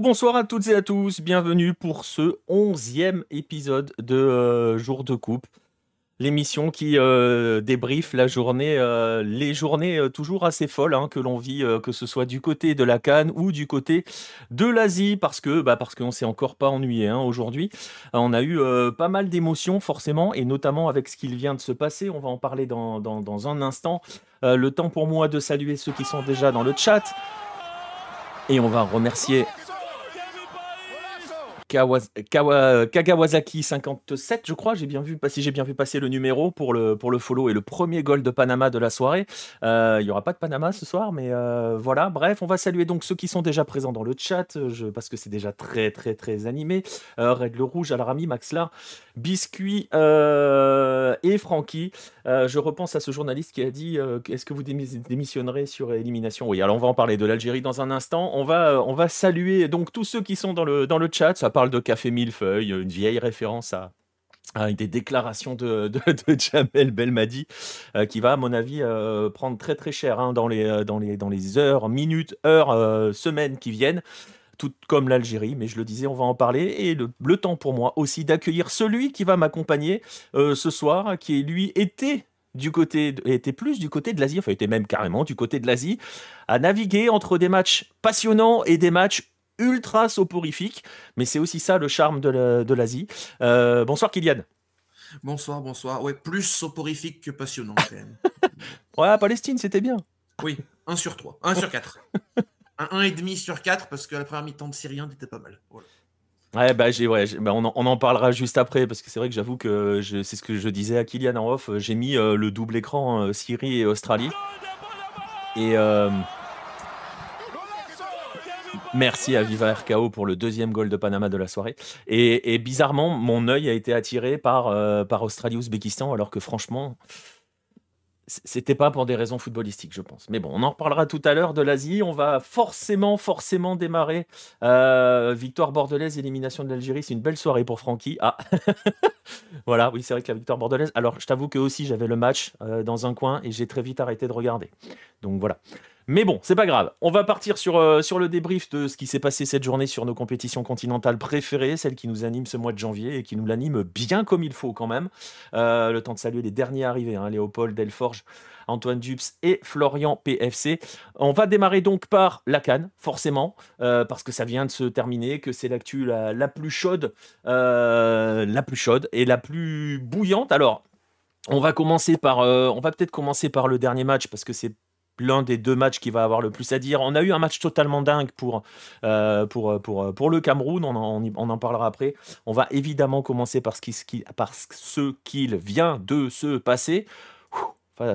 Bonsoir à toutes et à tous, bienvenue pour ce onzième épisode de euh, Jour de Coupe. L'émission qui euh, débriefe la journée, euh, les journées euh, toujours assez folles hein, que l'on vit, que ce soit du côté de la Cannes ou du côté de l'Asie, parce que bah, s'est encore pas ennuyé hein, aujourd'hui. On a eu pas mal d'émotions forcément, et notamment avec ce qu'il vient de se passer. On va en parler dans, dans- un instant. Le temps pour moi de saluer ceux qui sont déjà dans le chat. Et on va remercier Kagawasaki 57, je crois. J'ai bien vu passer, j'ai bien vu passer le numéro pour le pour le follow et le premier goal de Panama de la soirée. Euh, Il y aura pas de Panama ce soir, mais euh, voilà. Bref, on va saluer donc ceux qui sont déjà présents dans le chat, je, parce que c'est déjà très très très animé. Euh, Red le rouge, Alarami, Maxlar, Biscuit euh, et Francky. Je repense à ce journaliste qui a dit Est-ce que vous démis- démissionnerez sur élimination? Oui, alors on va en parler de l'Algérie dans un instant. On va, on va saluer donc tous ceux qui sont dans le, dans le chat. Ça parle de Café Millefeuille, une vieille référence à, des déclarations de, de, de Jamel Belmadi, euh, qui va, à mon avis, euh, prendre très très cher hein, dans, les, euh, dans, les, dans les heures, minutes, heures, semaines qui viennent tout comme l'Algérie, mais je le disais, on va en parler. Et le, le temps pour moi aussi d'accueillir celui qui va m'accompagner ce soir, qui lui était du côté, de- était plus du côté de l'Asie, enfin était même carrément du côté de l'Asie, à naviguer entre des matchs passionnants et des matchs ultra soporifiques. Mais c'est aussi ça le charme de la- de l'Asie. Euh, bonsoir Kylian. Bonsoir, bonsoir. Ouais, plus soporifique que passionnant quand même. Ouais, Palestine, c'était bien. Oui, 1 sur 3, 1 sur 4. Un 1,5 sur 4 parce que la première mi-temps de Syrien n'était pas mal. Voilà. Ouais, bah, j'ai, ouais, bah, on, en, on en parlera juste après, parce que c'est vrai que j'avoue que c'est ce que je disais à Kylian en off. J'ai mis euh, le double écran euh, Syrie et Australie. Et merci à Viva RKO pour le deuxième goal de Panama de la soirée. Et, bizarrement, mon œil a été attiré par, euh, par Australie-Ouzbékistan, alors que franchement, c'était pas pour des raisons footballistiques, je pense. Mais bon, on en reparlera tout à l'heure de l'Asie. On va forcément, forcément démarrer. Euh, victoire bordelaise, élimination de l'Algérie. C'est une belle soirée pour Francky. Ah, voilà, oui, c'est vrai que la victoire bordelaise. Alors, je t'avoue que aussi, j'avais le match euh, dans un coin et j'ai très vite arrêté de regarder. Donc voilà. Mais bon, c'est pas grave. On va partir sur, euh, sur le débrief de ce qui s'est passé cette journée sur nos compétitions continentales préférées, celles qui nous animent ce mois de janvier et qui nous l'animent bien comme il faut quand même. Euh, le temps de saluer les derniers arrivés, hein, Léopold Delforge, Antoine Dups et Florian PFC. On va démarrer donc par la Cannes, forcément, euh, parce que ça vient de se terminer, que c'est l'actu la, la plus chaude, la plus chaude et la plus bouillante. Alors, on va commencer par, on va peut-être commencer par le dernier match parce que c'est l'un des deux matchs qui va avoir le plus à dire. On a eu un match totalement dingue pour, euh, pour le Cameroun, on en, parlera après. On va évidemment commencer par ce qu'il vient de se passer.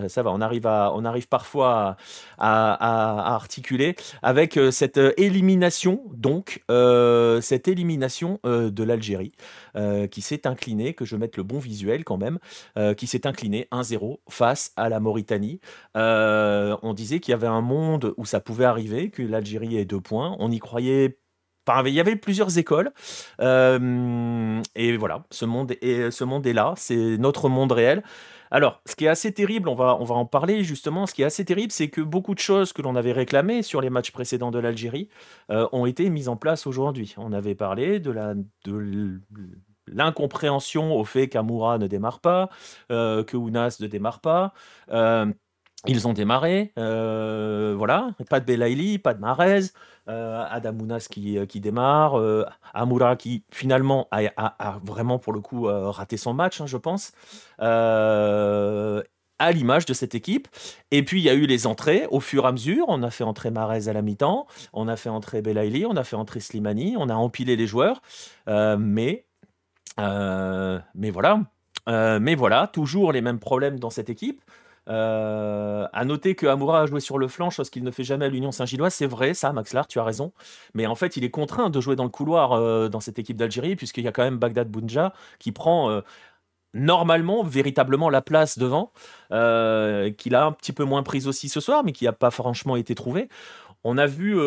Ça va, on arrive, parfois à, articuler avec euh, cette euh, élimination, donc, euh, cette élimination euh, de l'Algérie euh, qui s'est inclinée, que je mette le bon visuel quand même, euh, qui s'est incliné 1-0 face à la Mauritanie. Euh, on disait qu'il y avait un monde où ça pouvait arriver, que l'Algérie ait deux points. On y croyait. Il y avait plusieurs écoles. Euh, et voilà, ce monde ce monde est là. C'est notre monde réel. Alors, ce qui est assez terrible, on va, en parler justement, ce qui est assez terrible, c'est que beaucoup de choses que l'on avait réclamées sur les matchs précédents de l'Algérie euh, ont été mises en place aujourd'hui. On avait parlé de la, de l'incompréhension au fait qu'Amoura ne démarre pas, euh, que Ounas ne démarre pas. Euh, ils ont démarré, euh, voilà, pas de Belaïli, pas de Marez, euh, Adam Ounas qui, qui démarre, euh, Amoura qui finalement a, vraiment pour le coup euh, raté son match, hein, je pense, euh, à l'image de cette équipe. Et puis il y a eu les entrées au fur et à mesure, on a fait entrer Marez à la mi-temps, on a fait entrer Belaïli, on a fait entrer Slimani, on a empilé les joueurs, euh, mais, euh, mais voilà, euh, mais voilà, toujours les mêmes problèmes dans cette équipe. Euh, à noter que Amoura a joué sur le flanc, chose qu'il ne fait jamais à l'Union Saint-Gilloise. C'est vrai, ça, Max Lard, tu as raison. Mais en fait, il est contraint de jouer dans le couloir euh, dans cette équipe d'Algérie, puisqu'il y a quand même Bagdad Bounja qui prend euh, normalement, véritablement la place devant, qu'il a un petit peu moins prise aussi ce soir, mais qui n'a pas franchement été trouvé. On a vu.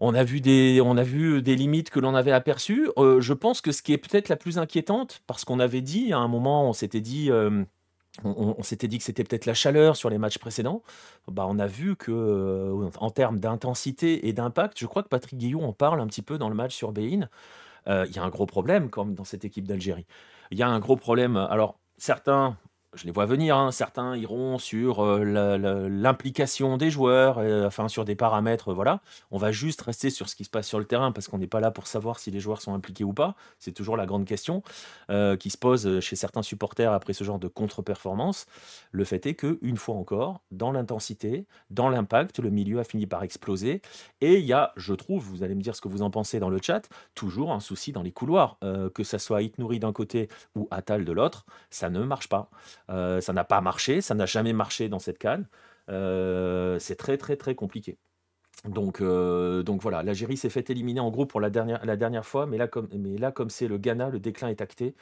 on a, vu des, on a vu des limites que l'on avait aperçues. Je pense que ce qui est peut-être la plus inquiétante, parce qu'on avait dit à un moment, on s'était dit, on, s'était dit que c'était peut-être la chaleur sur les matchs précédents. Bah, on a vu que, euh, en termes d'intensité et d'impact, je crois que Patrick Guillou en parle un petit peu dans le match sur Bein. Euh, il y a un gros problème comme dans cette équipe d'Algérie. Il y a un gros problème. Alors, certains je les vois venir. Hein. Certains iront sur euh, l'implication des joueurs, euh, enfin sur des paramètres. Voilà, on va juste rester sur ce qui se passe sur le terrain parce qu'on n'est pas là pour savoir si les joueurs sont impliqués ou pas. C'est toujours la grande question euh, qui se pose chez certains supporters après ce genre de contre-performance. Le fait est que une fois encore, dans l'intensité, dans l'impact, le milieu a fini par exploser. Et il y a, je trouve, vous allez me dire ce que vous en pensez dans le chat, toujours un souci dans les couloirs, que ça soit Itnouri d'un côté ou Atal de l'autre, ça ne marche pas. Euh, ça n'a pas marché, ça n'a jamais marché dans cette canne. Euh, c'est très très très compliqué. Donc, euh, donc voilà, l'Algérie s'est fait éliminer en groupe pour la dernière, fois, mais là comme mais là comme c'est le Ghana, le déclin est acté.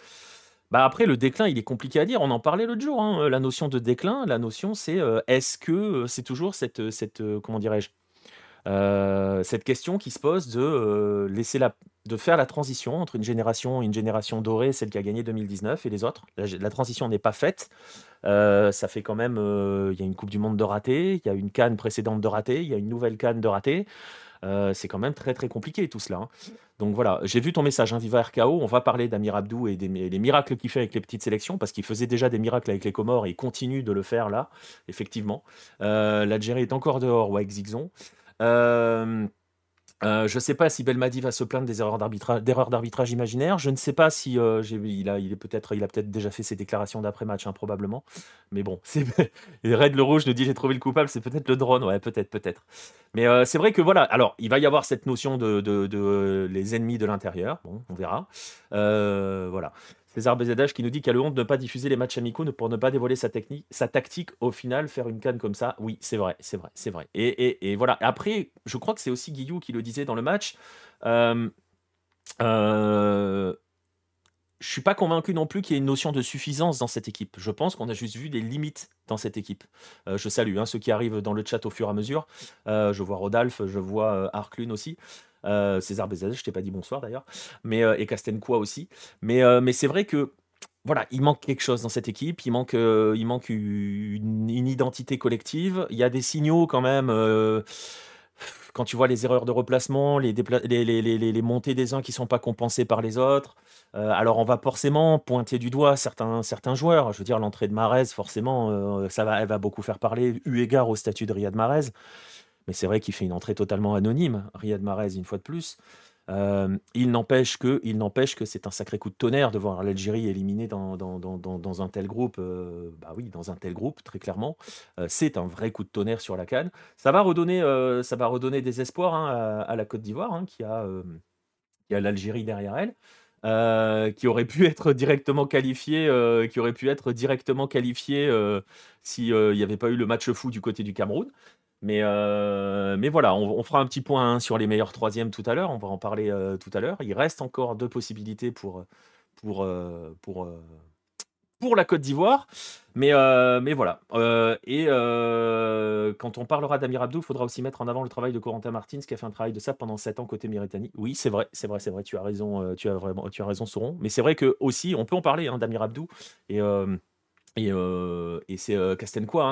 Bah après le déclin, il est compliqué à dire. On en parlait l'autre jour. Hein. La notion de déclin, la notion c'est est-ce que c'est toujours cette cette comment dirais-je cette question qui se pose de laisser la de faire la transition entre une génération une génération dorée, celle qui a gagné 2019 et les autres. La, transition n'est pas faite. Euh, ça fait quand même, euh, il y a une Coupe du Monde de raté, il y a une canne précédente de raté, il y a une nouvelle canne de raté. Euh, c'est quand même très très compliqué tout cela. Hein. Donc voilà, j'ai vu ton message, hein, Viva RKO. On va parler d'Amir Abdou et des, miracles qu'il fait avec les petites sélections, parce qu'il faisait déjà des miracles avec les Comores et il continue de le faire là, effectivement. L'Algérie est encore dehors, ouais, Xixon. Euh, euh, je ne sais pas si Belmadi va se plaindre des erreurs d'arbitrage, d'erreurs d'arbitrage imaginaires. Je ne sais pas si euh, il a, peut-être, déjà fait ses déclarations d'après-match, hein, probablement. Mais bon, Red le rouge nous dit j'ai trouvé le coupable, c'est peut-être le drone, ouais, peut-être, peut-être. Mais c'est vrai que voilà. Alors, il va y avoir cette notion de, de les ennemis de l'intérieur. Bon, on verra. voilà. César Bézadage qui nous dit qu'il a honte de ne pas diffuser les matchs amicaux pour ne pas dévoiler sa, technique, sa tactique. Au final, faire une canne comme ça, oui, c'est vrai, c'est vrai, c'est vrai. Et, voilà. Après, je crois que c'est aussi Guillou qui le disait dans le match. Euh, euh, je suis pas convaincu non plus qu'il y ait une notion de suffisance dans cette équipe. Je pense qu'on a juste vu des limites dans cette équipe. Euh, je salue hein, ceux qui arrivent dans le chat au fur et à mesure. Euh, je vois Rodolphe, je vois Arclune aussi. Euh, César Bézadeh, je t'ai pas dit bonsoir d'ailleurs, mais euh, et Castencois aussi. Mais, euh, mais c'est vrai que voilà, il manque quelque chose dans cette équipe, il manque, il manque une, identité collective. Il y a des signaux quand même. quand tu vois les erreurs de replacement, les, montées des uns qui sont pas compensées par les autres, alors on va forcément pointer du doigt certains, certains joueurs. Je veux dire, l'entrée de Marez, forcément, ça va, elle va beaucoup faire parler, eu égard au statut de Riyad Mahrez. Mais c'est vrai qu'il fait une entrée totalement anonyme, Riyad Mahrez, une fois de plus. Euh, il n'empêche que, c'est un sacré coup de tonnerre de voir l'Algérie éliminée dans, un tel groupe. Euh, bah oui, dans un tel groupe, très clairement. Euh, c'est un vrai coup de tonnerre sur la canne. Ça va redonner, des espoirs hein, à, la Côte d'Ivoire, hein, qui a, l'Algérie derrière elle. qui aurait pu être directement qualifié, qui aurait pu être directement qualifié s'il n'y avait pas eu le match fou du côté du Cameroun. Mais, euh, mais voilà, on, fera un petit point sur les meilleurs troisièmes tout à l'heure. On va en parler euh, tout à l'heure. Il reste encore deux possibilités pour, pour, euh, pour, pour la Côte d'Ivoire. Mais, mais voilà. et quand on parlera d'Amir Abdou, il faudra aussi mettre en avant le travail de Corentin Martins qui a fait un travail de ça pendant 7 ans côté Méritanie. Oui, c'est vrai, c'est vrai, c'est vrai. Tu as raison, tu as vraiment, tu as raison, Sauron. Mais c'est vrai que aussi, on peut en parler hein, d'Amir Abdou. Et et, c'est euh,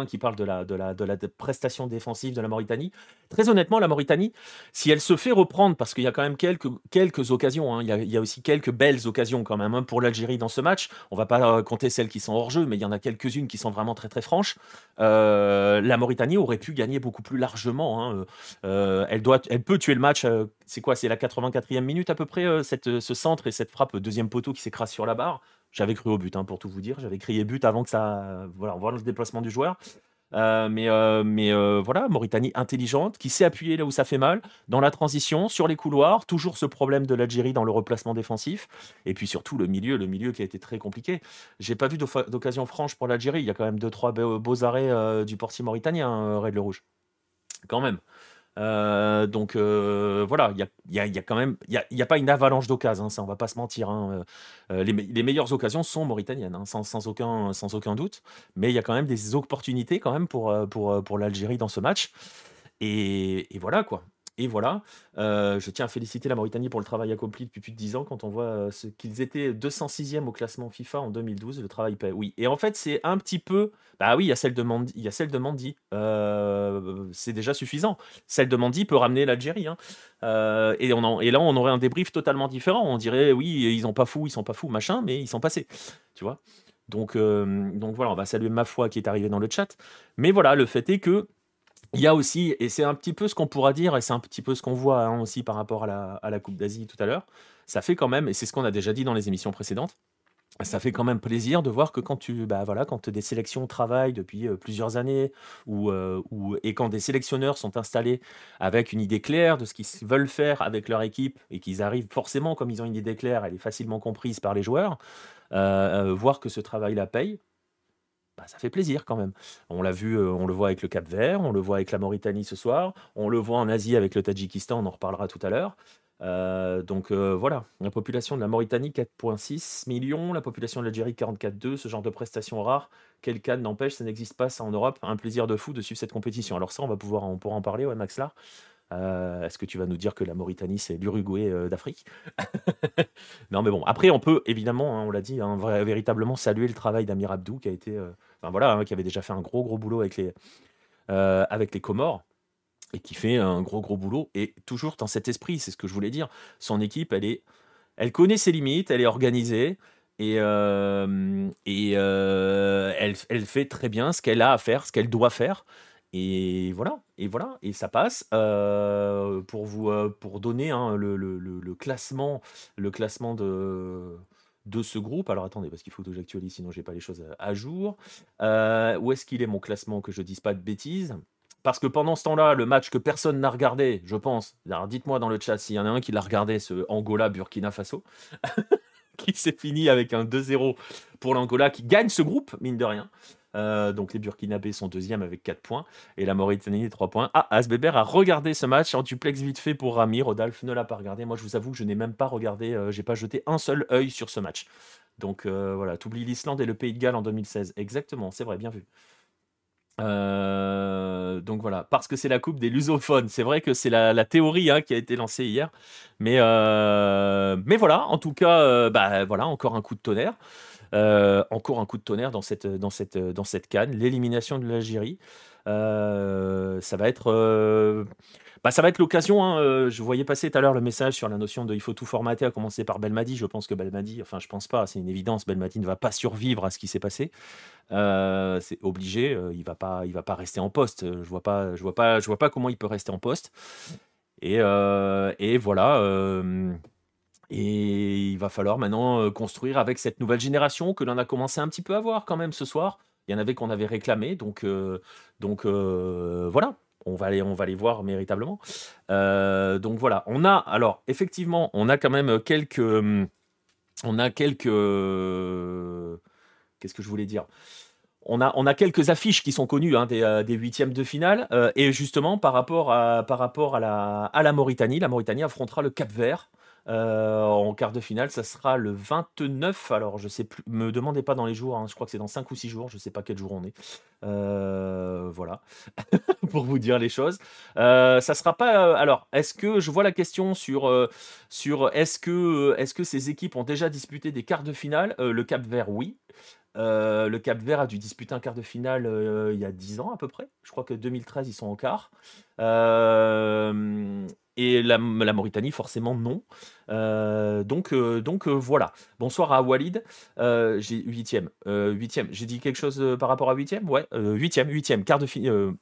qui parle de la, prestation défensive de la Mauritanie. Très honnêtement, la Mauritanie, si elle se fait reprendre, parce qu'il y a quand même quelques, occasions, hein, il, y a, aussi quelques belles occasions quand même hein, pour l'Algérie dans ce match. On va pas compter celles qui sont hors jeu, mais il y en a quelques-unes qui sont vraiment très très franches. La Mauritanie aurait pu gagner beaucoup plus largement. Elle, doit, elle peut tuer le match. C'est quoi C'est la 84e minute à peu près, ce centre et cette frappe deuxième poteau qui s'écrase sur la barre. J'avais cru au but, hein, pour tout vous dire. J'avais crié but avant que ça. Voilà, on voit le déplacement du joueur. Euh, mais euh, mais euh, voilà, Mauritanie intelligente, qui sait appuyer là où ça fait mal, dans la transition, sur les couloirs, toujours ce problème de l'Algérie dans le replacement défensif, et puis surtout le milieu, le milieu qui a été très compliqué. J'ai pas vu d'occasion franche pour l'Algérie, il y a quand même deux trois beaux arrêts du portier mauritanien, Red le Rouge. Quand même. Euh, donc euh, voilà, il y a, quand même, il n'y a, pas une avalanche d'occasions, hein, ça on va pas se mentir. Hein. Euh, les, meilleures occasions sont mauritaniennes, hein, sans, aucun, doute. Mais il y a quand même des opportunités quand même pour l'Algérie dans ce match. Et, voilà quoi. Et voilà. Euh, je tiens à féliciter la Mauritanie pour le travail accompli depuis plus de 10 ans quand on voit euh, ce qu'ils étaient 206e au classement FIFA en 2012. Le travail paie. Oui. Et en fait, c'est un petit peu. Bah oui, il y a celle de Mandi. Il y a celle. Euh, c'est déjà suffisant. Celle de Mandi peut ramener l'Algérie. Hein. et, on et là, on aurait un débrief totalement différent. On dirait, oui, ils sont pas fous, ils sont pas fous, machin, mais ils sont passés. Tu vois? Donc, donc voilà, on va saluer ma foi qui est arrivé dans le chat. Mais voilà, le fait est que il y a aussi, et c'est un petit peu ce qu'on pourra dire, et c'est un petit peu ce qu'on voit hein, aussi par rapport à la, Coupe d'Asie tout à l'heure, ça fait quand même, et c'est ce qu'on a déjà dit dans les émissions précédentes, ça fait quand même plaisir de voir que quand tu bah voilà quand des sélections travaillent depuis plusieurs années ou, ou, et quand des sélectionneurs sont installés avec une idée claire de ce qu'ils veulent faire avec leur équipe et qu'ils arrivent forcément comme ils ont une idée claire elle est facilement comprise par les joueurs voir que ce travail la paye bah, ça fait plaisir quand même. On l'a vu, on le voit avec le Cap Vert, on le voit avec la Mauritanie ce soir, on le voit en Asie avec le Tadjikistan, on en reparlera tout à l'heure. donc voilà, la population de la Mauritanie 4,6 millions, la population de l'Algérie 44,2, ce genre de prestations rares. Quel cas n'empêche, ça n'existe pas ça en Europe. Un plaisir de fou de suivre cette compétition. Alors ça, on va pouvoir, on pourra en parler, ouais, Max là. Est-ce que tu vas nous dire que la Mauritanie, c'est l'Uruguay d'Afrique? Non, mais bon, après, on peut évidemment, hein, on l'a dit, hein, véritablement saluer le travail d'Amir Abdou, qui a été voilà, hein, qui avait déjà fait un gros gros boulot avec les, euh, avec les Comores et qui fait un gros gros boulot et toujours dans cet esprit, c'est ce que je voulais dire. Son équipe, elle est, elle connaît ses limites, elle est organisée et, euh, euh, elle, fait très bien ce qu'elle a à faire, ce qu'elle doit faire. Et voilà, et voilà, et ça passe. pour vous, donner hein, le, classement, le classement de de ce groupe. Alors attendez, parce qu'il faut que j'actualise, sinon j'ai pas les choses à, jour. Euh, où est-ce qu'il est mon classement, que je dise pas de bêtises? Parce que pendant ce temps-là, le match que personne n'a regardé, je pense, alors dites-moi dans le chat s'il y en a un qui l'a regardé, ce Angola-Burkina Faso, qui s'est fini avec un 2-0 pour l'Angola, qui gagne ce groupe, mine de rien. Euh, donc les Burkinabés sont deuxième avec 4 points et la Mauritanie 3 points. Ah, Asbeber a regardé ce match en duplex vite fait pour Rami. Rodolphe ne l'a pas regardé. Moi, je vous avoue que je n'ai même pas regardé, euh, j'ai pas jeté un seul œil sur ce match. Donc euh, voilà, t'oublies l'Islande et le Pays de Galles en 2016. Exactement, c'est vrai, bien vu. donc voilà, parce que c'est la coupe des lusophones. C'est vrai que c'est la, théorie hein, qui a été lancée hier, mais mais voilà. En tout cas, bah voilà, encore un coup de tonnerre. Euh, encore un coup de tonnerre dans cette, dans cette, dans cette canne. L'élimination de l'Algérie. Euh, ça va être. Euh, bah, ça va être l'occasion. Hein, je voyais passer tout à l'heure le message sur la notion de il faut tout formater, à commencer par Belmadi. Je pense que Belmadi, enfin, je pense pas, c'est une évidence. Belmadi ne va pas survivre à ce qui s'est passé. c'est obligé. il va pas, il va pas rester en poste. Je vois pas, je vois pas, je vois pas comment il peut rester en poste. Et, et voilà. Et il va falloir maintenant construire avec cette nouvelle génération que l'on a commencé un petit peu à voir quand même ce soir. Il y en avait qu'on avait réclamé, donc, donc voilà, on va, aller, on va les voir véritablement. donc voilà, on a, alors effectivement, on a quand même quelques. On a quelques. Qu'est-ce que je voulais dire? On a, on a, quelques affiches qui sont connues hein, des, des, huitièmes de finale. et justement, par rapport, à, par rapport à, la, à la Mauritanie, la Mauritanie affrontera le Cap Vert euh, en quart de finale, ça sera le 29. Alors, je sais plus, me demandez pas dans les jours, hein, je crois que c'est dans 5 ou 6 jours, je sais pas quel jour on est. Euh, voilà, pour vous dire les choses. Euh, ça sera pas. alors, est-ce que je vois la question sur, sur est-ce que, est que ces équipes ont déjà disputé des quarts de finale? Le Cap Vert, oui. Le Cap Vert a dû disputer un quart de finale il y a 10 ans à peu près. Je crois que 2013, ils sont en quart. Et la, Mauritanie, forcément, non. Euh, donc, euh, donc euh, voilà. Bonsoir à Walid. j'ai huitième. huitième. J'ai dit quelque chose par rapport à huitième? Ouais. huitième, huitième. Quart de finale.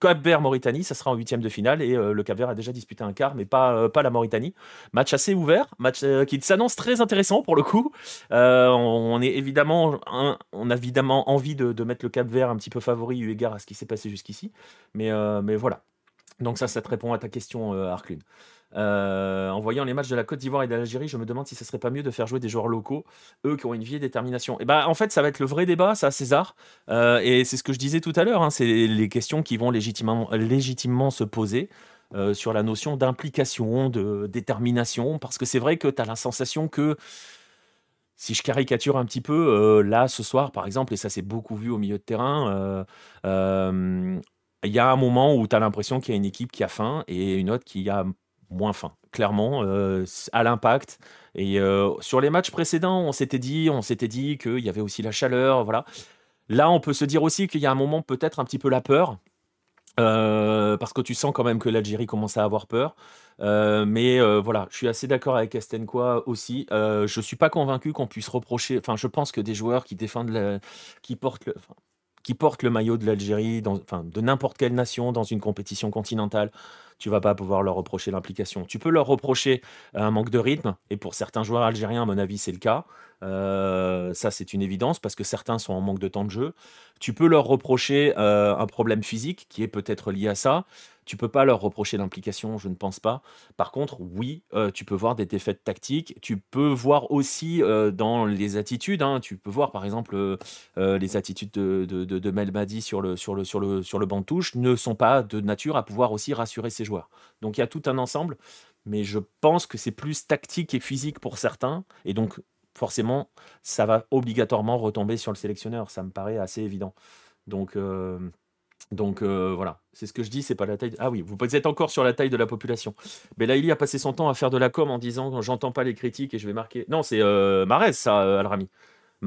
Cap Vert Mauritanie, ça sera en huitième de finale et le Cap Vert a déjà disputé un quart, mais pas, pas la Mauritanie. Match assez ouvert, match qui s'annonce très intéressant pour le coup. on, est évidemment, on a évidemment envie de, mettre le Cap Vert un petit peu favori eu égard à ce qui s'est passé jusqu'ici, mais, mais voilà. Donc ça, ça te répond à ta question, euh, Arclune. Euh, en voyant les matchs de la Côte d'Ivoire et de l'Algérie, je me demande si ce serait pas mieux de faire jouer des joueurs locaux, eux qui ont une vie et détermination. Et bah, en fait, ça va être le vrai débat, ça, César. Euh, et c'est ce que je disais tout à l'heure. Hein, c'est les questions qui vont légitimement, légitimement se poser. sur la notion d'implication, de détermination, parce que c'est vrai que tu as la sensation que, si je caricature un petit peu, là, ce soir, par exemple, et ça s'est beaucoup vu au milieu de terrain, il y a un moment où tu as l'impression qu'il y a une équipe qui a faim et une autre qui a moins faim. Clairement, euh, à l'impact. Et euh, sur les matchs précédents, on s'était dit, on s'était dit qu'il y avait aussi la chaleur, voilà. Là, on peut se dire aussi qu'il y a un moment peut-être un petit peu la peur, euh, parce que tu sens quand même que l'Algérie commence à avoir peur. mais voilà, je suis assez d'accord avec Estenkoa aussi. je suis pas convaincu qu'on puisse reprocher. Enfin, je pense que des joueurs qui défendent, qui portent, le, qui portent le maillot de l'Algérie, de n'importe quelle nation dans une compétition continentale, tu vas pas pouvoir leur reprocher l'implication. Tu peux leur reprocher un manque de rythme, et pour certains joueurs algériens, à mon avis, c'est le cas. Euh, ça, c'est une évidence parce que certains sont en manque de temps de jeu. Tu peux leur reprocher euh, un problème physique qui est peut-être lié à ça. Tu peux pas leur reprocher l'implication, je ne pense pas. Par contre, oui, euh, tu peux voir des défaites tactiques. Tu peux voir aussi dans les attitudes. Hein, tu peux voir par exemple les attitudes de, de, de, Melmadi sur le, sur, le, sur, le, sur le banc de touche ne sont pas de nature à pouvoir aussi rassurer ses joueurs. Donc il y a tout un ensemble. Mais je pense que c'est plus tactique et physique pour certains. Et donc, forcément, ça va obligatoirement retomber sur le sélectionneur. Ça me paraît assez évident. Donc, euh, euh, voilà, c'est ce que je dis, c'est pas la taille. Ah oui, vous êtes encore sur la taille de la population. Mais a passé son temps à faire de la com en disant j'entends pas les critiques et je vais marquer. Non, c'est euh, Marez, ça, euh, Alrami.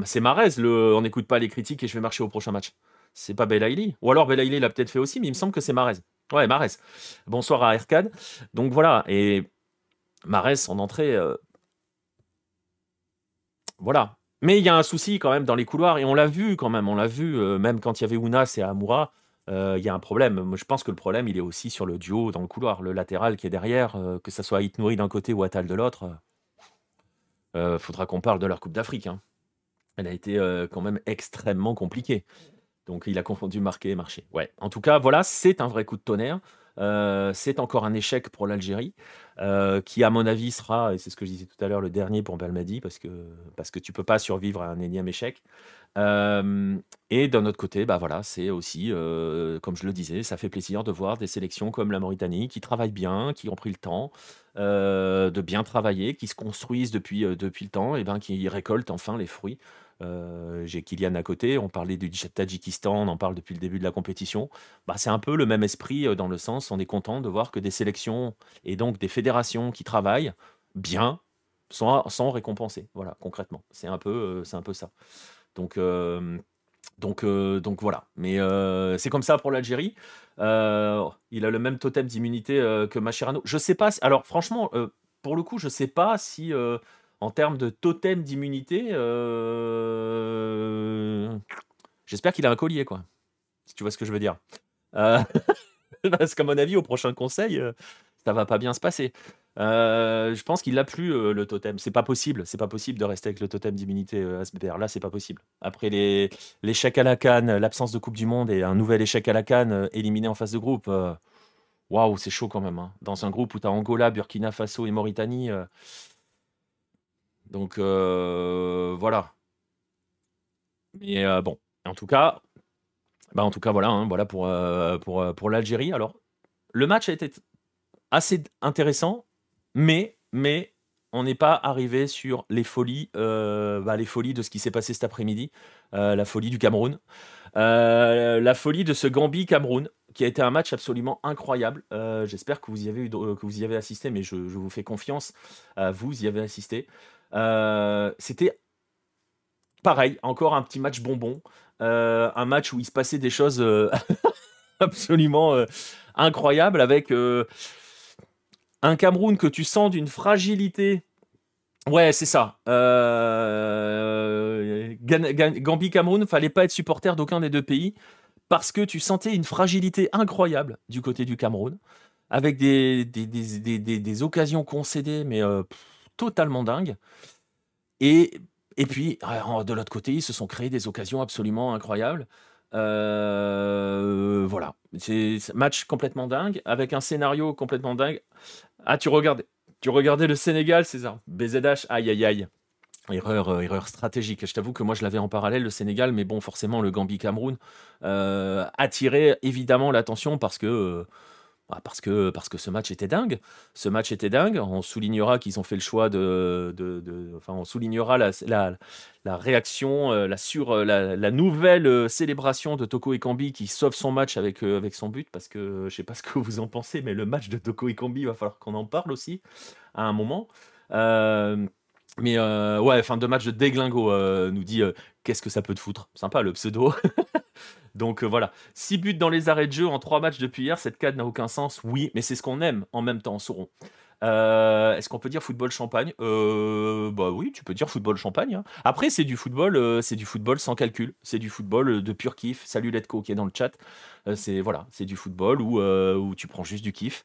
C'est Marez, le on n'écoute pas les critiques et je vais marcher au prochain match. C'est pas Belaïli. Ou alors Belaïli l'a peut-être fait aussi, mais il me semble que c'est Marez. Ouais, Marez. Bonsoir à Erkan. Donc voilà, et Marez en entrée, voilà. Mais il y a un souci quand même dans les couloirs, et on l'a vu quand même, on l'a vu, euh, même quand il y avait Ounas et Amoura, euh, il y a un problème. Moi, je pense que le problème, il est aussi sur le duo dans le couloir, le latéral qui est derrière, euh, que ce soit Itnouri d'un côté ou Atal de l'autre. Faudra qu'on parle de leur Coupe d'Afrique. Hein. Elle a été quand même extrêmement compliquée. Donc il a confondu marquer et marcher. Ouais. En tout cas, voilà, c'est un vrai coup de tonnerre. Euh, c'est encore un échec pour l'Algérie, euh, qui à mon avis sera, et c'est ce que je disais tout à l'heure, le dernier pour Belmadi, parce que, parce que tu peux pas survivre à un énième échec. Euh, et d'un autre côté, bah voilà, c'est aussi, comme je le disais, ça fait plaisir de voir des sélections comme la Mauritanie qui travaillent bien, qui ont pris le temps de bien travailler, qui se construisent depuis, depuis le temps, et ben qui récoltent enfin les fruits euh, j'ai Kylian à côté, on parlait du Tadjikistan, on en parle depuis le début de la compétition. Bah, c'est un peu le même esprit euh, dans le sens, on est content de voir que des sélections et donc des fédérations qui travaillent bien sont, sont récompensées. Voilà, concrètement, c'est un peu, euh, un peu ça. Donc, donc, donc voilà. Mais c'est comme ça pour l'Algérie. il a le même totem d'immunité que Macherano. Je sais pas. Alors franchement, pour le coup, je sais pas si en termes de totem d'immunité, euh, j'espère qu'il a un collier, quoi. Si tu vois ce que je veux dire. Euh, parce qu'à mon avis, au prochain conseil, euh, ça va pas bien se passer. je pense qu'il n'a plus le totem. C'est pas possible. C'est pas possible de rester avec le totem d'immunité à SBR. Là, c'est pas possible. Après l'échec à la canne, l'absence de Coupe du Monde et un nouvel échec à la canne éliminé en phase de groupe. Waouh, c'est chaud quand même. Hein. Dans un groupe où tu as Angola, Burkina Faso et Mauritanie, donc euh, voilà. Mais euh, bon, en tout cas, bah en tout cas voilà, hein, pour, euh, pour, l'Algérie. Alors, le match a été assez intéressant, mais, mais on n'est pas arrivé sur les folies, bah, les folies de ce qui s'est passé cet après-midi, la folie du Cameroun, la folie de ce Gambie-Cameroun, qui a été un match absolument incroyable. J'espère que vous y avez assisté, mais je vous fais confiance. vous y avez assisté. Euh, c'était pareil, encore un petit match bonbon. Euh, un match où il se passait des choses euh, absolument incroyables avec un Cameroun que tu sens d'une fragilité. Ouais, c'est ça. Gambie-Cameroun, fallait pas être supporter d'aucun des deux pays parce que tu sentais une fragilité incroyable du côté du Cameroun, avec des, des, des, des occasions concédées, mais totalement dingue. Et, et puis, ah, de l'autre côté, ils se sont créés des occasions absolument incroyables. Euh, voilà, c'est match complètement dingue, avec un scénario complètement dingue. Ah, tu regardais, tu regardais le Sénégal, César? BZH, aïe aïe aïe. Erreur, euh, erreur stratégique. Je t'avoue que moi je l'avais en parallèle le Sénégal, mais bon, forcément le Gambie-Cameroun euh, attirait évidemment l'attention parce que parce que, parce que ce match était dingue. Ce match était dingue. On soulignera qu'ils ont fait le choix de, de, enfin, on soulignera la, la, la réaction, euh, la sur, euh, la, la, nouvelle euh, célébration de Toko Ekambi qui sauve son match avec, avec son but. Parce que je sais pas ce que vous en pensez, mais le match de Toko Ekambi, il va falloir qu'on en parle aussi à un moment. mais ouais, fin de match de Deglingo nous dit qu'est-ce que ça peut te foutre? Sympa le pseudo. Donc euh, voilà, 6 buts dans les arrêts de jeu en 3 matchs depuis hier, cette cadre n'a aucun sens. Oui, mais c'est ce qu'on aime en même temps, Sauron. Euh, Est-ce qu'on peut dire football champagne? Euh, Bah oui, tu peux dire football champagne. Hein. Après, c'est du football, c'est du football sans calcul. C'est du football de pur kiff. Salut Letco qui est dans le chat. C'est voilà, c'est du football où, où tu prends juste du kiff.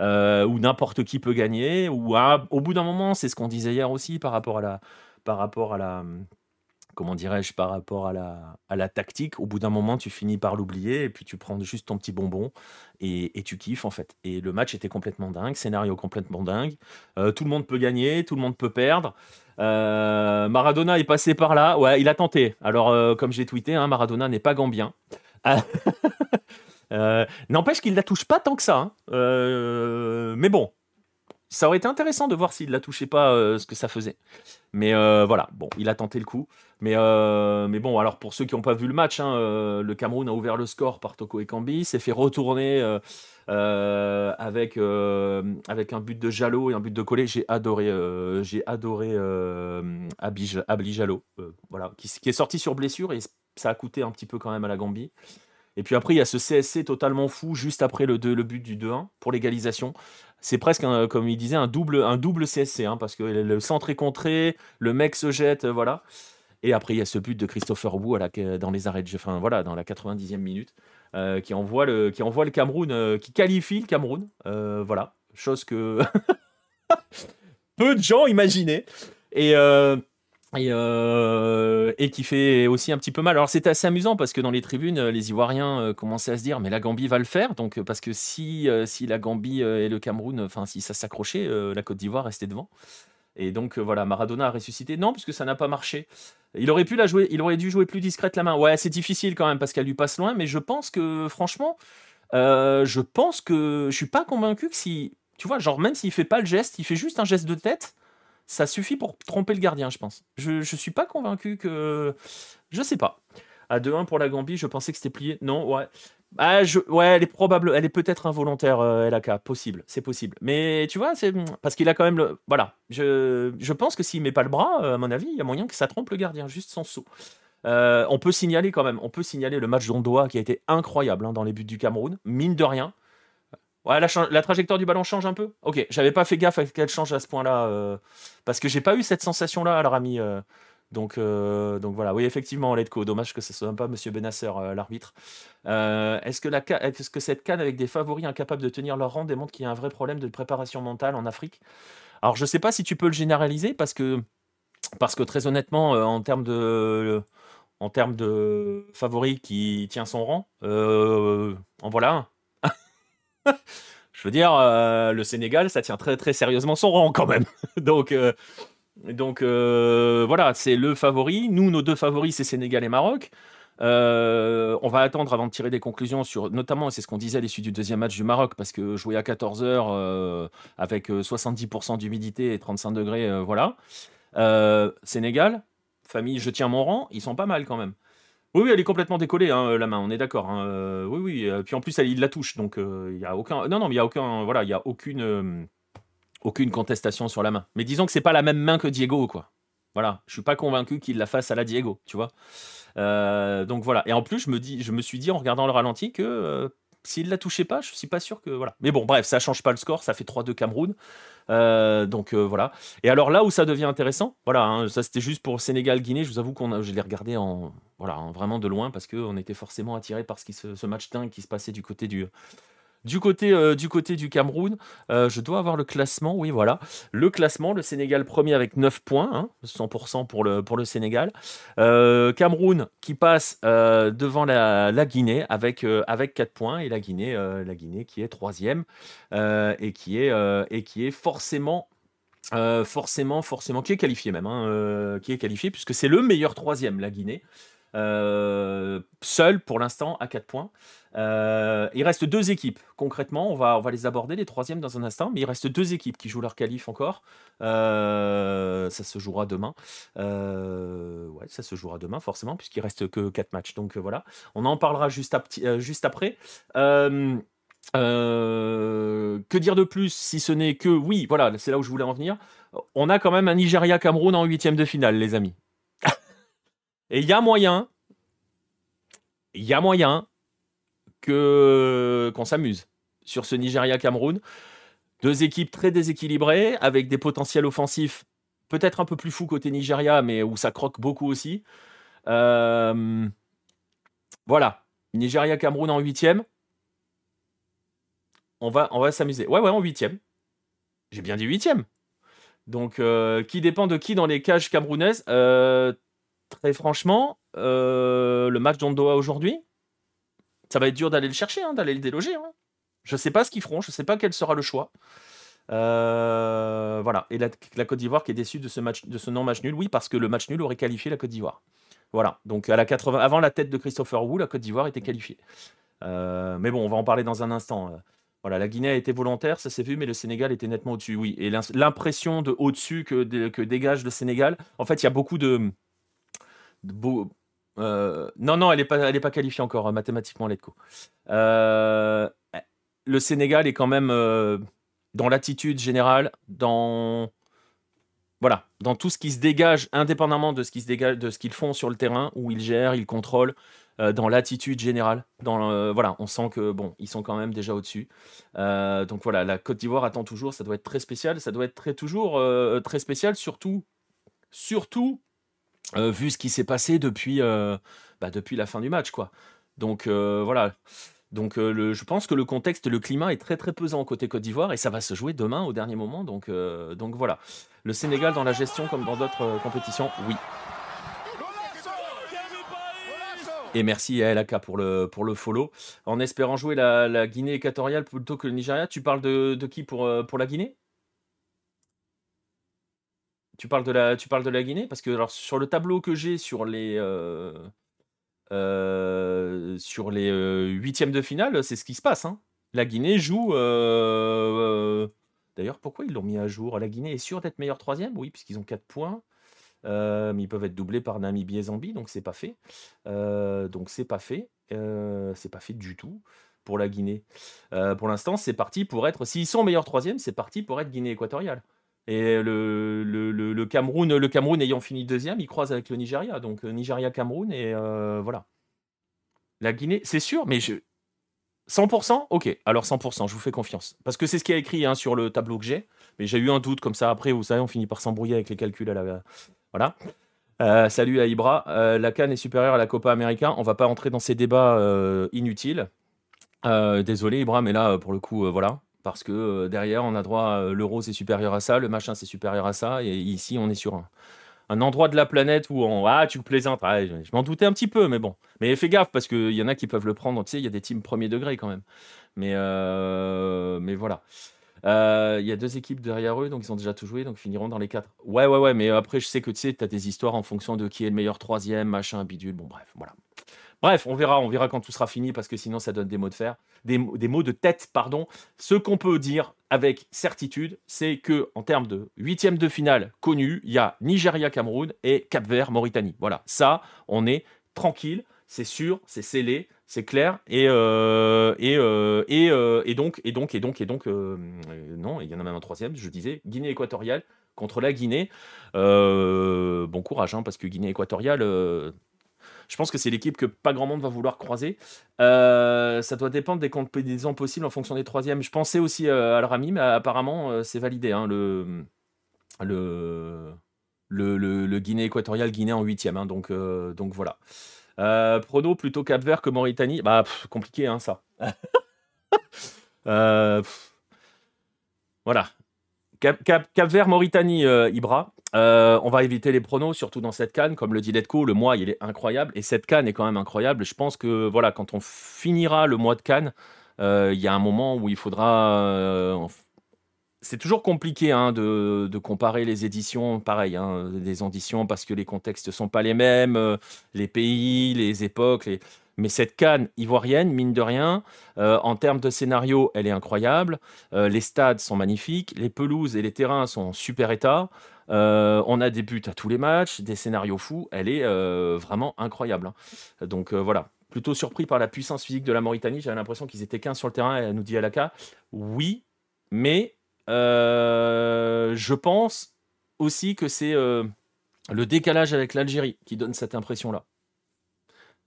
où n'importe qui peut gagner. Ou au bout d'un moment, c'est ce qu'on disait hier aussi par rapport à la, par rapport à la, comment dirais-je, par rapport à la, tactique, au bout d'un moment, tu finis par l'oublier et puis tu prends juste ton petit bonbon et, et, tu kiffes en fait. Et le match était complètement dingue, scénario complètement dingue. Euh, tout le monde peut gagner, tout le monde peut perdre. Euh, Maradona est passé par là, ouais, il a tenté. Alors, euh, comme j'ai tweeté, hein, Maradona n'est pas gambien. N'empêche qu'il ne la touche pas tant que ça. Hein. mais bon, ça aurait été intéressant de voir s'il la touchait pas, ce que ça faisait. Mais voilà, bon, il a tenté le coup. Mais, euh, mais bon, alors pour ceux qui n'ont pas vu le match, hein, euh, le Cameroun a ouvert le score par Toko Ekambi, s'est fait retourner euh, avec, avec un but de Jalo et un but de Collé. J'ai adoré, j'ai adoré Abli Jalo, voilà, qui, qui, est sorti sur blessure et ça a coûté un petit peu quand même à la Gambie. Et puis après, il y a ce CSC totalement fou juste après le, le but du 2-1 pour l'égalisation. C'est presque, comme il disait, un double, un double CSC, hein, parce que le centre est contré, le mec se jette, voilà. Et après, il y a ce but de Christopher Wu dans les arrêts de jeu, enfin voilà, dans la 90e minute, euh, qui, envoie le, qui envoie le Cameroun, euh, qui qualifie le Cameroun. Euh, voilà, chose que peu de gens imaginaient. Et. Et, et, qui fait aussi un petit peu mal. Alors c'était assez amusant parce que dans les tribunes, les Ivoiriens commençaient à se dire mais la Gambie va le faire. Donc parce que si, si la Gambie et le Cameroun, enfin si ça s'accrochait, la Côte d'Ivoire restait devant. Et donc voilà, Maradona a ressuscité. Non, puisque ça n'a pas marché. Il aurait pu la jouer, il aurait dû jouer plus discrète la main. Ouais, c'est difficile quand même parce qu'elle lui passe loin, mais je pense que franchement, euh, je pense que je suis pas convaincu que si, tu vois, genre même s'il fait pas le geste, il fait juste un geste de tête, ça suffit pour tromper le gardien, je pense. Je, je suis pas convaincu que, je sais pas. À 2-1 pour la Gambie, je pensais que c'était plié. Non, ouais. Ah, je, ouais, elle est probable, elle est peut-être involontaire, euh, LAK, possible, c'est possible. Mais tu vois, c'est parce qu'il a quand même le, voilà. Je, je pense que s'il met pas le bras, euh, à mon avis, il y a moyen que ça trompe le gardien, juste sans saut. Euh, on peut signaler quand même, on peut signaler le match d'Ondoa qui a été incroyable hein, dans les buts du Cameroun, mine de rien. Ouais, la, trajectoire du ballon change un peu. Ok, j'avais pas fait gaffe à qu'elle change à ce point-là, parce que j'ai pas eu cette sensation-là, alors ami. Donc, euh, donc voilà, oui, effectivement, Letco, dommage que ce soit pas M. Benasser, euh, l'arbitre. Euh, est-ce que, cette canne avec des favoris incapables de tenir leur rang démontre qu'il y a un vrai problème de préparation mentale en Afrique? Alors, je sais pas si tu peux le généraliser parce que, parce que très honnêtement, en termes de, en termes de favoris qui tient son rang, en voilà un. Je veux dire, le Sénégal, ça tient très très sérieusement son rang quand même. donc, donc euh, voilà, c'est le favori. Nous, nos deux favoris, c'est Sénégal et Maroc. Euh, on va attendre avant de tirer des conclusions sur, notamment, c'est ce qu'on disait à l'issue du deuxième match du Maroc, parce que jouer à 14h euh, avec 70% d'humidité et 35 degrés, voilà. Sénégal, famille, je tiens mon rang, ils sont pas mal quand même. Oui, elle est complètement décollée, hein, la main, on est d'accord. Hein. oui, oui. Puis en plus, elle, il la touche, donc il y a aucun. Non, non, mais il y a aucun. Voilà, il y a aucune aucune contestation sur la main. Mais disons que c'est pas la même main que Diego, quoi. Voilà, je suis pas convaincu qu'il la fasse à la Diego, tu vois. Euh, donc voilà. Et en plus, je me dis, je me suis dit en regardant le ralenti que euh, s'il la touchait pas, je suis pas sûr que. Mais bon, bref, ça change pas le score, ça fait 3-2 Cameroun. Euh, donc voilà. Et alors là où ça devient intéressant, voilà, hein, ça c'était juste pour Sénégal-Guinée. Je vous avoue qu'on je l'ai regardé en voilà, vraiment de loin parce qu'on était forcément attiré par ce, ce match dingue qui se passait du côté du du côté, euh, du, côté du Cameroun, euh, je dois avoir le classement. Oui, voilà. Le classement, le Sénégal premier avec 9 points, 100% hein, pour le, pour le Sénégal. Euh, Cameroun qui passe devant la, Guinée avec, avec 4 points. Et la Guinée, la Guinée qui est troisième et, qui est, et qui est forcément forcément, forcément, qui est qualifié même, hein, qui est qualifié puisque c'est le meilleur troisième, la Guinée. Seul pour l'instant à 4 points. il reste deux équipes, concrètement, on va, on va les aborder, les troisièmes dans un instant, mais il reste deux équipes qui jouent leur qualif encore. ça se jouera demain. ouais, ça se jouera demain, forcément, puisqu'il reste que 4 matchs. Donc voilà, on en parlera juste, juste après. que dire de plus si ce n'est que, oui, voilà, c'est là où je voulais en venir. On a quand même un Nigeria-Cameroun en huitième de finale, les amis. Et il y a moyen, il y a moyen que qu'on s'amuse sur ce Nigeria-Cameroun. Deux équipes très déséquilibrées, avec des potentiels offensifs peut-être un peu plus fous côté Nigeria, mais où ça croque beaucoup aussi. Euh, voilà, Nigeria-Cameroun en huitième. On va, on va s'amuser. Ouais, ouais, en huitième. J'ai bien dit huitième. Donc, euh, qui dépend de qui dans les cages camerounaises? Euh, Très franchement, euh, le match d'Ondoa aujourd'hui, ça va être dur d'aller le chercher, hein, d'aller le déloger. Hein. Je ne sais pas ce qu'ils feront, je ne sais pas quel sera le choix. Euh, voilà. Et la, Côte d'Ivoire qui est déçue de ce, match, de ce non-match nul, oui, parce que le match nul aurait qualifié la Côte d'Ivoire. Voilà. Donc à la 80, avant la tête de Christopher Wu, la Côte d'Ivoire était qualifiée. Euh, mais bon, on va en parler dans un instant. Voilà, la Guinée a été volontaire, ça s'est vu, mais le Sénégal était nettement au-dessus, oui. Et l'impression de au-dessus que dégage le Sénégal, en fait, il y a beaucoup de, euh, non, non, elle n'est pas, pas qualifiée encore euh, mathématiquement, Letco. Euh, le Sénégal est quand même dans l'attitude générale, dans voilà, dans tout ce qui se dégage, indépendamment de ce qu'ils font sur le terrain, où ils gèrent, ils contrôlent, dans l'attitude générale. Dans voilà, on sent que bon, ils sont quand même déjà au-dessus. donc voilà, la Côte d'Ivoire attend toujours, ça doit être très spécial, ça doit être très toujours très spécial, surtout, surtout euh, vu ce qui s'est passé depuis, euh, bah, depuis la fin du match. quoi. Donc euh, voilà. Donc je pense que le contexte, le climat est très très pesant côté Côte d'Ivoire et ça va se jouer demain au dernier moment. Donc, donc voilà. Le Sénégal dans la gestion comme dans d'autres compétitions, oui. Et merci à LAK pour le, pour le follow. En espérant jouer la, Guinée équatoriale plutôt que le Nigeria, tu parles de, de qui pour, pour la Guinée? Tu parles de la, Guinée? Parce que sur le tableau que j'ai sur les euh, euh, euh, huitièmes de finale, c'est ce qui se passe. Hein. La Guinée joue. D'ailleurs, pourquoi ils l'ont mis à jour? La Guinée est sûre d'être meilleure troisième, oui, puisqu'ils ont 4 points. mais ils peuvent être doublés par Namibie et Zambie, donc c'est pas fait. donc c'est pas fait. c'est pas fait du tout pour la Guinée. pour l'instant, c'est parti pour être. S'ils sont meilleurs troisième, c'est parti pour être Guinée équatoriale. Et le, Cameroun, le Cameroun ayant fini deuxième, il croise avec le Nigeria. Donc euh, Nigeria-Cameroun, et euh, voilà. La Guinée, c'est sûr, mais je... 100% Ok, alors 100%, je vous fais confiance. Parce que c'est ce qui a écrit hein, sur le tableau que j'ai. Mais j'ai eu un doute comme ça. Après, vous savez, on finit par s'embrouiller avec les calculs à la. Voilà. Euh, salut à Ibra. la Cannes est supérieure à la Copa América. On va pas entrer dans ces débats inutiles. désolé, Ibra, mais là, pour le coup, voilà parce que euh, derrière, on a droit, euh, l'euro c'est supérieur à ça, le machin c'est supérieur à ça, et ici on est sur un, endroit de la planète où on ah tu plaisantes, ah, je, m'en doutais un petit peu, mais bon, mais fais gaffe parce qu'il y en a qui peuvent le prendre, tu sais, il y a des teams premier degré quand même, mais euh, mais voilà. Il y a deux équipes derrière eux, donc ils ont déjà tout joué, donc finiront dans les quatre. Ouais, ouais, ouais, mais après, je sais que tu sais, tu as des histoires en fonction de qui est le meilleur troisième, machin, bidule. Bon, bref, voilà. Bref, on verra, on verra quand tout sera fini parce que sinon ça donne des mots de fer, des, mots de tête, pardon. Ce qu'on peut dire avec certitude, c'est que en termes de huitième de finale connu, il y a Nigeria-Cameroun et Cap-Vert-Mauritanie. Voilà, ça, on est tranquille, c'est sûr, c'est scellé, c'est clair et euh, et, euh, euh, et, donc et donc et donc et donc non, il y en a même un troisième, je disais Guinée équatoriale contre la Guinée. bon courage, hein, parce que Guinée équatoriale, je pense que c'est l'équipe que pas grand monde va vouloir croiser. Euh, ça doit dépendre des compétitions possibles en fonction des troisièmes. Je pensais aussi euh, à Al-Rami, mais apparemment euh, c'est validé. Hein, le, Guinée équatoriale, Guinée en huitième. Hein, donc, voilà. prono plutôt Cap Vert que Mauritanie. Bah compliqué hein, ça. voilà. Cap, Vert, Mauritanie, Ibra. Euh, on va éviter les pronos, surtout dans cette canne. Comme le dit Letco, le mois, il est incroyable. Et cette canne est quand même incroyable. Je pense que voilà, quand on finira le mois de canne, euh, il y a un moment où il faudra. Euh, c'est toujours compliqué hein, de, comparer les éditions, pareil, hein, des éditions parce que les contextes sont pas les mêmes, les pays, les époques. Mais cette canne ivoirienne, mine de rien, en termes de scénario, elle est incroyable. Les stades sont magnifiques, les pelouses et les terrains sont en super état. On a des buts à tous les matchs, des scénarios fous. Elle est vraiment incroyable. Hein. Donc voilà, plutôt surpris par la puissance physique de la Mauritanie. J'avais l'impression qu'ils étaient 15 sur le terrain. Elle nous dit Alaka, oui, mais euh, je pense aussi que c'est euh, le décalage avec l'Algérie qui donne cette impression-là.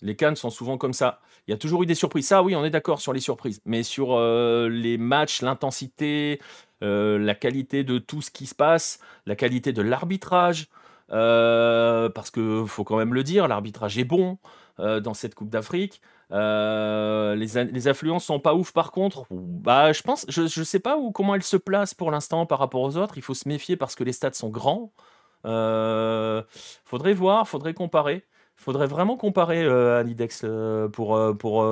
Les Cannes sont souvent comme ça. Il y a toujours eu des surprises. Ça, oui, on est d'accord sur les surprises. Mais sur euh, les matchs, l'intensité, la qualité de tout ce qui se passe, la qualité de l'arbitrage, parce qu'il faut quand même le dire, l'arbitrage est bon dans cette Coupe d'Afrique. Euh, les, les, affluences sont pas ouf par contre. Bah, je pense, je, je sais pas où, comment elles se placent pour l'instant par rapport aux autres. Il faut se méfier parce que les stades sont grands. Euh, faudrait voir, faudrait comparer. Faudrait vraiment comparer euh, à l'IDEX euh, pour, pour,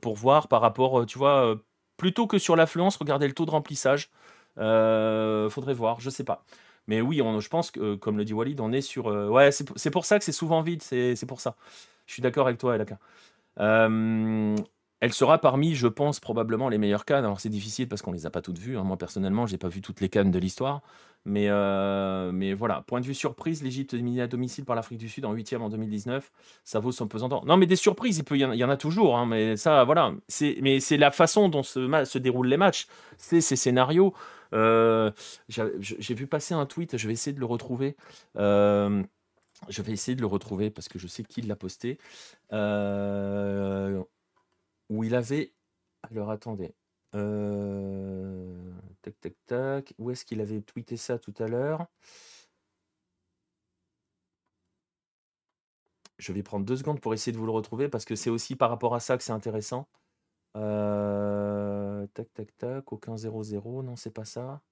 pour voir par rapport, tu vois, plutôt que sur l'affluence, regarder le taux de remplissage. Faudrait voir, je sais pas. Mais oui, je pense que, comme le dit Walid, on est sur. ouais, c'est pour ça que c'est souvent vide, c'est pour ça. Je suis d'accord avec toi, Elaka. Euh, elle sera parmi, je pense, probablement les meilleures cannes. Alors c'est difficile parce qu'on les a pas toutes vues. Hein. Moi personnellement, j'ai pas vu toutes les cannes de l'histoire. Mais, euh, voilà, point de vue surprise, l'Égypte éliminée à domicile par l'Afrique du Sud en 8 en 2019, ça vaut son pesant d'or. Non, mais des surprises, il, y, en, a toujours. Hein, mais ça, voilà. Mais c'est la façon dont se, déroulent les matchs. C'est ces scénarios. Euh, j'ai vu passer un tweet, je vais essayer de le retrouver. Je vais essayer de le retrouver parce que je sais qui l'a posté. Euh, où il avait. Alors attendez. Euh, tac, tac, tac. Où est-ce qu'il avait tweeté ça tout à l'heure? Je vais prendre deux secondes pour essayer de vous le retrouver parce que c'est aussi par rapport à ça que c'est intéressant. Euh, tac, tac, tac. Aucun 0-0. Non, c'est pas ça.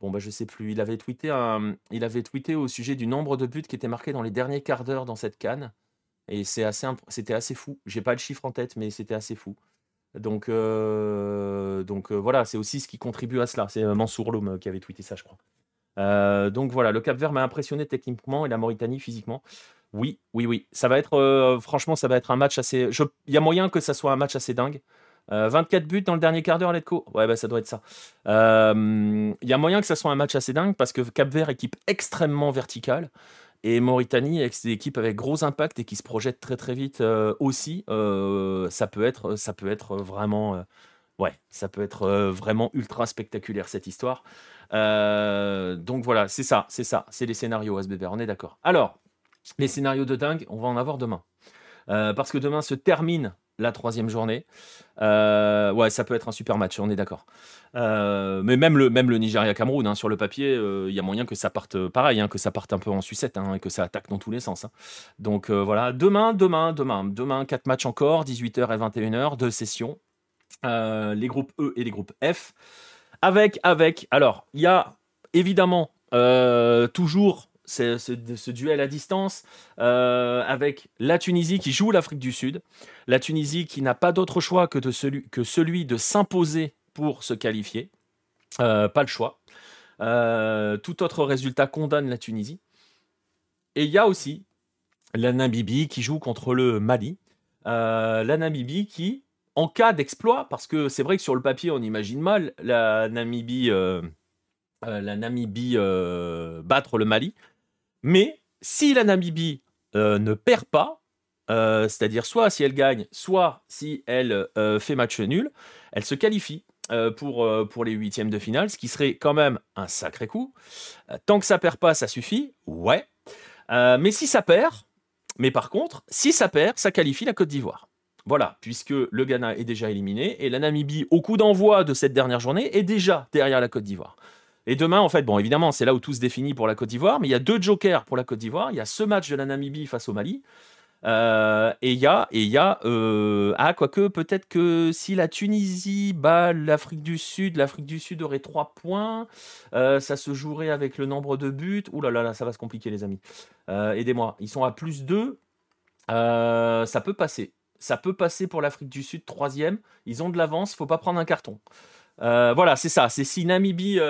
Bon, bah, je sais plus. Il avait tweeté, il avait tweeté au sujet du nombre de buts qui étaient marqués dans les derniers quarts d'heure dans cette canne. Et c'est assez, c'était assez fou. J'ai pas le chiffre en tête, mais c'était assez fou. Donc, euh, donc euh, voilà, c'est aussi ce qui contribue à cela. C'est euh, Mansour Loum qui avait tweeté ça, je crois. donc voilà, le Cap Vert m'a impressionné techniquement et la Mauritanie physiquement. Oui, oui, oui. Ça va être, franchement, ça va être un match assez. Il y a moyen que ça soit un match assez dingue. 24 euh, buts dans le dernier quart d'heure, Letco Ouais, bah, ça doit être ça. Il y a moyen que ça soit un match assez dingue parce que Cap Vert, équipe extrêmement verticale. Et Mauritanie, c'est une équipe avec gros impact et qui se projette très très vite euh, aussi. ça, peut être, ça peut être vraiment. ouais, ça peut être vraiment ultra spectaculaire cette histoire. donc voilà, c'est ça, c'est ça. C'est les scénarios SBB, on est d'accord. Alors, les scénarios de dingue, on va en avoir demain. parce que demain se termine la troisième journée. Euh, ouais, ça peut être un super match, on est d'accord. Euh, mais même le, même le Nigeria-Cameroun, hein, sur le papier, euh, il y a moyen que ça parte pareil, hein, que ça parte un peu en sucette hein, et que ça attaque dans tous les sens. Donc voilà, demain, demain, demain, demain, quatre matchs encore, 18h et 21h, deux sessions. les groupes E et les groupes F. Avec, avec, alors, il y a évidemment toujours ce, duel à distance euh, avec la Tunisie qui joue l'Afrique du Sud, la Tunisie qui n'a pas d'autre choix que, de celui, de s'imposer pour se qualifier, euh, pas le choix. Euh, tout autre résultat condamne la Tunisie. Et il y a aussi la Namibie qui joue contre le Mali. la Namibie qui, en cas d'exploit, parce que c'est vrai que sur le papier on imagine mal la Namibie battre le Mali, mais si la Namibie euh, ne perd pas, euh, c'est-à-dire soit si elle gagne, soit si elle euh, fait match nul, elle se qualifie pour, pour les huitièmes de finale, ce qui serait quand même un sacré coup. tant que ça perd pas, ça suffit, ouais. mais si ça perd, mais par contre, si ça perd, ça qualifie la Côte d'Ivoire. Voilà, puisque le Ghana est déjà éliminé et la Namibie, au coup d'envoi de cette dernière journée, est déjà derrière la Côte d'Ivoire. Et demain, en fait, bon, évidemment, c'est là où tout se définit pour la Côte d'Ivoire, mais il y a deux jokers pour la Côte d'Ivoire. Il y a ce match de la Namibie face au Mali. Euh, et il y a, et il y a euh, ah, quoique, peut-être que si la Tunisie bat l'Afrique du Sud, l'Afrique du Sud aurait trois points. Euh, ça se jouerait avec le nombre de buts. Ouh là là, là ça va se compliquer, les amis. Aidez-moi. Ils sont à plus 2. ça peut passer. Ça peut passer pour l'Afrique du Sud, troisième. Ils ont de l'avance, faut pas prendre un carton. Voilà, c'est ça. C'est si Namibie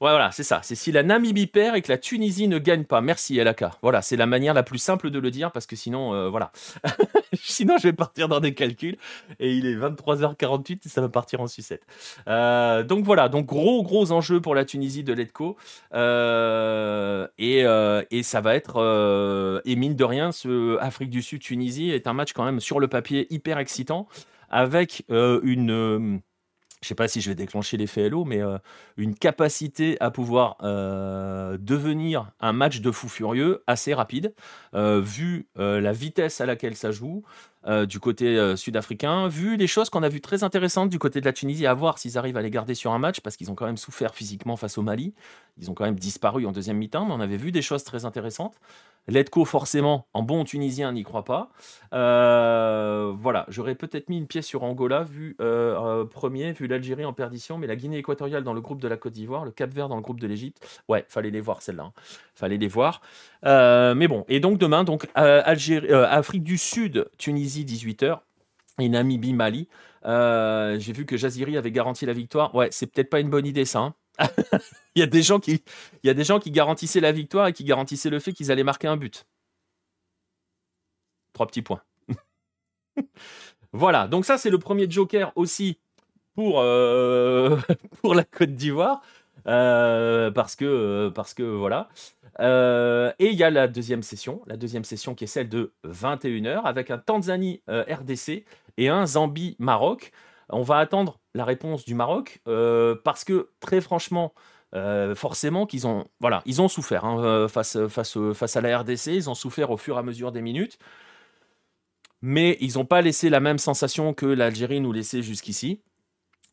voilà, c'est ça. C'est si la Namibie perd et que la Tunisie ne gagne pas. Merci, LAK. Voilà, c'est la manière la plus simple de le dire parce que sinon, euh, voilà. sinon, je vais partir dans des calculs et il est 23h48 et ça va partir en sucette. Euh, donc voilà, donc gros, gros enjeu pour la Tunisie de Letco. Euh, et, et, ça va être, et mine de rien, ce Afrique du Sud-Tunisie est un match quand même sur le papier hyper excitant avec une je sais pas si je vais déclencher l'effet Hello, mais euh, une capacité à pouvoir euh, devenir un match de fou furieux assez rapide, euh, vu la vitesse à laquelle ça joue du côté sud-africain, vu les choses qu'on a vues très intéressantes du côté de la Tunisie, à voir s'ils arrivent à les garder sur un match, parce qu'ils ont quand même souffert physiquement face au Mali, ils ont quand même disparu en deuxième mi-temps, mais on avait vu des choses très intéressantes. Letco, forcément, en bon tunisien, n'y croit pas. Euh, voilà, j'aurais peut-être mis une pièce sur Angola, vu euh, euh, premier, vu l'Algérie en perdition, mais la Guinée équatoriale dans le groupe de la Côte d'Ivoire, le Cap Vert dans le groupe de l'Égypte. Ouais, fallait les voir celle-là. Hein. Fallait les voir. mais bon, et donc demain, donc Afrique du Sud, Tunisie, 18h, et Namibie, Mali. J'ai vu que Jaziri avait garanti la victoire. Ouais, c'est peut-être pas une bonne idée ça. Hein il, y a des gens qui, garantissaient la victoire et qui garantissaient le fait qu'ils allaient marquer un but. Trois petits points. voilà, donc ça c'est le premier joker aussi pour, euh, la Côte d'Ivoire. Euh, parce que euh, parce que voilà. et il y a la deuxième session, la deuxième session qui est celle de 21h avec un Tanzanie RDC et un Zambie Maroc. On va attendre la réponse du Maroc euh, parce que très franchement, euh, forcément qu'ils ont, voilà, ils ont souffert hein, euh, face, à la RDC, ils ont souffert au fur et à mesure des minutes, mais ils n'ont pas laissé la même sensation que l'Algérie nous laissait jusqu'ici.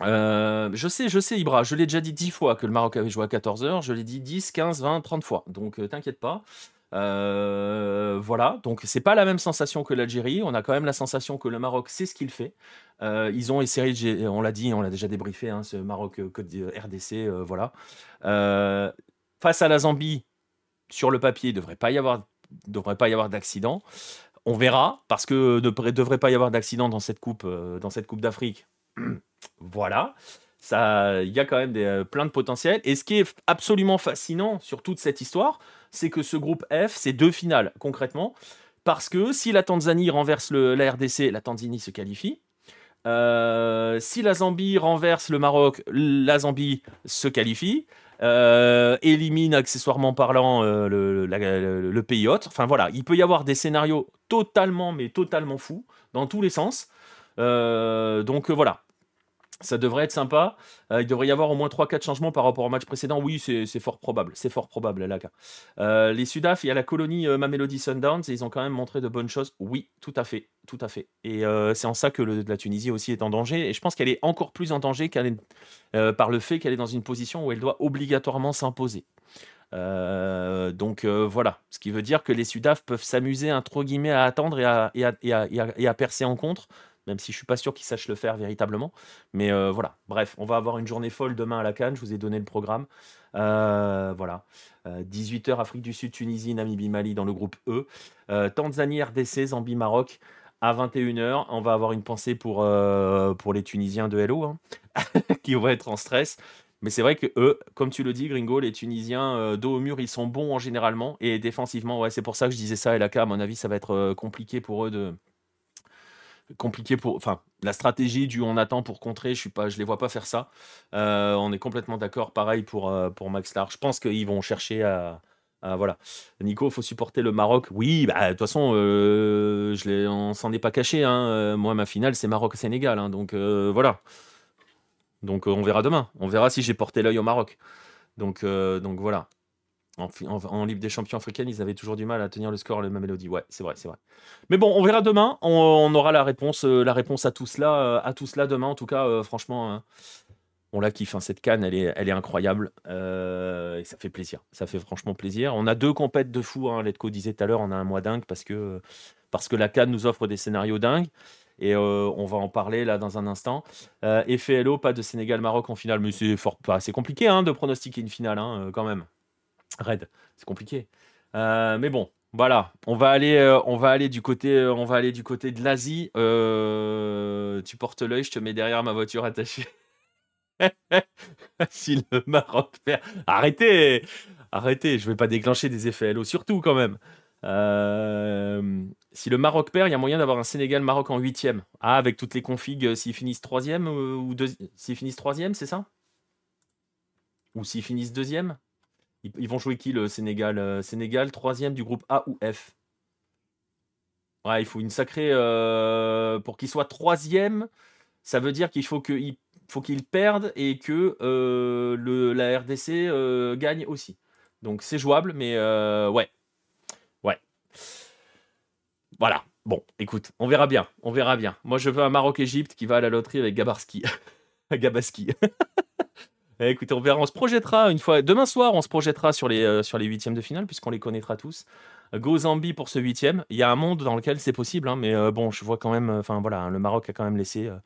je sais, je sais, Ibra, je l'ai déjà dit 10 fois que le Maroc avait joué à 14h, je l'ai dit 10, 15, 20, 30 fois, donc t'inquiète pas. Euh, voilà, donc c'est pas la même sensation que l'Algérie. On a quand même la sensation que le Maroc sait ce qu'il fait. Euh, ils ont essayé, on l'a dit, on l'a déjà débriefé, hein, ce Maroc euh, RDC, voilà. face à la Zambie, sur le papier, il devrait pas y avoir, devrait pas y avoir d'accident. On verra, parce que ne devrait pas y avoir d'accident dans cette coupe, dans cette coupe d'Afrique. voilà. Ça, il y a quand même des, plein de potentiel. Et ce qui est absolument fascinant sur toute cette histoire, c'est que ce groupe F, c'est deux finales, concrètement. Parce que si la Tanzanie renverse la RDC, la Tanzanie se qualifie. Euh, si la Zambie renverse le Maroc, la Zambie se qualifie. Euh, élimine accessoirement parlant euh, le, pays hôte. Enfin voilà, il peut y avoir des scénarios totalement, mais totalement fous, dans tous les sens. donc voilà, ça devrait être sympa. Euh, il devrait y avoir au moins 3-4 changements par rapport au match précédent. Oui, c'est fort probable. C'est fort probable, là. Euh, les Sudaf, il y a la colonie euh, Mamelody Sundowns et ils ont quand même montré de bonnes choses. Oui, tout à fait. Tout à fait. Et c'est en ça que la Tunisie aussi est en danger. Et je pense qu'elle est encore plus en danger par le fait qu'elle est dans une position où elle doit obligatoirement s'imposer. donc voilà, ce qui veut dire que les Sudaf peuvent s'amuser entre guillemets à attendre et à percer en contre même si je suis pas sûr qu'ils sachent le faire véritablement. Mais euh, voilà, bref, on va avoir une journée folle demain à la Cannes, je vous ai donné le programme. Euh, voilà, 18h euh, Afrique du Sud, Tunisie, Namibie, Mali dans le groupe E. Tanzanie, RDC, Zambie, Maroc à 21h. On va avoir une pensée pour, les Tunisiens de Hello, hein, qui vont être en stress. Mais c'est vrai que eux, comme tu le dis, Gringo, les Tunisiens, dos au mur, ils sont bons en généralement. Et défensivement, ouais, c'est pour ça que je disais ça. Et là, à mon avis, ça va être compliqué pour eux de, compliqué pour. Enfin, la stratégie du on attend pour contrer, je suis pas, je les vois pas faire ça. Euh, on est complètement d'accord. Pareil pour, euh, pour Max Lar. Je pense qu'ils vont chercher à, voilà. Nico, faut supporter le Maroc. Oui, bah, de toute façon, euh, je on s'en est pas caché. Hein. Moi, ma finale, c'est Maroc-Sénégal. Hein. donc voilà. Donc on verra demain. On verra si j'ai porté l'œil au Maroc. Donc, donc voilà. En, Ligue des Champions africaines, ils avaient toujours du mal à tenir le score, le même mélodie. Ouais, c'est vrai, c'est vrai. Mais bon, on verra demain. On, aura la réponse, euh, la réponse à tout cela, euh, à tout cela demain. En tout cas, euh, franchement, hein, on la kiffe. Hein, cette canne, elle est, elle est incroyable et ça fait plaisir. Ça fait franchement plaisir. On a deux compètes de fou. Hein, Letco disait tout à l'heure, on a un mois dingue parce que parce que la canne nous offre des scénarios dingues. Et on va en parler là dans un instant. effet LO, pas de Sénégal-Maroc en finale, mais c'est fort, c'est compliqué de pronostiquer une finale quand même. Red, c'est compliqué. Euh, mais bon, voilà, on va aller, euh, on va aller du côté, euh, on va aller du côté de l'Asie. tu portes l'œil, je te mets derrière ma voiture attachée. si le Maroc perd. Arrêtez Arrêtez, je vais pas déclencher des effets LO, surtout quand même. Si le Maroc perd, il y a moyen d'avoir un Sénégal-Maroc en huitième. Ah, avec toutes les configs, s'ils finissent troisième ou deux... s'ils finissent troisième, c'est ça? Ou s'ils finissent deuxième? Ils, vont jouer qui le Sénégal Sénégal, troisième du groupe A ou F? Ouais, il faut une sacrée. pour qu'il soit troisième, ça veut dire qu'il faut qu'il faut perde et que le, la RDC gagne aussi. Donc c'est jouable, mais ouais, voilà. Bon, écoute, on verra bien. On verra bien. Moi, je veux un Maroc-Égypte qui va à la loterie avec Gabarski. Gabaski. Eh, écoutez, on verra. On se projettera une fois. Demain soir, on se projettera sur les, euh, sur huitièmes de finale, puisqu'on les connaîtra tous. Go Zambie pour ce huitième. Il y a un monde dans lequel c'est possible, hein, mais euh, bon, je vois quand même. Enfin voilà, le Maroc a quand même laissé euh,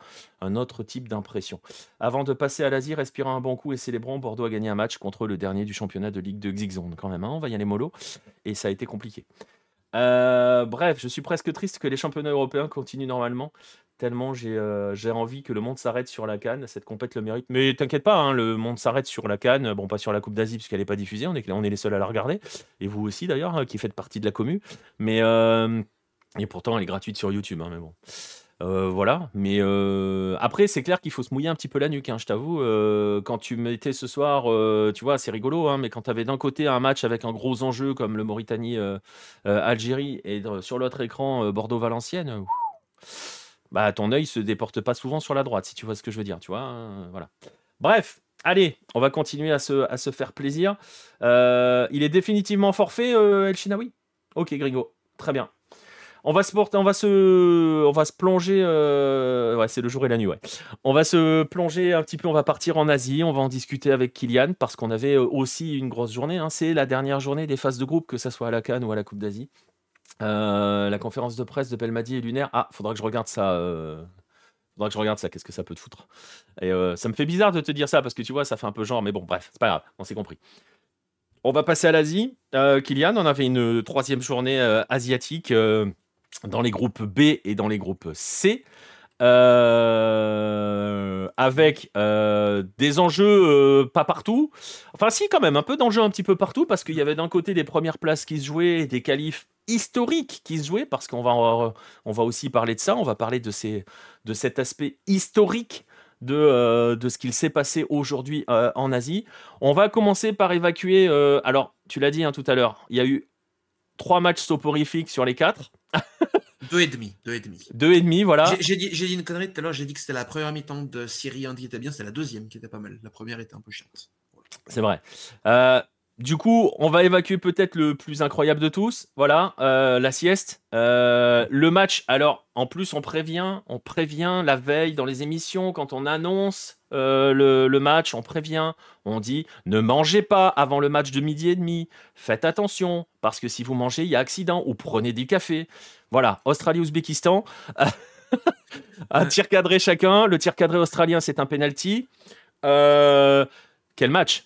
un autre type d'impression. Avant de passer à l'Asie, respirons un bon coup et célébrons. Bordeaux a gagné un match contre le dernier du championnat de Ligue de Xixon, quand même. Hein, on va y aller mollo. Et ça a été compliqué. Euh, bref, je suis presque triste que les championnats européens continuent normalement, tellement j'ai euh, envie que le monde s'arrête sur la canne. Cette compète le mérite. Mais t'inquiète pas, hein, le monde s'arrête sur la canne. Bon, pas sur la Coupe d'Asie puisqu'elle n'est pas diffusée. On est, on les seuls à la regarder. Et vous aussi d'ailleurs, hein, qui faites partie de la commu. Mais euh, et pourtant, elle est gratuite sur YouTube. Hein, mais bon. Euh, voilà, mais euh, après, c'est clair qu'il faut se mouiller un petit peu la nuque, hein, je t'avoue. Euh, quand tu mettais ce soir, tu vois, c'est rigolo, hein, mais quand tu avais d'un côté un match avec un gros enjeu comme le Mauritanie-Algérie et sur l'autre écran Bordeaux-Valenciennes, bah ton œil se déporte pas souvent sur la droite, si tu vois ce que je veux dire, tu vois. Hein, voilà. Bref, allez, on va continuer à se, à se faire plaisir. il est définitivement forfait, El Chinaoui Ok, Gringo, très bien. On va se se, on va se plonger. Euh, ouais, c'est le jour et la nuit. Ouais. On va se plonger un petit peu. On va partir en Asie. On va en discuter avec Kylian parce qu'on avait euh, aussi une grosse journée. Hein. C'est la dernière journée des phases de groupe, que ce soit à la Cannes ou à la Coupe d'Asie. Euh, la conférence de presse de Belmadi et Lunaire. Ah, faudra que je regarde ça. Faudra que je regarde ça. Qu'est-ce que ça peut te foutre Et ça me fait bizarre de te dire ça parce que tu vois, ça fait un peu genre. Mais bon, bref, c'est pas grave. On s'est compris. On va passer à l'Asie. Kylian, on avait une troisième journée asiatique dans les groupes B et dans les groupes C. Euh, avec euh, des enjeux euh, pas partout. Enfin, si, quand même, un peu d'enjeux un petit peu partout, parce qu'il y avait d'un côté des premières places qui se jouaient des qualifs historiques qui se jouaient, parce qu'on va, on va aussi parler de ça, on va parler de, ces, de cet aspect historique de, de ce qu'il s'est passé aujourd'hui en Asie. On va commencer par évacuer, alors tu l'as dit hein, tout à l'heure, il y a eu trois matchs soporifiques sur les quatre. Deux et demi. Deux et demi. Deux et demi, voilà. J'ai dit, dit, une connerie tout à l'heure, j'ai dit que c'était la première mi-temps de Syrie qui était bien, c'est la deuxième qui était pas mal. La première était un peu chiante. C'est vrai. Euh, du coup, on va évacuer peut-être le plus incroyable de tous. Voilà, euh, la sieste. Euh, le match. Alors, en plus, on prévient, on prévient la veille dans les émissions quand on annonce euh, le, match, on prévient, on dit ne mangez pas avant le match de midi et demi. Faites attention parce que si vous mangez, il y a accident ou prenez du café. Voilà, Australie-Ouzbékistan. un tir cadré chacun. Le tir cadré australien, c'est un penalty. quel match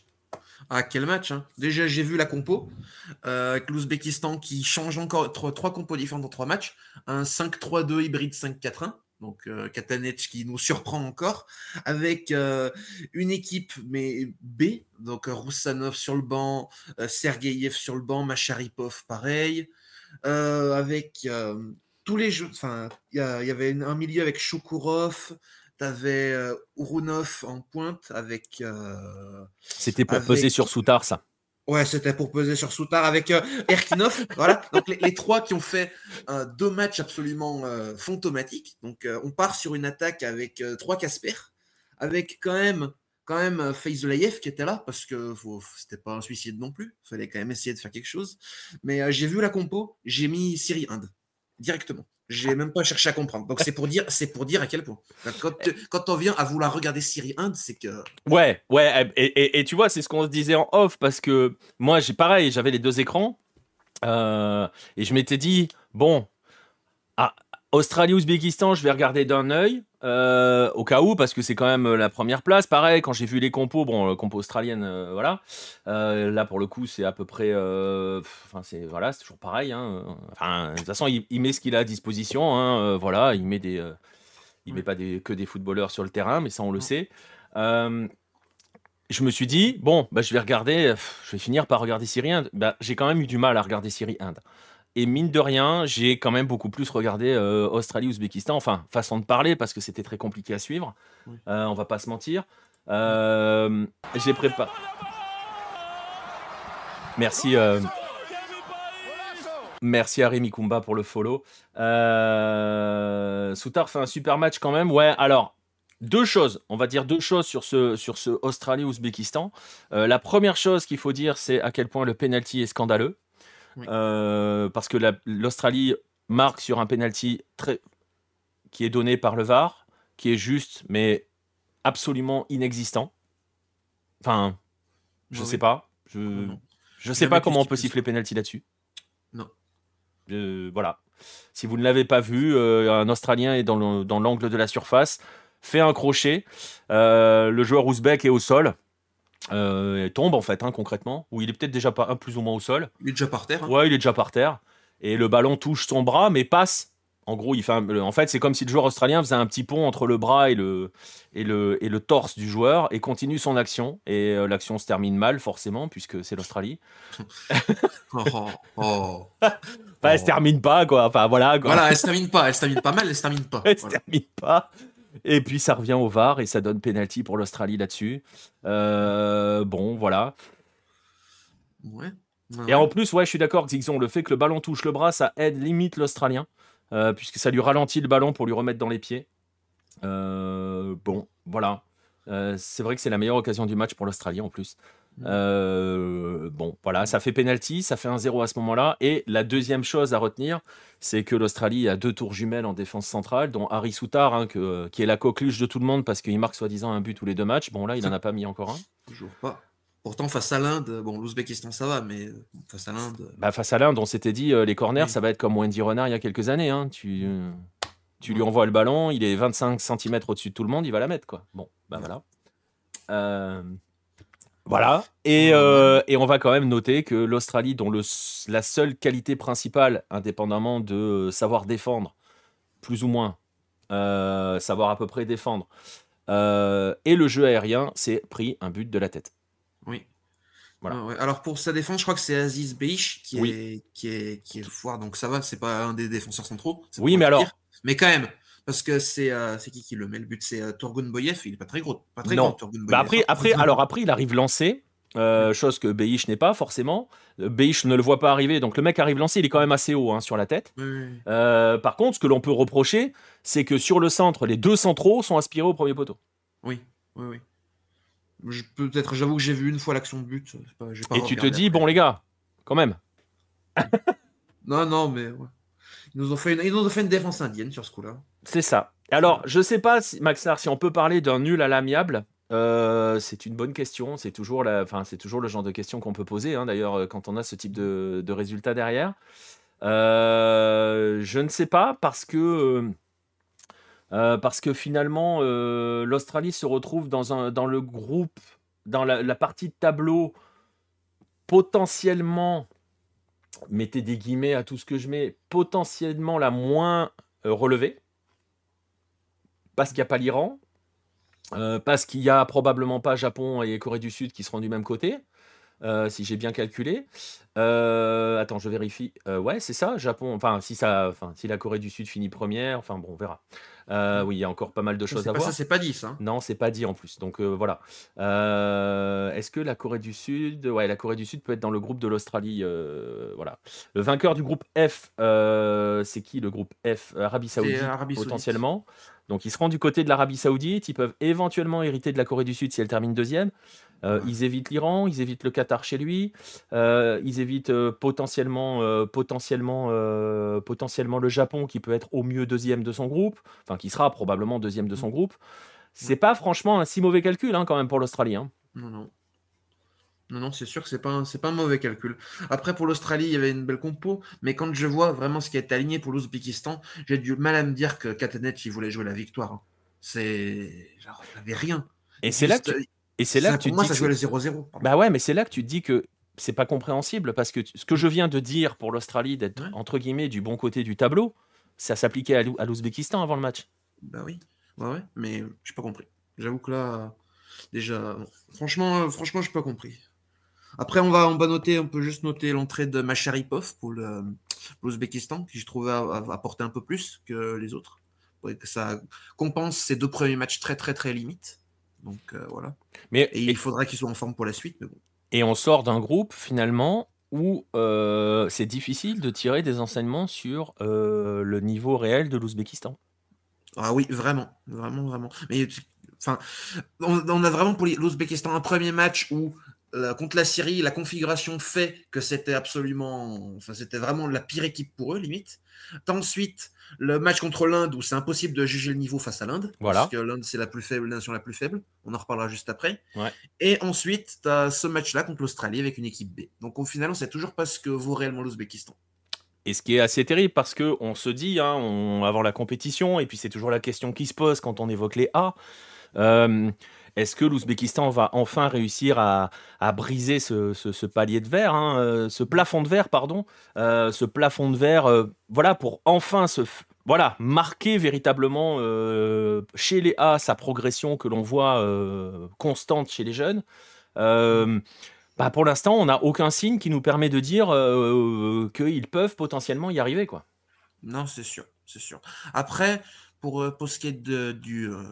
ah, quel match hein. Déjà, j'ai vu la compo euh, avec l'Ouzbékistan qui change encore trois, compos différents dans trois matchs. Un 5-3-2 hybride 5-4-1. Donc euh, qui nous surprend encore. Avec euh, une équipe mais B. Donc Roussanov sur le banc, euh, Sergeyev sur le banc, Macharipov pareil. avec tous les jeux. Enfin, il y, avait un milieu avec Choukourov, T'avais euh, Urunov en pointe avec. Euh, c'était pour peser sur Soutar, ça. Ouais, c'était pour peser sur Soutar avec euh, Erkinov. voilà. Donc les, trois qui ont fait deux matchs absolument fantomatiques. Donc on part sur une attaque avec trois Casper, avec quand même quand même qui était là parce que c'était pas un suicide non plus. Il fallait quand même essayer de faire quelque chose. Mais j'ai vu la compo, j'ai mis Syrie Inde directement. J'ai même pas cherché à comprendre. Donc c'est pour dire, c'est pour dire à quel point. Quand, quand on vient à vouloir regarder Syrie Inde, c'est que. Ouais, ouais. Et, et, tu vois, c'est ce qu'on se disait en off parce que moi, j'ai pareil, j'avais les deux écrans euh, et je m'étais dit bon, Australie-Ouzbékistan, je vais regarder d'un œil. Euh, au cas où, parce que c'est quand même la première place. Pareil, quand j'ai vu les compos, bon, compo australienne, euh, voilà. là, pour le coup, c'est à peu près. Enfin, c'est voilà, c'est toujours pareil. Hein. Enfin, de toute façon, il, met ce qu'il a à disposition. Hein, voilà, il met des. il met pas des, que des footballeurs sur le terrain, mais ça, on le sait. je me suis dit, bon, bah, je vais regarder, je vais finir par regarder Syrie-Inde. Bah, j'ai quand même eu du mal à regarder Syrie-Inde. Et mine de rien, j'ai quand même beaucoup plus regardé Australie-Ouzbékistan. Enfin, façon de parler, parce que c'était très compliqué à suivre. on va pas se mentir. j'ai préparé. Merci. Merci à Rémi Kumba pour le follow. Euh... Soutar fait un super match quand même. Ouais, alors, deux choses. On va dire deux choses sur ce, sur ce Australie-Ouzbékistan. Euh, la première chose qu'il faut dire, c'est à quel point le penalty est scandaleux. Euh, parce que l'Australie marque sur un penalty très... qui est donné par le VAR, qui est juste, mais absolument inexistant. Enfin, je ne sais pas. Je ne sais pas comment on peut siffler penalty là-dessus. Non. Euh, voilà. Si vous ne l'avez pas vu, euh, un Australien est dans l'angle de la surface, fait un crochet. Le joueur ouzbek est au sol. Tombe en fait, hein, concrètement. Ou il est peut-être déjà pas, plus ou moins au sol. Il est déjà par terre. Hein. Ouais, il est déjà par terre. Et le ballon touche son bras, mais passe en gros, il fait en fait, c'est comme si le joueur australien faisait un petit pont entre le bras et le, et le, et le torse du joueur et continue son action. Et euh, l'action se termine mal, forcément, puisque c'est l'Australie. oh, oh, elle se termine pas, quoi. Enfin, voilà. Voilà, elle se termine pas. Elle se termine pas mal, elle se termine pas. Elle se termine pas. Et puis ça revient au VAR et ça donne penalty pour l'Australie là-dessus. Euh, bon, voilà. Ouais. Et en plus, ouais, je suis d'accord, disons, le fait que le ballon touche le bras, ça aide limite l'Australien. Euh, puisque ça lui ralentit le ballon pour lui remettre dans les pieds. Euh, bon, voilà. C'est vrai que c'est la meilleure occasion du match pour l'Australie en plus. Bon, voilà, ça fait penalty, ça fait un 0 à ce moment-là. Et la deuxième chose à retenir, c'est que l'Australie a deux tours jumelles en défense centrale, dont Harry Soutar, hein, qui est la coqueluche de tout le monde parce qu'il marque soi-disant un but tous les deux matchs. Bon, là, il n'en a pas mis encore un. Toujours pas. Pourtant, face à l'Inde, bon, l'Ouzbékistan ça va, mais face à l'Inde. Bah, face à l'Inde, on s'était dit, euh, les corners, ça va être comme Wendy Renard il y a quelques années. Hein. Tu, tu lui envoies le ballon, il est 25 cm au-dessus de tout le monde, il va la mettre. quoi. Bon, bah voilà. Euh, voilà. Et, euh, et, on va quand même noter que l'Australie, dont le, la seule qualité principale, indépendamment de savoir défendre, plus ou moins, savoir à peu près défendre, et le jeu aérien, c'est pris un but de la tête. Oui. Voilà. Alors pour sa défense, je crois que c'est Aziz Beish qui, est, qui, est, qui est foire, donc ça va, c'est pas un des défenseurs centraux. Oui, mais alors. Mais quand même, parce que c'est euh, c'est qui qui le met le but? C'est euh, Torgun Boyev, il est pas très gros. Pas très non. Bah après, après, alors après, il arrive lancé. Euh, chose que Beish n'est pas forcément. Beish ne le voit pas arriver, donc le mec arrive lancé, il est quand même assez haut hein, sur la tête. par contre, ce que l'on peut reprocher, c'est que sur le centre, les deux centraux sont aspirés au premier poteau. Oui, oui, oui. Peut-être, j'avoue que j'ai vu une fois l'action de but. Et tu te dis, bon les gars, quand même. non, non, mais ils, nous ont fait une, ils nous ont fait une défense indienne sur ce coup-là. C'est ça. Alors, je sais pas, si, Maxar, si on peut parler d'un nul à l'amiable. Euh, c'est une bonne question. C'est toujours, la, le genre de question qu'on peut poser, hein, d'ailleurs, euh, quand on a ce type de, résultat derrière. Euh, je ne sais pas, parce que finalement, l'Australie se retrouve dans, le groupe, dans la, partie de tableau potentiellement, mettez des guillemets à tout ce que je mets, potentiellement la moins relevée, parce qu'il n'y a pas l'Iran, parce qu'il n'y a probablement pas Japon et Corée du Sud qui seront du même côté. si j'ai bien calculé. Attends, je vérifie. ouais, c'est ça, Japon. Enfin, si ça, enfin, si la Corée du Sud finit première, enfin bon, on verra. Euh, oui, il y a encore pas mal de choses à voir. Ça, c'est pas dit, ça. Non, c'est pas dit en plus. Donc euh, voilà. Euh, est-ce que la Corée du Sud, ouais, la Corée du Sud peut être dans le groupe de l'Australie, voilà. Le vainqueur du groupe F, c'est qui le groupe F? Arabie Saoudite, potentiellement. Donc ils seront du côté de l'Arabie Saoudite. Ils peuvent éventuellement hériter de la Corée du Sud si elle termine deuxième. Euh, ils évitent l'Iran, ils évitent le Qatar chez lui, euh, ils évitent euh, potentiellement, potentiellement, potentiellement le Japon qui peut être au mieux deuxième de son groupe, enfin qui sera probablement deuxième de son mm. groupe. C'est pas franchement un si mauvais calcul hein, quand même pour l'Australie. Hein. Non, non. Non, non, c'est sûr que c'est pas, un, pas un mauvais calcul. Après, pour l'Australie, il y avait une belle compo, mais quand je vois vraiment ce qui a été aligné pour l'Ouzbékistan, j'ai du mal à me dire que Katanec, il voulait jouer la victoire. Hein. C'est. Genre, t'avais rien. Et c'est là que. Et c'est là que tu moi, ça jouait le 0-0. Bah ouais, mais c'est là que tu te dis que c'est pas compréhensible parce que ce que je viens de dire pour l'Australie d'être entre guillemets du bon côté du tableau, ça s'appliquait à l'Ouzbékistan avant le match. Bah oui, ouais, ouais, mais j'ai pas compris. J'avoue que là, déjà, franchement, franchement, je pas compris. Après, on va, on va noter, on peut juste noter l'entrée de Macharipov pour l'Ouzbékistan, qui je trouvais apporter un peu plus que les autres. que ça compense ces deux premiers matchs très, très, très limites. Donc euh, voilà. Mais, et il faudra qu'ils soient en forme pour la suite. Et on sort d'un groupe finalement où euh, c'est difficile de tirer des enseignements sur euh, le niveau réel de l'Ouzbékistan. Ah oui, vraiment, vraiment, vraiment. Mais enfin, on, a vraiment pour l'Ouzbékistan un premier match où contre la Syrie, la configuration fait que c'était absolument, enfin, c'était vraiment la pire équipe pour eux, limite. Ensuite, le match contre l'Inde où c'est impossible de juger le niveau face à l'Inde. Voilà. Parce que l'Inde, c'est la plus faible, la nation la plus faible. On en reparlera juste après. Et ensuite, tu as ce match-là contre l'Australie avec une équipe B. Donc au final, on sait toujours pas ce que vaut réellement l'Ouzbékistan. Et ce qui est assez terrible parce que on se dit, hein, on, avant la compétition, et puis c'est toujours la question qui se pose quand on évoque les A. Euh, est-ce que l'Ouzbékistan va enfin réussir à, briser ce, palier de verre, hein, euh, ce plafond de verre, pardon, euh, ce plafond de verre, euh, voilà, pour enfin se, voilà, marquer véritablement chez les A sa progression que l'on voit constante chez les jeunes. Bah pour l'instant, on n'a aucun signe qui nous permet de dire qu'ils peuvent potentiellement y arriver, quoi. Non, c'est sûr, c'est sûr. Après, pour, euh, pour ce qui est de, du, euh,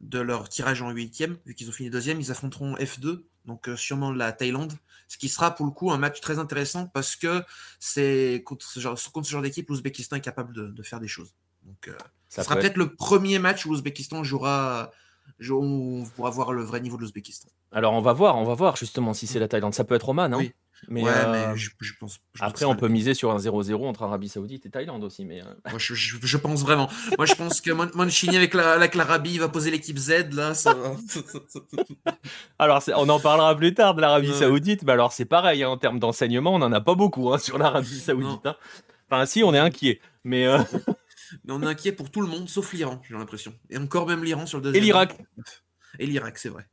de leur tirage en huitième, vu qu'ils ont fini deuxième, ils affronteront F2, donc euh, sûrement la Thaïlande, ce qui sera pour le coup un match très intéressant parce que c'est contre ce genre, contre ce genre d'équipe, l'Ouzbékistan est capable de, de, faire des choses. Donc, ça, sera peut-être le premier match où l'Ouzbékistan jouera, on pourra voir le vrai niveau de l'Ouzbékistan. Alors on va voir, on va voir justement si c'est la Thaïlande. Ça peut être Oman, hein oui. Mais, ouais, mais euh, je, pense, après, on peut miser sur un 0-0 entre Arabie Saoudite et Thaïlande aussi. Mais euh. Moi, je, pense vraiment. Moi, je pense que Mancini avec l'Arabie, la, il va poser l'équipe Z. Là, ça alors, on en parlera plus tard de l'Arabie Saoudite. Mais alors, c'est pareil. Hein, en termes d'enseignement, on n'en a pas beaucoup hein, sur l'Arabie Saoudite. Hein. Enfin, si, on est inquiet. Mais. Euh, mais on est inquiet pour tout le monde, sauf l'Iran, j'ai l'impression. Et encore même l'Iran sur le deuxième. Et l'Irak. Et l'Irak, c'est vrai.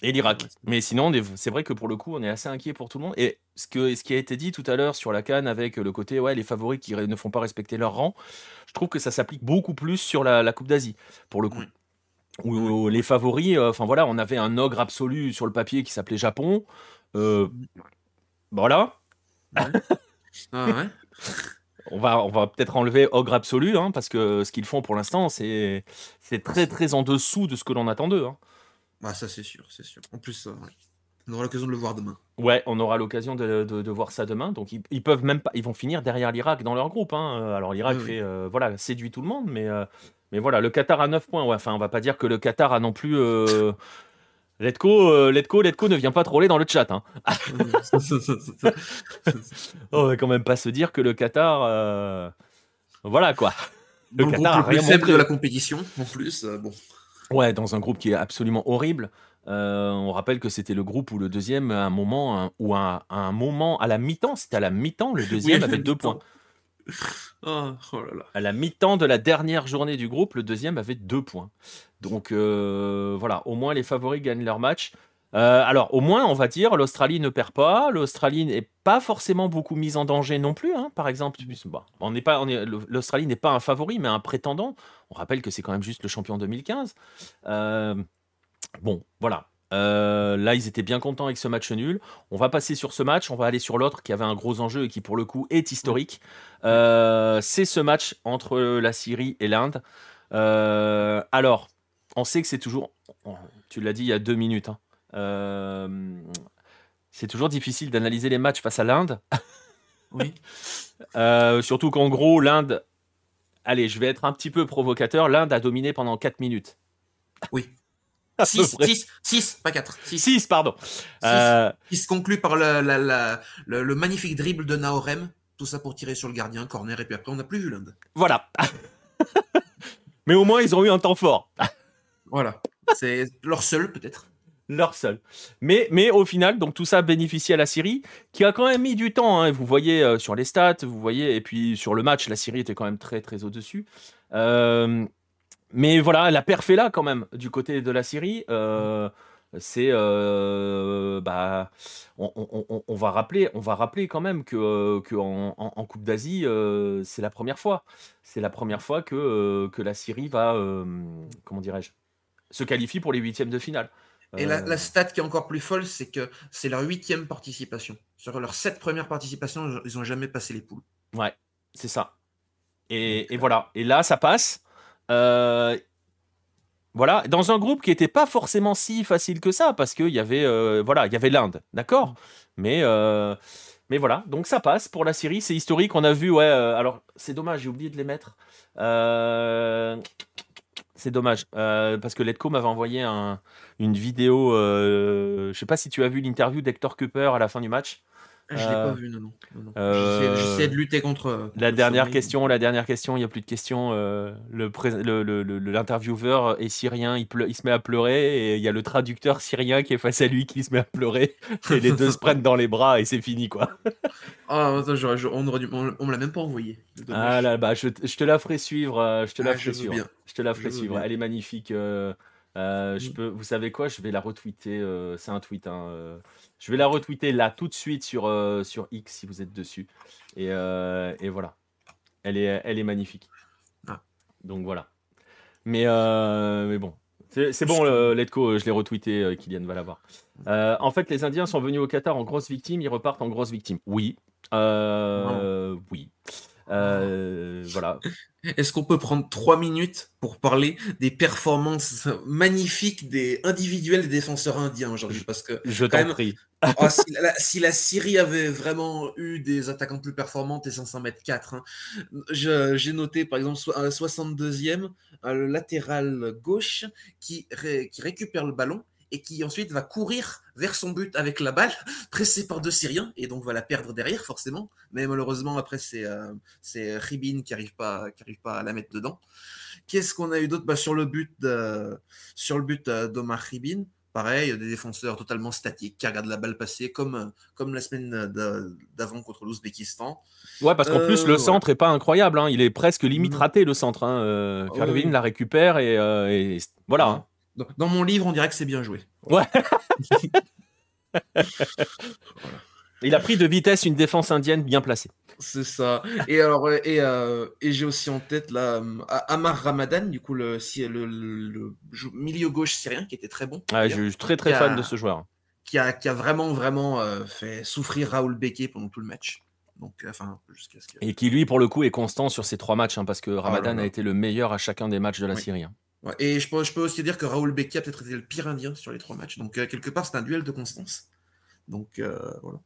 Et l'Irak. Mais sinon, c'est vrai que pour le coup, on est assez inquiet pour tout le monde. Et ce, que, ce qui a été dit tout à l'heure sur la canne avec le côté, ouais, les favoris qui ne font pas respecter leur rang, je trouve que ça s'applique beaucoup plus sur la, Coupe d'Asie, pour le coup. Où, les favoris, euh, enfin voilà, on avait un ogre absolu sur le papier qui s'appelait Japon. Euh, voilà. Ah on va, on va peut-être enlever ogre absolu, hein, parce que ce qu'ils font pour l'instant, c'est très très en dessous de ce que l'on attend d'eux. Hein. Bah, ça, c'est sûr, c'est sûr. En plus, on aura l'occasion de le voir demain. Ouais, on aura l'occasion de, voir ça demain. Donc, ils, peuvent même pas, ils vont finir derrière l'Irak dans leur groupe. Hein. Alors, l'Irak fait, euh, voilà, séduit tout le monde, mais, euh, mais voilà, le Qatar a 9 points. Ouais, enfin, on va pas dire que le Qatar a non plus. Euh... Letco, Letco, Letco ne vient pas troller dans le chat. Hein. on va quand même pas se dire que le Qatar. Euh, voilà quoi. Le Qatar le plus faible de la compétition, en plus. bon. Ouais, dans un groupe qui est absolument horrible. Euh, on rappelle que c'était le groupe où le deuxième, à un moment, ou à un moment, à la mi-temps, c'était à la mi-temps, le deuxième avait deux points. Oh, oh. À la mi-temps de la dernière journée du groupe, le deuxième avait deux points. Donc euh, voilà, au moins les favoris gagnent leur match. Euh, alors, au moins, on va dire, l'Australie ne perd pas. L'Australie n'est pas forcément beaucoup mise en danger non plus. Hein, par exemple, on n'est pas, l'Australie n'est pas un favori, mais un prétendant. On rappelle que c'est quand même juste le champion 2015. Euh, bon, voilà. Là, ils étaient bien contents avec ce match nul. On va passer sur ce match. On va aller sur l'autre qui avait un gros enjeu et qui, pour le coup, est historique. C'est ce match entre la Syrie et l'Inde. alors, on sait que c'est toujours. Tu l'as dit il y a deux minutes. Hein, euh, c'est toujours difficile d'analyser les matchs face à l'Inde. Oui. Euh, surtout qu'en gros, l'Inde. Allez, je vais être un petit peu provocateur. L'Inde a dominé pendant 4 minutes. Oui. 6, 6, pas 4. 6, pardon. 6, euh... se conclut par le, le, le, magnifique dribble de Naorem. Tout ça pour tirer sur le gardien, corner, et puis après, on n'a plus vu l'Inde. Voilà. Mais au moins, ils ont eu un temps fort. voilà. C'est leur seul, peut-être leur seul. Mais, mais au final, donc tout ça bénéficie à la Syrie, qui a quand même mis du temps. Hein. Vous voyez euh, sur les stats, vous voyez, et puis sur le match, la Syrie était quand même très très au-dessus. Euh, mais voilà, la perf est là quand même du côté de la Syrie. Euh, c'est bah on, va rappeler on va rappeler quand même que, que en, Coupe d'Asie c'est la première fois c'est la première fois que, que la Syrie va comment dirais-je se qualifie pour les huitièmes de finale Et la, la, stat qui est encore plus folle, c'est que c'est leur huitième participation. Sur leurs sept premières participations, ils n'ont jamais passé les poules. Ouais, c'est ça. Et, et, voilà. Et là, ça passe. Euh, voilà, dans un groupe qui n'était pas forcément si facile que ça, parce qu'il y avait, euh, voilà, il y avait l'Inde, d'accord, mais euh, mais voilà, donc ça passe pour la série, c'est historique. On a vu, ouais. alors c'est dommage, j'ai oublié de les mettre. c'est dommage parce que Letco m'avait envoyé un, une vidéo. je sais pas si tu as vu l'interview d'Hector Cooper à la fin du match. Je l'ai pas euh, vu, non, non. non, euh, J'essaie de lutter contre. la dernière question, la dernière question, il n'y a plus de questions. Euh, L'intervieweur est syrien, il, il, se met à pleurer et il y a le traducteur syrien qui est face à lui qui se met à pleurer et les deux se prennent dans les bras et c'est fini quoi. ah, attends, on, on, me l'a même pas envoyé. Ah là, bah, je, je, te la ferai suivre. Je te la ah, ferai suivre. Je te la ferai suivre. Elle est magnifique. Je mm. peux, vous savez quoi Je vais la retweeter. c'est un tweet. Hein, je vais la retweeter là tout de suite sur, euh, sur X si vous êtes dessus. Et, euh, et voilà. Elle est, elle est magnifique. Ah. Donc voilà. Mais, euh, mais bon. C'est bon, le Letco, je l'ai retweeté, Kylian va l'avoir. en fait, les Indiens sont venus au Qatar en grosse victime, ils repartent en grosse victime. Oui. oui. Voilà. Est-ce qu'on peut prendre trois minutes pour parler des performances magnifiques des individuels des défenseurs indiens aujourd'hui? Parce que je t'en prie. Ah, si, la, Syrie avait vraiment eu des attaquants plus performantes et 500 mètres 4, hein, j'ai noté par exemple un 62e, le latéral gauche qui, qui récupère le ballon et qui ensuite va courir vers son but avec la balle, pressé par deux Syriens, et donc va la perdre derrière, forcément. Mais malheureusement, après, c'est euh, Ribin qui n'arrive pas, qui arrive pas à la mettre dedans. Qu'est-ce qu'on a eu d'autre? Bah, Sur le but sur le but euh, d'Omar Ribin, pareil, des défenseurs totalement statiques qui regardent la balle passer, comme, comme la semaine d'avant contre l'Ouzbékistan. Ouais, parce qu'en plus, le euh, centre est pas incroyable. Hein. Il est presque limite raté, le centre. Hein. Euh, la récupère et, et voilà. Hein. Dans mon livre, on dirait que c'est bien joué. Ouais. Il a pris de vitesse une défense indienne bien placée. C'est ça. Et alors, et, euh, et j'ai aussi en tête là Amar Ramadan, du coup le, le, milieu gauche syrien qui était très bon. je suis très très fan de ce joueur. Qui a, qui a vraiment vraiment euh, fait souffrir Raoul Beke pendant tout le match. Donc, euh, enfin, jusqu'à ce que... Et qui lui pour le coup est constant sur ces trois matchs hein, parce que Ramadan oh a été le meilleur à chacun des matchs de la Syrie. Hein et je peux, je peux, aussi dire que Raoul Becky a peut-être été le pire indien sur les trois matchs. Donc, euh, quelque part, c'est un duel de constance. Donc, euh, voilà.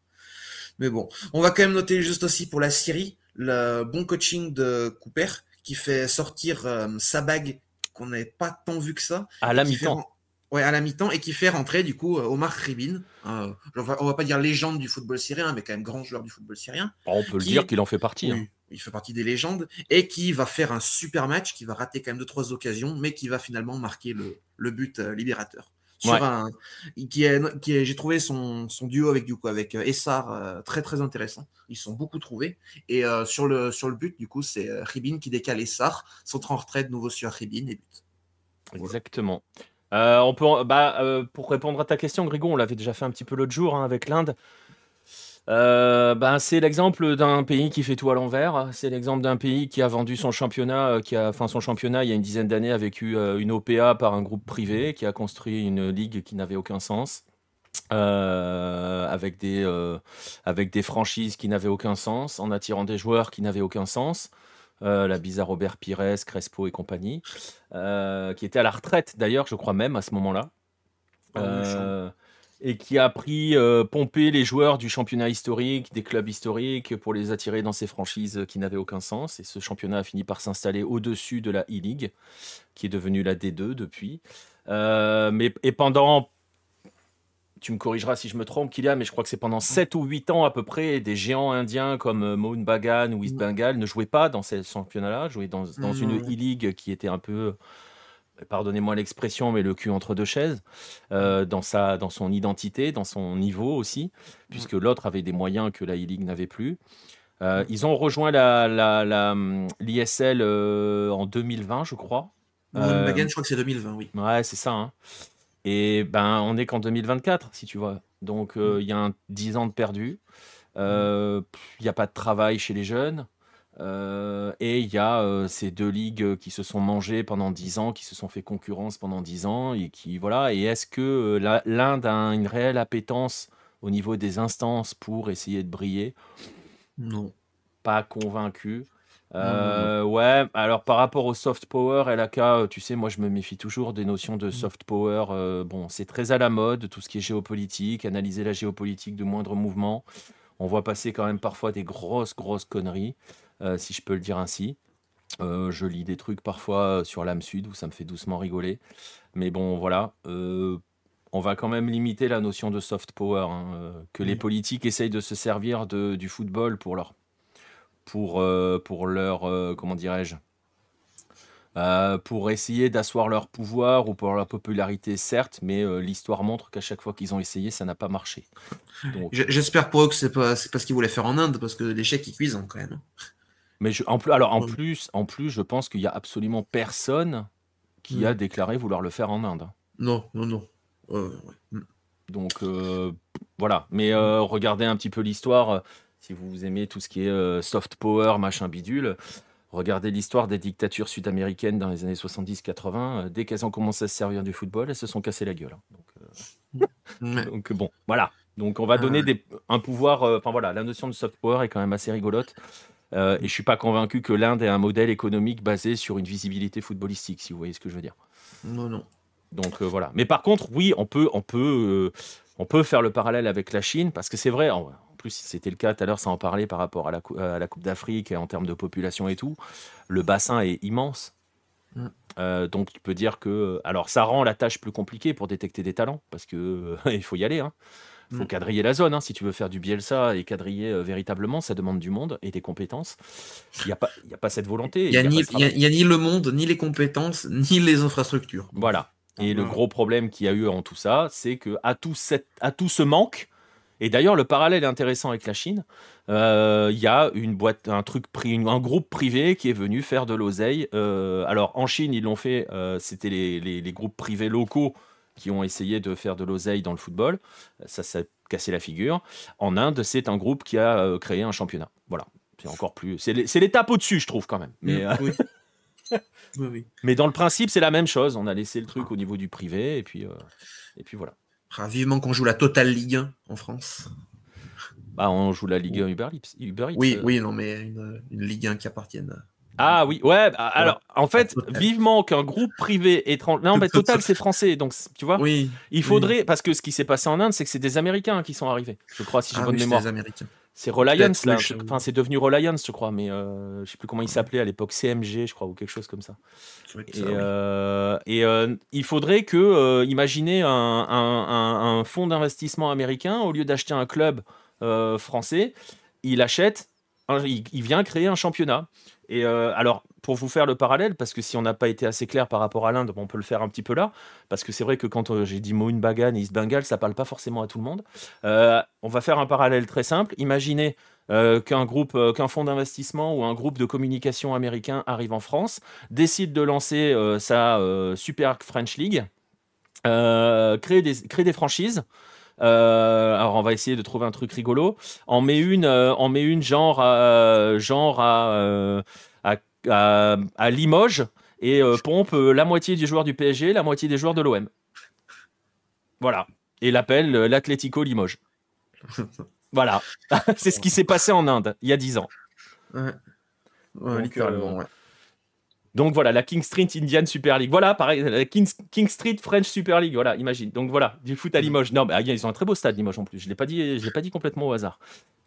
Mais bon, on va quand même noter juste aussi pour la Syrie le bon coaching de Cooper qui fait sortir euh, Sabag qu'on n'avait pas tant vu que ça. À la mi-temps. Ouais, à la mi-temps et qui fait rentrer du coup Omar Ribin. on, va, va pas dire légende du football syrien, mais quand même grand joueur du football syrien. On peut le dire qu'il en fait partie. Hein il fait partie des légendes, et qui va faire un super match, qui va rater quand même deux, trois occasions, mais qui va finalement marquer le, but euh, libérateur. Sur un, qui est, qui j'ai trouvé son, duo avec du coup avec euh, Essar euh, très très intéressant. Ils sont beaucoup trouvés. Et sur, le, sur le but, du coup, c'est Ribin qui décale Essar, sont en retrait de nouveau sur Ribin et but. Exactement. On peut, bah, pour répondre à ta question, Grégo, on l'avait déjà fait un petit peu l'autre jour hein, avec l'Inde. Euh, ben, c'est l'exemple d'un pays qui fait tout à l'envers. C'est l'exemple d'un pays qui a vendu son championnat, euh, qui a, son championnat il y a une dizaine d'années a vécu euh, une OPA par un groupe privé, qui a construit une ligue qui n'avait aucun sens, avec des franchises qui n'avaient aucun sens, en attirant des joueurs qui n'avaient aucun sens. La bizarre Robert Pires, Crespo et compagnie, qui était à la retraite d'ailleurs, je crois même à ce moment-là. Ah et qui a pris euh, pomper les joueurs du championnat historique, des clubs historiques, pour les attirer dans ces franchises qui n'avaient aucun sens. Et ce championnat a fini par s'installer au-dessus de la E-League, qui est devenue la D2 depuis. Euh, mais, et pendant, tu me corrigeras si je me trompe, Kylian, mais je crois que c'est pendant 7 ou 8 ans à peu près, des géants indiens comme euh, Mohun Bagan ou East Bengal ne jouaient pas dans ces championnats-là, jouaient dans, dans une E-League qui était un peu pardonnez-moi l'expression, mais le cul entre deux chaises, euh, dans, sa, dans son identité, dans son niveau aussi, puisque l'autre avait des moyens que la E-League n'avait plus. Euh, ils ont rejoint l'ISL la, la, euh, en 2020, je crois. je crois que c'est 2020, oui. Ouais, c'est ça. Hein. Et ben, on n'est qu'en 2024, si tu vois. Donc, il y a 10 ans de perdu. Il n'y a pas de travail chez les jeunes. Euh, et il y a euh, ces deux ligues qui se sont mangées pendant 10 ans, qui se sont fait concurrence pendant 10 ans, et qui voilà. Et est-ce que euh, l'Inde a une réelle appétence au niveau des instances pour essayer de briller? Non. Pas convaincu. Ouais, alors par rapport au soft power, LAK, tu sais, moi je me méfie toujours des notions de mm. soft power. bon, c'est très à la mode, tout ce qui est géopolitique, analyser la géopolitique de moindres mouvements. On voit passer quand même parfois des grosses, grosses conneries. Euh, si je peux le dire ainsi. Euh, je lis des trucs parfois sur l'âme sud où ça me fait doucement rigoler. Mais bon, voilà. Euh, on va quand même limiter la notion de soft power. Hein, que les politiques essayent de se servir de, du football pour leur. Pour, pour leur. comment dirais-je pour essayer d'asseoir leur pouvoir ou pour leur popularité, certes, mais l'histoire montre qu'à chaque fois qu'ils ont essayé, ça n'a pas marché. J'espère pour eux que c'est pas, parce qu'ils voulaient faire en Inde, parce que l'échec, ils cuisent quand même. Mais en plus, alors en plus, en plus, je pense qu'il y a absolument personne qui a déclaré vouloir le faire en Inde. Non, non, non. Donc euh, voilà. Mais euh, regardez un petit peu l'histoire. Euh, si vous aimez tout ce qui est soft power, machin bidule, regardez l'histoire des dictatures sud-américaines dans les années 70-80. dès qu'elles ont commencé à se servir du football, elles se sont cassées la gueule. Hein. Donc, donc bon, voilà. Donc on va donner des, un pouvoir. Enfin voilà, la notion de soft power est quand même assez rigolote. Euh, et je suis pas convaincu que l'Inde ait un modèle économique basé sur une visibilité footballistique, si vous voyez ce que je veux dire. Non, non. Donc euh, voilà. Mais par contre, oui, on peut, on peut, euh, on peut faire le parallèle avec la Chine parce que c'est vrai. Plus, c'était le cas tout à l'heure, ça en parlait par rapport à la, à la Coupe d'Afrique et en termes de population et tout. Le bassin est immense. Mm. donc tu peux dire que alors ça rend la tâche plus compliquée pour détecter des talents parce que il faut y aller. Hein. Il faut mm. quadriller la zone. Hein. Si tu veux faire du Bielsa et quadriller euh, véritablement, ça demande du monde et des compétences. Il n'y a, pas, a pas cette volonté. Il n'y a, a, ni le monde, ni les compétences, ni les infrastructures. Voilà. Et le gros problème qu'il y a eu en tout ça, c'est que à tout, cette, à tout ce manque, et d'ailleurs le parallèle est intéressant avec la Chine, euh, il y a une boîte, un truc, un groupe privé qui est venu faire de l'oseille. Euh, alors en Chine, ils l'ont fait, c'était les, les, groupes privés locaux qui ont essayé de faire de l'oseille dans le football. Ça s'est cassé la figure. En Inde, c'est un groupe qui a euh, créé un championnat. Voilà. C'est encore plus. C'est l'étape au-dessus, je trouve, quand même. Mais, mm, euh, oui. Mais dans le principe, c'est la même chose. On a laissé le truc au niveau du privé, et puis, euh, et puis voilà. Ah, vivement qu'on joue la Total Ligue 1 en France. Bah, on joue la Ligue 1 Uber Eats. oui, oui, non, mais une, une Ligue 1 qui appartienne à ah oui, ouais, bah, alors en fait, vivement qu'un groupe privé étranger. Non, mais Total, c'est français, donc tu vois. Oui. Il faudrait. Parce que ce qui s'est passé en Inde, c'est que c'est des Américains qui sont arrivés, je crois, si j'ai ah bonne mémoire. C'est Reliance, là. Enfin, c'est devenu Reliance, je crois, mais euh, je sais plus comment il s'appelait à l'époque, CMG, je crois, ou quelque chose comme ça. Et, euh, et euh, il faudrait que, euh, imaginez un, un, un fonds d'investissement américain, au lieu d'acheter un club français, il achète, il, il vient créer un championnat. Et euh, alors, pour vous faire le parallèle, parce que si on n'a pas été assez clair par rapport à l'Inde, on peut le faire un petit peu là, parce que c'est vrai que quand euh, j'ai dit Mohun Bagan et East Bengal, ça parle pas forcément à tout le monde. Euh, on va faire un parallèle très simple. Imaginez qu'un groupe, qu'un fonds d'investissement ou un groupe de communication américain arrive en France, décide de lancer sa Super French League, créer des franchises. Alors on va essayer de trouver un truc rigolo. On met une, on met une genre, genre à, à, Limoges et euh, pompe euh, la moitié des joueurs du PSG, la moitié des joueurs de l'OM. Voilà. Et l'appelle euh, l'Atlético Limoges. voilà. C'est ce qui s'est passé en Inde il y a 10 ans. Ouais. littéralement, ouais. Donc voilà, la King Street Indian Super League. Voilà, pareil, la King, Street French Super League. Voilà, imagine. Donc voilà, du foot à mm. Limoges. Non, mais ah, ils ont un très beau stade Limoges en plus. Je l'ai pas dit, je l'ai pas dit complètement au hasard.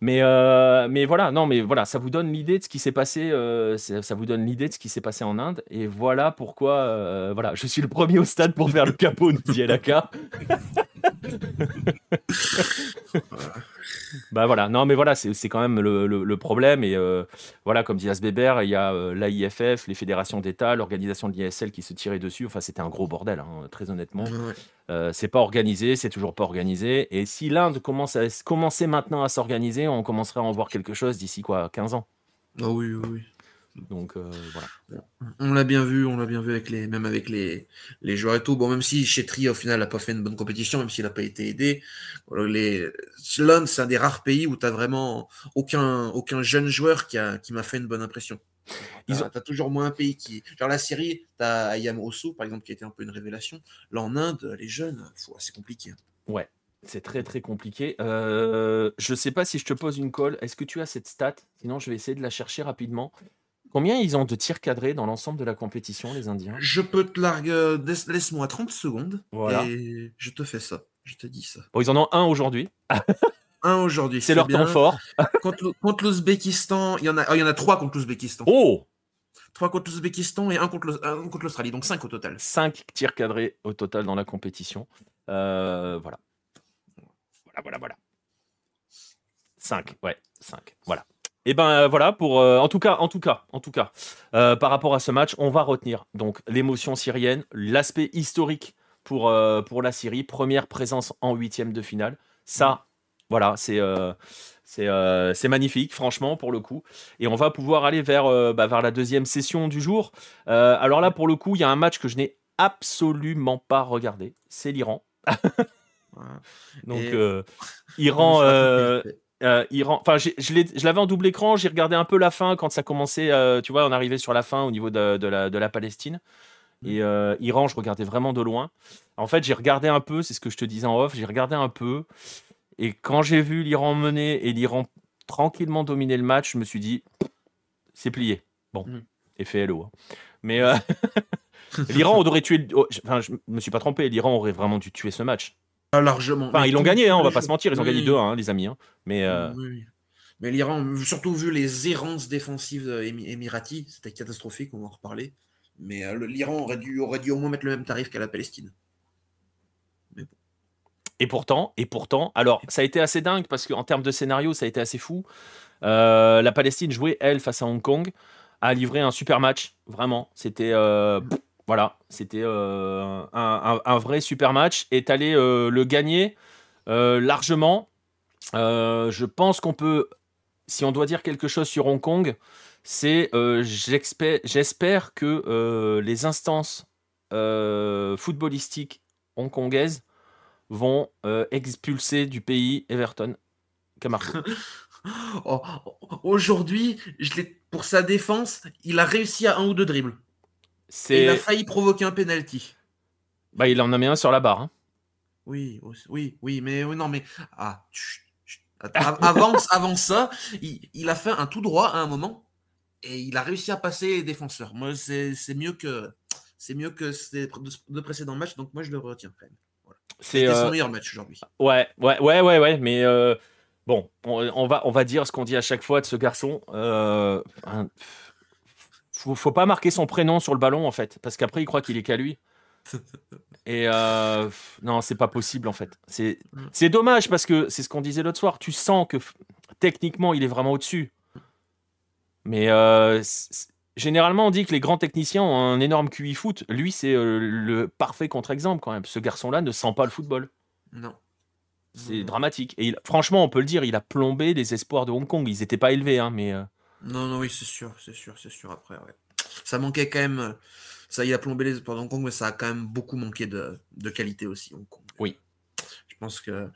Mais euh, mais voilà, non, mais voilà, ça vous donne l'idée de ce qui s'est passé. Euh, ça vous donne l'idée de ce qui s'est passé en Inde. Et voilà pourquoi, euh, voilà, je suis le premier au stade pour faire le capot, nous dit. bah voilà, non mais voilà, c'est quand même le, problème. Et euh, voilà, comme dit Asbeber, il y a euh, l'AIFF, les fédérations d'État, l'organisation de l'ISL qui se tirait dessus. Enfin, c'était un gros bordel, hein, très honnêtement. Euh, c'est pas organisé, c'est toujours pas organisé. Et si l'Inde commence à commencer maintenant à s'organiser, on commencerait à en voir quelque chose d'ici quoi, 15 ans. Ah oui, oui, oui. Donc euh, voilà. On l'a bien vu, on l'a bien vu avec les, même avec les, les joueurs et tout. Bon, même si Chetri au final n'a pas fait une bonne compétition, même s'il n'a pas été aidé, les Londres, c'est un des rares pays où tu as vraiment aucun, aucun jeune joueur qui m'a qui fait une bonne impression. Tu as, toujours moins un pays qui. Genre la Syrie, tu as Ayam Osu, par exemple, qui a été un peu une révélation. Là, en Inde, les jeunes, c'est compliqué. Hein. Ouais, c'est très très compliqué. Euh, je sais pas si je te pose une colle. Est-ce que tu as cette stat? Sinon, je vais essayer de la chercher rapidement. Combien ils ont de tirs cadrés dans l'ensemble de la compétition, les Indiens? Je peux te larguer. Euh, laisse-moi 30 secondes. Voilà. Et je te fais ça. Je te dis ça. Bon, ils en ont un aujourd'hui. un aujourd'hui. C'est leur temps fort. contre, l'Ouzbékistan, il y en a, oh, il y en a trois contre l'Ouzbékistan. Oh Trois contre l'Ouzbékistan et un contre l'Australie, donc cinq au total. Cinq tirs cadrés au total dans la compétition. Euh, voilà. Voilà, voilà, voilà. Cinq, ouais, cinq. Voilà. Et eh ben euh, voilà pour euh, en tout cas en tout cas en tout cas euh, par rapport à ce match on va retenir donc l'émotion syrienne l'aspect historique pour pour la Syrie première présence en huitième de finale. Ça voilà c'est c'est magnifique franchement pour le coup. Et on va pouvoir aller vers bah, vers la deuxième session du jour. Alors là pour le coup il y a un match que je n'ai absolument pas regardé. C'est l'Iran. Donc Iran euh, enfin, je l'avais en double écran. J'ai regardé un peu la fin quand ça commençait. Euh, tu vois, on arrivait sur la fin au niveau de, la, Palestine. Mm. Et euh, Iran, je regardais vraiment de loin. En fait, j'ai regardé un peu, c'est ce que je te disais en off, j'ai regardé un peu. Et quand j'ai vu l'Iran mener et l'Iran tranquillement dominer le match, je me suis dit, c'est plié. Bon, mm. effet LO. Hein. Mais l'Iran aurait tué. Oh, enfin, je me suis pas trompé, l'Iran aurait vraiment dû tuer ce match. Largement. Enfin, ils l'ont gagné, hein, on va pas se mentir, ils ont gagné 2 hein, les amis. Hein. Mais, euh, Mais l'Iran, surtout vu les errances défensives émiraties, c'était catastrophique, on va en reparler. Mais euh, l'Iran aurait dû, aurait dû au moins mettre le même tarif qu'à la Palestine. Et pourtant, et pourtant, alors ça a été assez dingue parce qu'en termes de scénario, ça a été assez fou. Euh, la Palestine jouait, elle, face à Hong Kong, a livré un super match, vraiment. C'était voilà, c'était euh, un, vrai super match. Est allé euh, le gagner euh, largement. je pense qu'on peut, si on doit dire quelque chose sur Hong Kong, c'est j'espère que les instances footballistiques hongkongaises vont expulser du pays Everton. Oh, aujourd'hui, pour sa défense, il a réussi à un ou deux dribbles il a failli provoquer un penalty. Bah, il en a mis un sur la barre. Hein. Oui, oui, oui, mais non, mais ah, avant, ça, il, a fait un tout droit à un moment et il a réussi à passer les défenseurs. Moi, c'est mieux que c'est mieux que ces deux précédents matchs, donc moi je le retiens quand même. C'était son euh, meilleur match aujourd'hui. Ouais, ouais, ouais, ouais, ouais, mais euh, bon, on, va on va dire ce qu'on dit à chaque fois de ce garçon. Euh, faut, faut pas marquer son prénom sur le ballon en fait, parce qu'après il croit qu'il est qu'à lui. Et euh, non, c'est pas possible en fait. C'est, mm. dommage parce que c'est ce qu'on disait l'autre soir. Tu sens que techniquement il est vraiment au-dessus. Mais euh, généralement on dit que les grands techniciens ont un énorme QI foot. Lui c'est euh, le parfait contre-exemple quand même. Ce garçon-là ne sent pas le football. Non. C'est dramatique. Et franchement, on peut le dire, il a plombé les espoirs de Hong Kong. Ils n'étaient pas élevés, hein, mais. Non, non, oui, c'est sûr, c'est sûr, c'est sûr. Après, ouais. Ça manquait quand même. Euh, ça, il a plombé les de Hong Kong, mais ça a quand même beaucoup manqué de, qualité aussi, Hong Kong. Oui. Je pense que,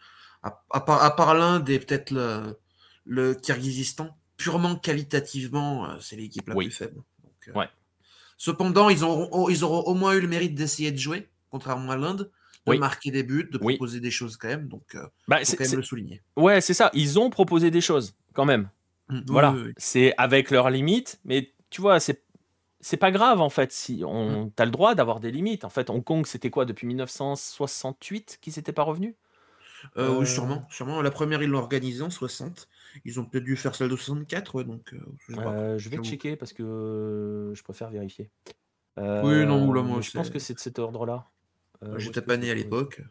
à, part, à part l'Inde et peut-être le, le Kyrgyzstan, purement qualitativement, euh, c'est l'équipe la plus faible. Euh, ouais. Cependant, ils auront, ils auront au moins eu le mérite d'essayer de jouer, contrairement à l'Inde de marquer des buts, de proposer des choses quand même. Donc, bah, faut quand même le souligner. Ouais, c'est ça. Ils ont proposé des choses quand même. Mmh, voilà, c'est avec leurs limites, mais tu vois, c'est c'est pas grave en fait. Si on, mmh. t'as le droit d'avoir des limites. En fait, Hong Kong, c'était quoi depuis 1968 qui s'était pas revenu euh, Oui, sûrement, sûrement. La première, ils l'ont organisée en 60. Ils ont peut-être dû faire celle de 64, donc. Euh, je, euh, je, vais checker parce que je préfère vérifier. oui, non, là, moi, je pense que c'est de cet ordre-là. J'étais pas né à l'époque.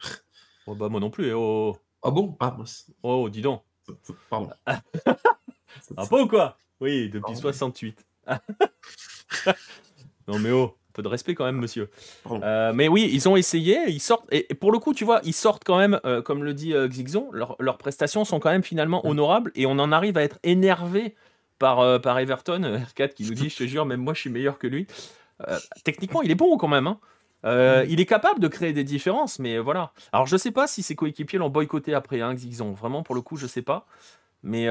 Oh, bah moi non plus. Eh, oh. Ah bon? Ah Oh, dis donc. Pardon. Ah pas ou quoi? Oui, depuis 68. non mais oh, un peu de respect quand même, monsieur. Euh, mais oui, ils ont essayé, ils sortent, et, pour le coup, tu vois, ils sortent quand même, euh, comme le dit euh, Xixon, leurs prestations sont quand même finalement honorables, et on en arrive à être énervé par, par Everton, R4 qui nous dit, je te jure, même moi je suis meilleur que lui. techniquement, il est bon quand même. Hein. Il est capable de créer des différences, mais voilà. Alors je sais pas si ses coéquipiers l'ont boycotté après, hein, Xixon. Vraiment, pour le coup, je sais pas. Mais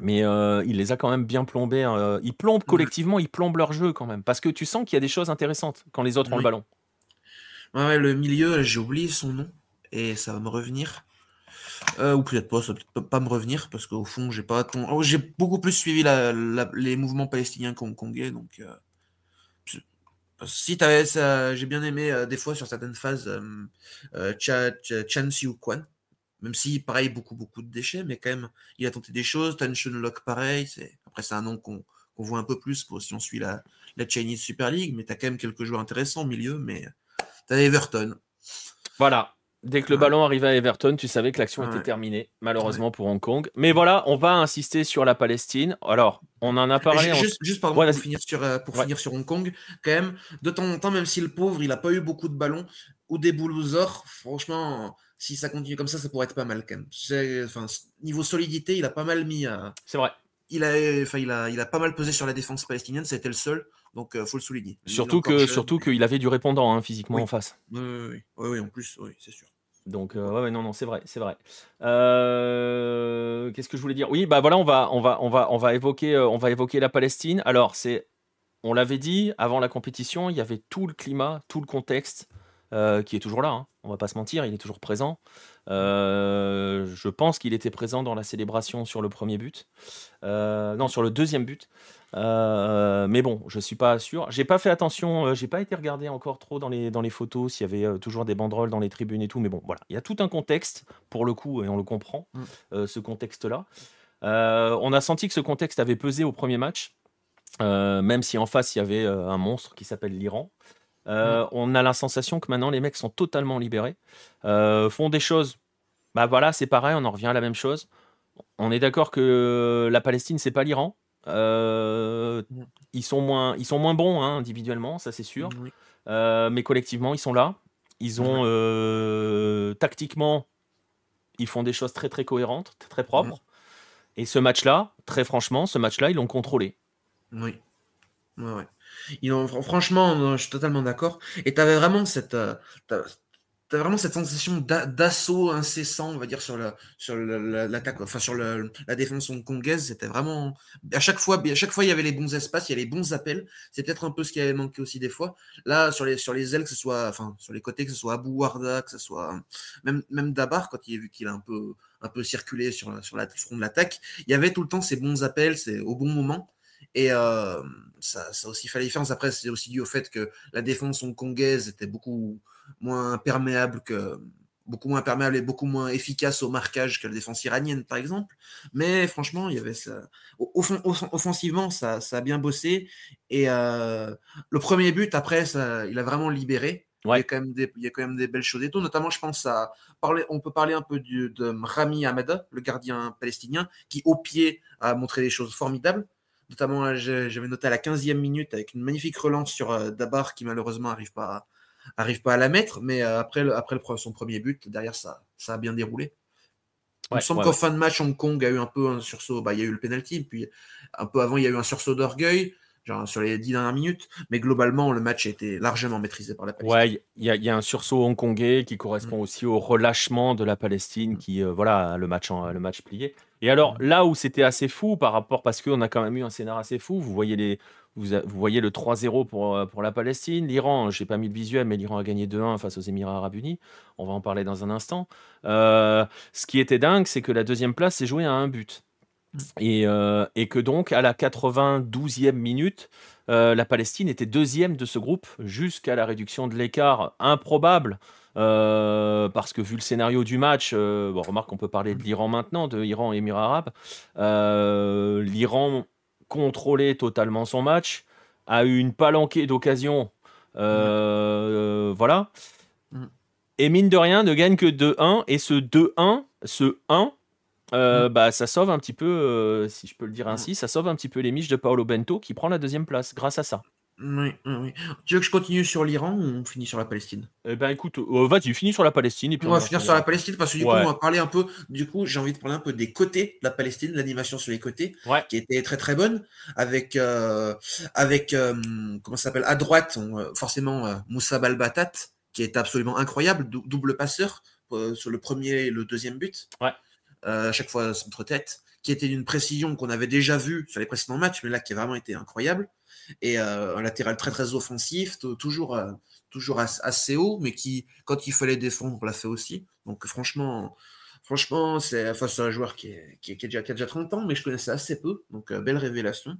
mais il les a quand même bien plombés. Hein. Ils plombent collectivement, ils plombent leur jeu quand même. Parce que tu sens qu'il y a des choses intéressantes quand les autres ont le ballon. Ouais, le milieu, j'ai oublié son nom et ça va me revenir. Euh, ou peut-être pas, ça peut pas me revenir parce qu'au fond, j'ai pas oh, j'ai beaucoup plus suivi les mouvements palestiniens congolais. Donc, euh, si t'avais ça, j'ai bien aimé euh, des fois sur certaines phases Chan Siu Kwan, même si pareil beaucoup beaucoup de déchets, mais quand même il a tenté des choses. Tan Lock pareil. Après c'est un nom qu'on voit un peu plus pour, si on suit la, la Chinese Super League, mais tu as quand même quelques joueurs intéressants au milieu, mais tu as Everton. Voilà, Dès que le ballon arrivait à Everton, tu savais que l'action était terminée, malheureusement pour Hong Kong. Mais voilà, on va insister sur la Palestine. Alors, on en a parlé. Juste, juste pardon, pour, finir sur, euh, pour finir sur Hong Kong, quand même, de temps en temps, même si le pauvre, il n'a pas eu beaucoup de ballons ou des boulousors, franchement, si ça continue comme ça, ça pourrait être pas mal quand même. Enfin, niveau solidité, il a pas mal mis à. C'est vrai. Il a, enfin, il, a, il a pas mal pesé sur la défense palestinienne, été le seul. Donc, il euh, faut le souligner. Surtout que, surtout qu'il avait du répondant hein, physiquement en face. Oui, oui, oui, en plus, oui, c'est sûr. Donc, euh, ouais, non, non, c'est vrai, c'est vrai. Euh, qu'est-ce que je voulais dire? Oui, bah voilà, on va, on va, on va, on va évoquer, euh, on va évoquer la Palestine. Alors, c'est, on l'avait dit avant la compétition, il y avait tout le climat, tout le contexte qui est toujours là. Hein. On va pas se mentir, il est toujours présent. je pense qu'il était présent dans la célébration sur le premier but, non, sur le deuxième but. Euh, mais bon, je suis pas sûr. J'ai pas fait attention, euh, j'ai pas été regardé encore trop dans les, dans les photos s'il y avait euh, toujours des banderoles dans les tribunes et tout. Mais bon, voilà, il y a tout un contexte pour le coup et on le comprend, mm. ce contexte-là. on a senti que ce contexte avait pesé au premier match, même si en face il y avait un monstre qui s'appelle l'Iran. Mm. On a la sensation que maintenant les mecs sont totalement libérés, font des choses. Bah voilà, c'est pareil, on en revient à la même chose. On est d'accord que la Palestine, c'est pas l'Iran. Euh, mmh. ils, sont moins, ils sont moins bons hein, individuellement, ça c'est sûr. Euh, mais collectivement, ils sont là. Ils ont euh, tactiquement, ils font des choses très très cohérentes, très propres. Mmh. Et ce match-là, très franchement, ce match-là, ils l'ont contrôlé. Oui. Ouais, Franchement, je suis totalement d'accord. Et tu avais vraiment cette, T'as vraiment cette sensation d'assaut incessant, on va dire, sur la sur l'attaque, enfin sur la défense hongkongaise. C'était vraiment à chaque fois, à chaque fois il y avait les bons espaces, il y a les bons appels. C'est peut-être un peu ce qui avait manqué aussi des fois. Là, sur les sur les ailes, que ce soit, enfin sur les côtés, que ce soit Abou Warda, que ce soit même même Dabar, quand il a vu qu'il a un peu un peu circulé sur sur la front de l'attaque, il y avait tout le temps ces bons appels, c'est au bon moment. Et euh, ça, ça aussi fait la différence. Après, c'est aussi dû au fait que la défense hongkongaise était beaucoup moins perméable que beaucoup moins perméable et beaucoup moins efficace au marquage que la défense iranienne, par exemple. Mais franchement, il y avait ça. offensivement, ça, ça, a bien bossé. Et euh, le premier but, après, ça, il a vraiment libéré. Il, y a quand même des, il y a quand même des belles choses et tout. Notamment, je pense à parler, on peut parler un peu du, de Rami Hamada, le gardien palestinien, qui au pied a montré des choses formidables. Notamment, j'avais noté à la 15e minute avec une magnifique relance sur euh, Dabar qui malheureusement n'arrive pas à, arrive pas à la mettre, mais euh, après, le, après le, son premier but, derrière, ça, ça a bien déroulé. il me semble qu'en fin de match, Hong Kong a eu un peu un sursaut. Bah, il y a eu le penalty, puis un peu avant, il y a eu un sursaut d'orgueil, genre sur les dix dernières minutes. Mais globalement, le match a été largement maîtrisé par la Palestine. Ouais, il y, a un sursaut hongkongais qui correspond mm. aussi au relâchement de la Palestine, mm. qui, euh, voilà, le match, en, le match plié. Et alors, mm. là où c'était assez fou par rapport, parce qu'on a quand même eu un scénario assez fou, vous voyez les, vous, voyez le 3-0 pour, euh, pour la Palestine. L'Iran, je n'ai pas mis le visuel, mais l'Iran a gagné 2-1 face aux Émirats arabes unis. On va en parler dans un instant. Euh, ce qui était dingue, c'est que la deuxième place s'est jouée à un but. Et, euh, et, que donc, à la 92e minute, la Palestine était deuxième de ce groupe jusqu'à la réduction de l'écart improbable. parce que vu le scénario du match, bon, remarque qu'on peut parler de l'Iran maintenant, de Iran et Émirats arabes, l'Iran contrôlé totalement son match, a eu une palanquée d'occasions. Euh, voilà. Mm. Et mine de rien, ne gagne que 2-1. Et ce 2-1, ce 1, euh, mm. bah, ça sauve un petit peu, euh, si je peux le dire ainsi, ça sauve un petit peu les miches de Paolo Bento qui prend la deuxième place grâce à ça. Oui, oui, oui. Tu veux que je continue sur l'Iran ou on finit sur la Palestine? Eh ben écoute, euh, vas-y, finis sur la Palestine et puis On va finir sur la Palestine parce que du coup, on va parler un peu. Du coup, j'ai envie de parler un peu des côtés de la Palestine, l'animation sur les côtés, Ouais. qui était très très bonne. Avec, euh, avec euh, comment ça s'appelle? À droite, on, forcément, Moussa Balbatat, qui est absolument incroyable, dou- double passeur sur le premier et le deuxième but. Ouais. Euh, à chaque fois, centre-tête, qui était d'une précision qu'on avait déjà vue sur les précédents matchs, mais là, qui a vraiment été incroyable. Et euh, un latéral très très offensif, toujours, euh, toujours as- assez haut, mais qui, quand il fallait défendre, l'a fait aussi. Donc franchement, franchement, c'est enfin, un joueur qui, est, qui, est- déjà, qui a déjà 30 ans, mais je connaissais assez peu. Donc belle révélation.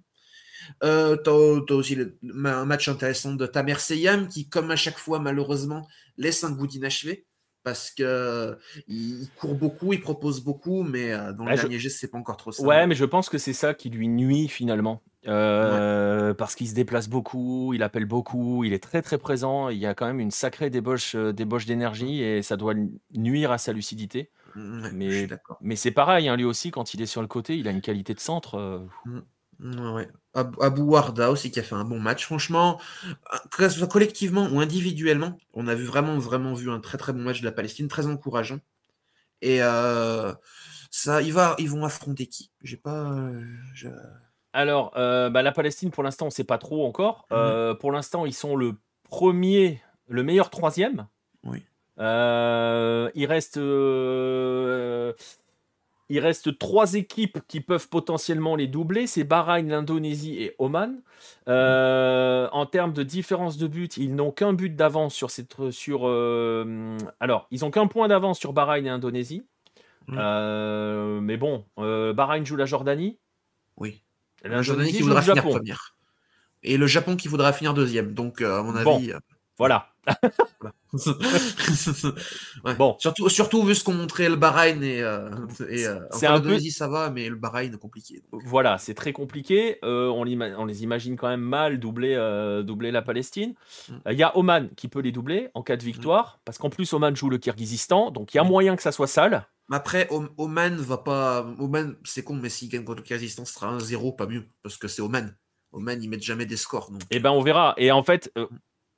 Euh, t'as, aussi un match intéressant de Tamer Seyam qui, comme à chaque fois, malheureusement, laisse un goût d'inachevé. Parce que il court beaucoup, il propose beaucoup, mais dans le je- dernier geste, c'est pas encore trop ça. Ouais, mais je pense que c'est ça qui lui nuit finalement. Euh, Parce qu'il se déplace beaucoup, il appelle beaucoup, il est très très présent. Il y a quand même une sacrée débauche, débauche d'énergie et ça doit nuire à sa lucidité. Ouais, mais- je suis d'accord. Mais c'est pareil, hein, lui aussi, quand il est sur le côté, il a une qualité de centre. euh, ouais. Ab- Abou Warda aussi qui a fait un bon match. Franchement, que ce soit collectivement ou individuellement, on a vu vraiment, vraiment vu un très très bon match de la Palestine, très encourageant. Et euh, ça, il va, ils vont affronter qui? J'ai pas. euh, je- Alors, euh, bah, la Palestine, pour l'instant, on ne sait pas trop encore. Euh, pour l'instant, ils sont le premier, le meilleur troisième. Oui. Il reste, il reste trois équipes qui peuvent potentiellement les doubler. C'est Bahreïn, l'Indonésie et Oman. Euh, en termes de différence de but, ils n'ont qu'un but d'avance sur cette, sur. euh, alors, ils ont qu'un point d'avance sur Bahreïn et Indonésie. Mm. Euh, mais bon, Bahreïn joue la Jordanie. Oui. et La Jordanie qui voudra le finir Japon. première. Et le Japon qui voudra finir deuxième. Donc, à mon avis. Voilà. ouais. Bon. Surtout, surtout vu ce qu'ont montré le Bahreïn et, euh, et euh, C'est un peu- ça va, mais le Bahreïn est compliqué. donc. Voilà, c'est très compliqué. Euh, on, les imagine quand même mal doubler, euh, doubler la Palestine. Mm. Il y a Oman qui peut les doubler en cas de victoire, parce qu'en plus Oman joue le Kirghizistan, donc il y a Mm. moyen que ça soit sale. Mais après, Om- Oman va pas. Oman, c'est con, mais s'il gagne contre le Kyrgyzstan, ce sera un 0, pas mieux. Parce que c'est Oman. Oman, ils mettent jamais des scores. Donc. Et ben on verra. Et en fait,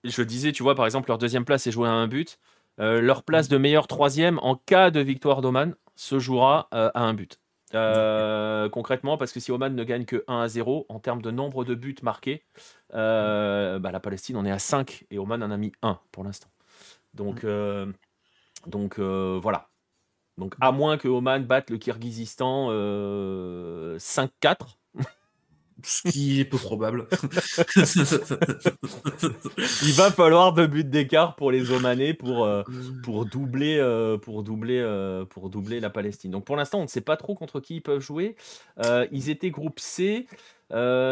je disais, tu vois, par exemple, leur deuxième place est jouée à un but. Euh, leur place de meilleur troisième en cas de victoire d'Oman se jouera euh, à un but. Euh, concrètement, parce que si Oman ne gagne que 1 à 0 en termes de nombre de buts marqués, bah, la Palestine en est à 5 et Oman en a mis 1 pour l'instant. Donc, euh, donc voilà. Donc à moins que Oman batte le Kirghizistan euh, 5-4, Ce qui est peu probable. il va falloir deux buts d'écart pour les Omanais pour, euh, pour doubler, euh, pour, doubler, euh, pour doubler la Palestine. Donc pour l'instant, on ne sait pas trop contre qui ils peuvent jouer. Ils étaient groupe C.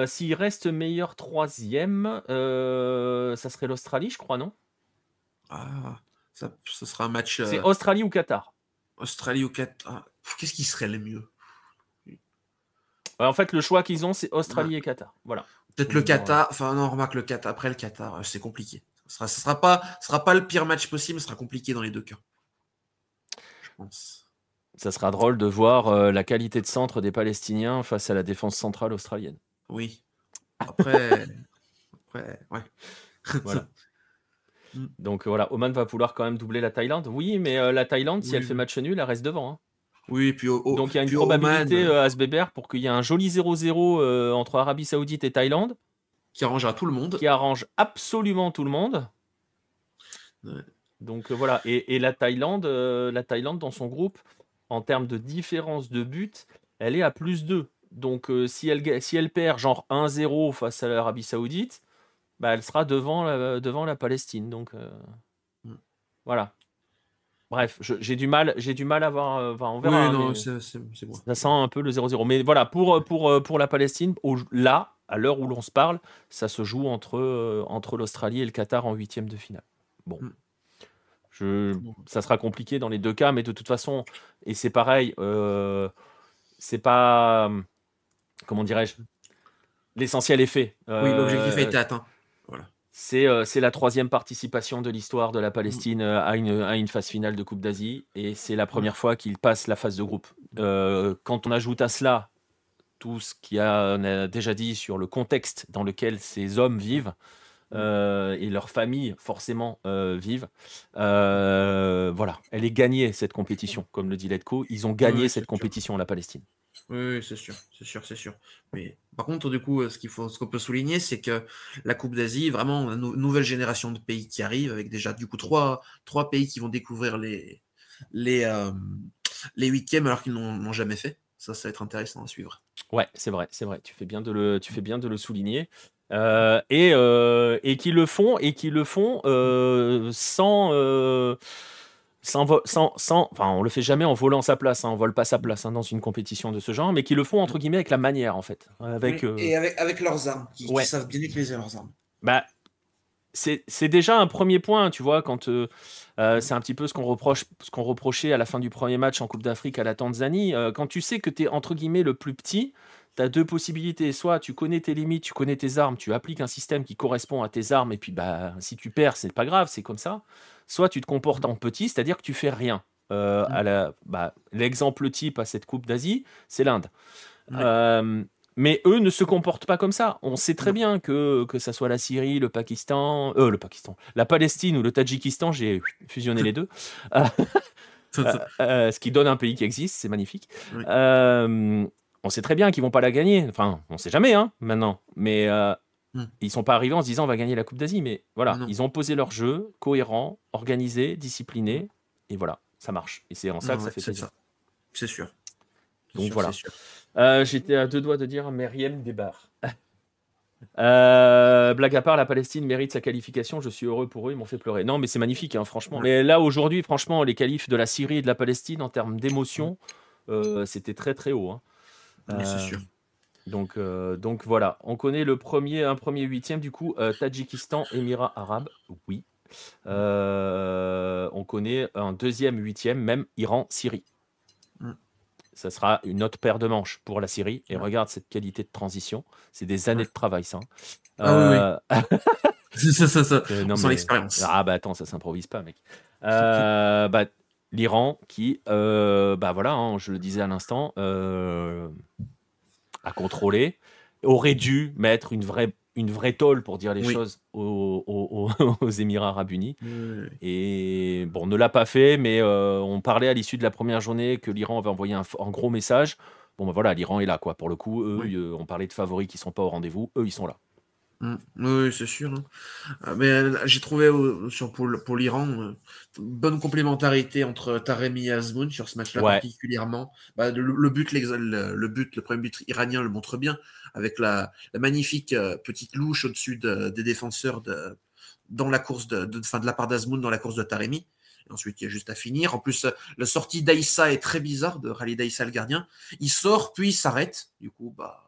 S'ils restent meilleur troisième, ça serait l'Australie, je crois, non? Ah, ça, ce sera un match C'est Australie ou Qatar? Australie ou Qatar. Pff, Qu'est-ce qui serait le mieux? Ouais, En fait, le choix qu'ils ont, c'est Australie et Qatar. Voilà. Peut-être le Qatar. Enfin, non, remarque le Qatar. Après le Qatar, euh, c'est compliqué. Ce sera, ce sera pas, ce sera pas le pire match possible, ce sera compliqué dans les deux cas. Je pense. Ça sera drôle de voir euh, la qualité de centre des Palestiniens face à la défense centrale australienne. Oui. Après, après, ouais. Voilà. Donc voilà, Oman va vouloir quand même doubler la Thaïlande. Oui, mais euh, la Thaïlande, si Oui, elle fait match nul, elle reste devant. hein. Oui, puis au, au- Donc il y a une probabilité Oman, euh, à pour qu'il y ait un joli 0-0 euh, entre Arabie Saoudite et Thaïlande qui arrangera tout le monde. qui arrange absolument tout le monde. Ouais. Donc euh, voilà, et, et la Thaïlande, la Thaïlande dans son groupe, en termes de différence de but, elle est à plus 2. Donc euh, si, elle, si elle perd genre 1-0 face à l'Arabie Saoudite, bah, elle sera devant la, devant la Palestine. Donc euh, Mm. voilà. Bref, j'ai du mal, j'ai du mal à voir. euh, enfin, on Oui, verra. non, mais- c'est c'est- c'est bon. ça sent un peu le 0-0. Mais voilà, pour, pour, euh, pour la Palestine, au- là, à l'heure où l'on se parle, ça se joue entre, euh, entre l'Australie et le Qatar en huitième de finale. Bon. Mm. Je, ça sera compliqué dans les deux cas, mais de toute façon, et c'est pareil, euh, c'est pas. Comment dirais-je L'essentiel est fait. Oui, l'objectif a Euh, été atteint. C'est euh, c'est la troisième participation de l'histoire de la Palestine euh, à, une, à une phase finale de Coupe d'Asie et c'est la première fois qu'ils passent la phase de groupe. Euh, quand on ajoute à cela tout ce qu'on a, a déjà dit sur le contexte dans lequel ces hommes vivent, et leur famille forcément vivent. voilà, elle est gagnée cette compétition, comme le dit Letko. Ils ont gagné cette compétition, la Palestine. Oui, c'est sûr, c'est sûr, c'est sûr. Mais par contre, du coup, faut, ce qu'on peut souligner, c'est que la Coupe d'Asie, vraiment, une nouvelle génération de pays qui arrive, avec déjà du coup trois, trois pays qui vont découvrir les les huitièmes alors qu'ils n'ont jamais fait. Ça, ça va être intéressant à suivre. Ouais, c'est vrai, c'est vrai. Tu fais bien de le, tu fais bien de le souligner. Euh, et, euh, et qui le font et qui le font euh, sans, sans, sans, sans, enfin on le fait jamais en volant sa place, hein, on vole pas sa place hein, dans une compétition de ce genre, mais qui le font entre guillemets avec la manière en fait, avec et avec, avec leurs armes, qui, savent bien utiliser leurs armes. Bah c'est déjà un premier point, tu vois, quand euh, euh, c'est un petit peu ce qu'on reproche, ce qu'on reprochait à la fin du premier match en Coupe d'Afrique à la Tanzanie. Euh, quand tu sais que tu es entre guillemets le plus petit, tu as deux possibilités. Soit tu connais tes limites, tu connais tes armes, tu appliques un système qui correspond à tes armes, et puis bah, si tu perds, c'est pas grave, c'est comme ça. Soit tu te comportes en petit, c'est-à-dire que tu fais rien. Bah, l'exemple type à cette Coupe d'Asie, c'est l'Inde. Mais eux ne se comportent pas comme ça. On sait très bien que que ça soit la Syrie, le Pakistan, euh, le Pakistan, la Palestine ou le Tadjikistan, j'ai fusionné les deux. Euh, euh, ce qui donne un pays qui existe, c'est magnifique. On sait très bien qu'ils vont pas la gagner. Enfin, on sait jamais, hein, maintenant. Mais hmm. ils sont pas arrivés en se disant on va gagner la Coupe d'Asie. Mais voilà, ils ont posé leur jeu cohérent, organisé, discipliné, et voilà, ça marche. Et c'est en ça que ça fait plaisir. C'est sûr. Donc voilà. Euh, j'étais à deux doigts de dire Meriem débarre. Euh, blague à part, la Palestine mérite sa qualification. Je suis heureux pour eux, ils m'ont fait pleurer. Non, mais c'est magnifique, hein, franchement. Mais là, aujourd'hui, franchement, les qualifs de la Syrie et de la Palestine en termes d'émotion, euh, c'était très très haut. Hein. C'est sûr. Donc, donc voilà, on connaît le premier, un premier huitième du coup, Tadjikistan, Émirats Arabes, oui. on connaît un deuxième huitième, même Iran, Syrie ça sera une autre paire de manches pour la Syrie. Et regarde cette qualité de transition. C'est des années de travail, ça. Hein. Ah oui, c'est ça, ça, euh, Sans l'expérience. Ah bah attends, ça s'improvise pas, mec. Euh, bah, L'Iran qui, euh, bah voilà, hein, je le disais à l'instant, a contrôlé, aurait dû mettre une vraie une vraie tôle pour dire les choses aux, Émirats Arabes Unis. Et bon, on ne l'a pas fait, mais euh, on parlait à l'issue de la première journée que l'Iran avait envoyé un, gros message. Bon, ben voilà, l'Iran est là, quoi. Pour le coup, eux, euh, on parlait de favoris qui sont pas au rendez-vous. Eux, ils sont là. Mmh. Oui, c'est sûr. Hein. Euh, mais euh, j'ai trouvé sur, pour, pour l'Iran euh, bonne complémentarité entre Taremi et Azmoun sur ce match-là particulièrement. Bah, le, but, le, but, le premier but iranien le montre bien, avec la, magnifique petite louche au-dessus des défenseurs de, dans la course de, de, de la part d'Azmoun dans la course de Taremi. Et ensuite, il y a juste à finir. En plus, la sortie d'Aïssa est très bizarre, de Rally d'Aïssa, le gardien. Il sort, puis il s'arrête. Du coup, bah,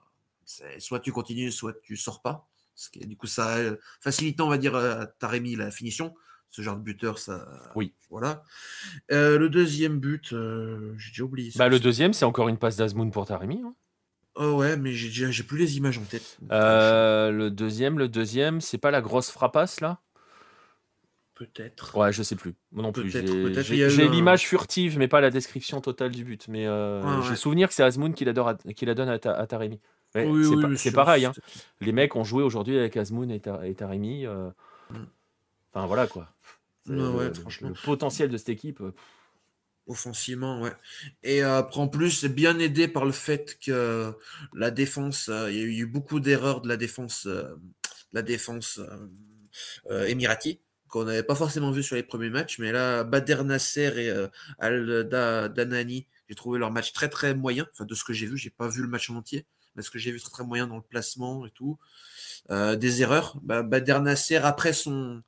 soit tu continues, soit tu sors pas du coup, ça euh, facilite, on va dire, à Taremi la finition. Ce genre de buteur, ça. Oui. Voilà. Euh, le deuxième but, euh, j'ai déjà oublié. Bah, le deuxième, c'est encore une passe d'Azmoun pour Taremi. Hein. Oh ouais, mais j'ai, j'ai plus les images en tête. le deuxième, le deuxième, c'est pas la grosse frappasse là? Peut-être. Ouais, je sais plus. Moi non plus. J'ai, l'image furtive, mais pas la description totale du but. Mais j'ai souvenir que c'est Azmoun qui la, donne à, qui la donne à, à Taremi c'est pareil. Hein. Les mecs ont joué aujourd'hui avec Azmoun et, Taremi. Euh, mm. Enfin voilà quoi. le, potentiel de cette équipe. Euh, Offensivement, ouais. Et après, en plus, c'est bien aidé par le fait que la défense, euh, il y a eu beaucoup d'erreurs de la défense, la défense émirati qu'on n'avait pas forcément vu sur les premiers matchs. Mais là, Bader Nasser et Al Danani, j'ai trouvé leur match très très moyen. Enfin, de ce que j'ai vu, j'ai pas vu le match en entier parce que j'ai vu très, très moyen dans le placement et tout. Euh, des erreurs. Bah, Bader Nasser, après son.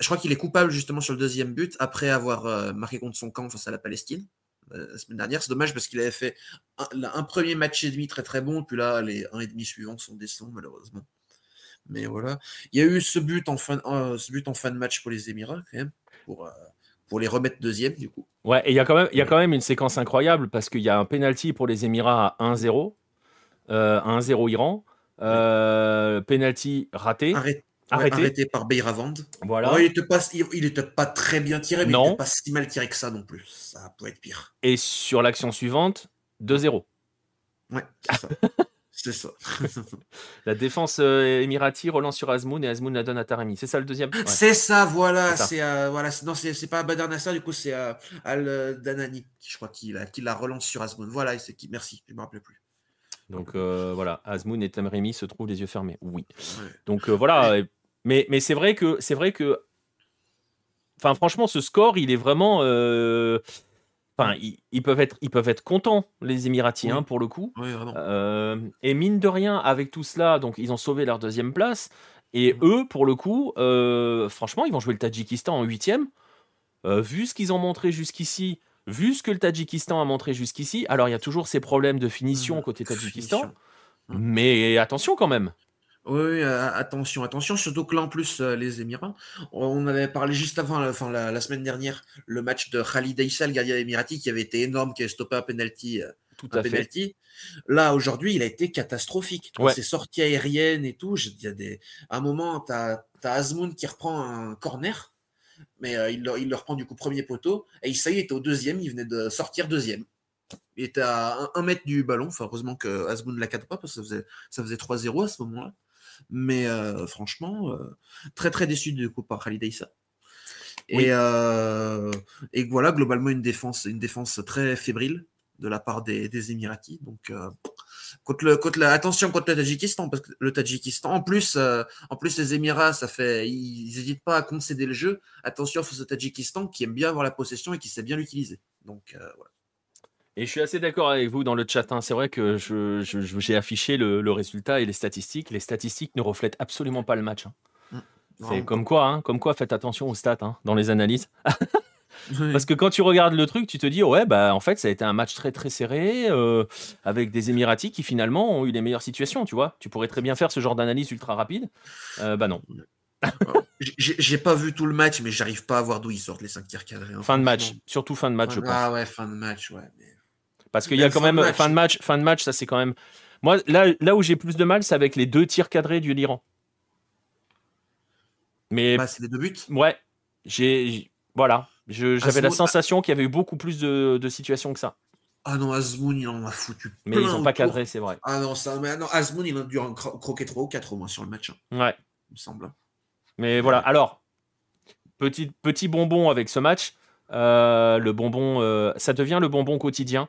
Je crois qu'il est coupable justement sur le deuxième but, après avoir euh, marqué contre son camp face à la Palestine euh, la semaine dernière. C'est dommage parce qu'il avait fait un, premier match et demi très très bon, puis là, les un et demi suivants sont décents, malheureusement. Mais voilà. Il y a eu ce but en fin, ce but en fin de match pour les Émirats, quand même, pour, pour les remettre deuxième, du coup. Ouais, et il y, a quand même, il y a quand même une séquence incroyable parce qu'il y a un penalty pour les Émirats à 1-0 euh, 1-0 Iran. Euh, penalty raté. arrêté. par Beyravand. Voilà. il n'était pas, il, était pas très bien tiré, mais il n'était pas si mal tiré que ça non plus. Ça pourrait être pire. Et sur l'action suivante, 2-0. Ouais, c'est ça. C'est ça. la défense euh, émirati relance sur Azmoun et Azmoun la donne à Taremi. C'est ça le deuxième? C'est ça, voilà. C'est euh, voilà. Non, c'est pas Badr Nasser, du coup, c'est Al Danani, qui, je crois, qui la, qui la relance sur Azmoun. Voilà, c'est qui. Merci, je ne me rappelais plus. Donc voilà, Azmoun et Taremi se trouvent les yeux fermés. Oui. Donc voilà. Mais, mais c'est vrai que c'est vrai que. Enfin, franchement, ce score, il est vraiment. Enfin, ils, peuvent être, ils peuvent être contents, les Émiratis, hein, pour le coup. Euh, et mine de rien, avec tout cela, donc ils ont sauvé leur deuxième place. Et mmh. eux, pour le coup, euh, franchement, ils vont jouer le Tadjikistan en huitième. Euh, vu ce qu'ils ont montré jusqu'ici, vu ce que le Tadjikistan a montré jusqu'ici, alors il y a toujours ces problèmes de finition mmh. côté Tadjikistan. Mmh. Mais attention quand même. Oui, attention, attention, surtout que là en plus euh, les Émirats, on avait parlé juste avant, enfin, la, semaine dernière, le match de Khalid Aissa, le gardien émirati, qui avait été énorme, qui avait stoppé un penalty. Euh, tout à penalty. Là aujourd'hui, il a été catastrophique. Dans ses sorties aériennes et tout, il y a des, à un moment, tu as, Azmoun qui reprend un corner, mais euh, il, le, il, reprend du coup premier poteau, et Issa il était au deuxième, il venait de sortir deuxième. Il était à un, mètre du ballon, enfin, heureusement que Azmoun ne la cadre pas, parce que ça faisait, ça faisait 3-0 à ce moment-là. Mais euh, franchement, euh, très très déçu du coup par Khalid Issa. Et, euh, et, voilà, globalement, une défense, une défense très fébrile de la part des, des Émiratis. Donc, contre le, contre la, attention contre le Tadjikistan, parce que le Tadjikistan, en plus, en plus les Émirats, ça fait, ils n'hésitent pas à concéder le jeu. Attention face au Tadjikistan qui aime bien avoir la possession et qui sait bien l'utiliser. Donc, voilà. Et je suis assez d'accord avec vous dans le chat. Hein. C'est vrai que je, j'ai affiché le, résultat et les statistiques. Les statistiques ne reflètent absolument pas le match. Hein. Mmh. C'est comme quoi, hein, comme quoi, faites attention aux stats dans les analyses. Parce que quand tu regardes le truc, tu te dis ouais bah en fait ça a été un match très très serré euh, avec des Émiratis qui finalement ont eu les meilleures situations. Tu vois, tu pourrais très bien faire ce genre d'analyse ultra rapide. Euh, bah non. J'ai pas vu tout le match, mais j'arrive pas à voir d'où ils sortent les 5 tirs cadrés. Fin de match, surtout fin de match, je pense. Ah ouais, fin de match, ouais. Parce qu'il y a quand même fin de match, fin de match, ça c'est quand même. Moi, là, là où j'ai plus de mal, c'est avec les deux tirs cadrés du Liran. Mais bah, c'est les deux buts. Ouais, j'ai voilà, j'avais la sensation qu'il y avait eu beaucoup plus de, situations que ça. Ah non, Azmoun, il en a foutu. Mais ils n'ont pas cadré, c'est vrai. Ah non, ça, mais non, Azmoun, il a dû en croquer 3 ou 4 au moins sur le match. Hein. Ouais. Il me semble. Mais voilà, alors, petit, petit bonbon avec ce match. Euh, le bonbon, euh, ça devient le bonbon quotidien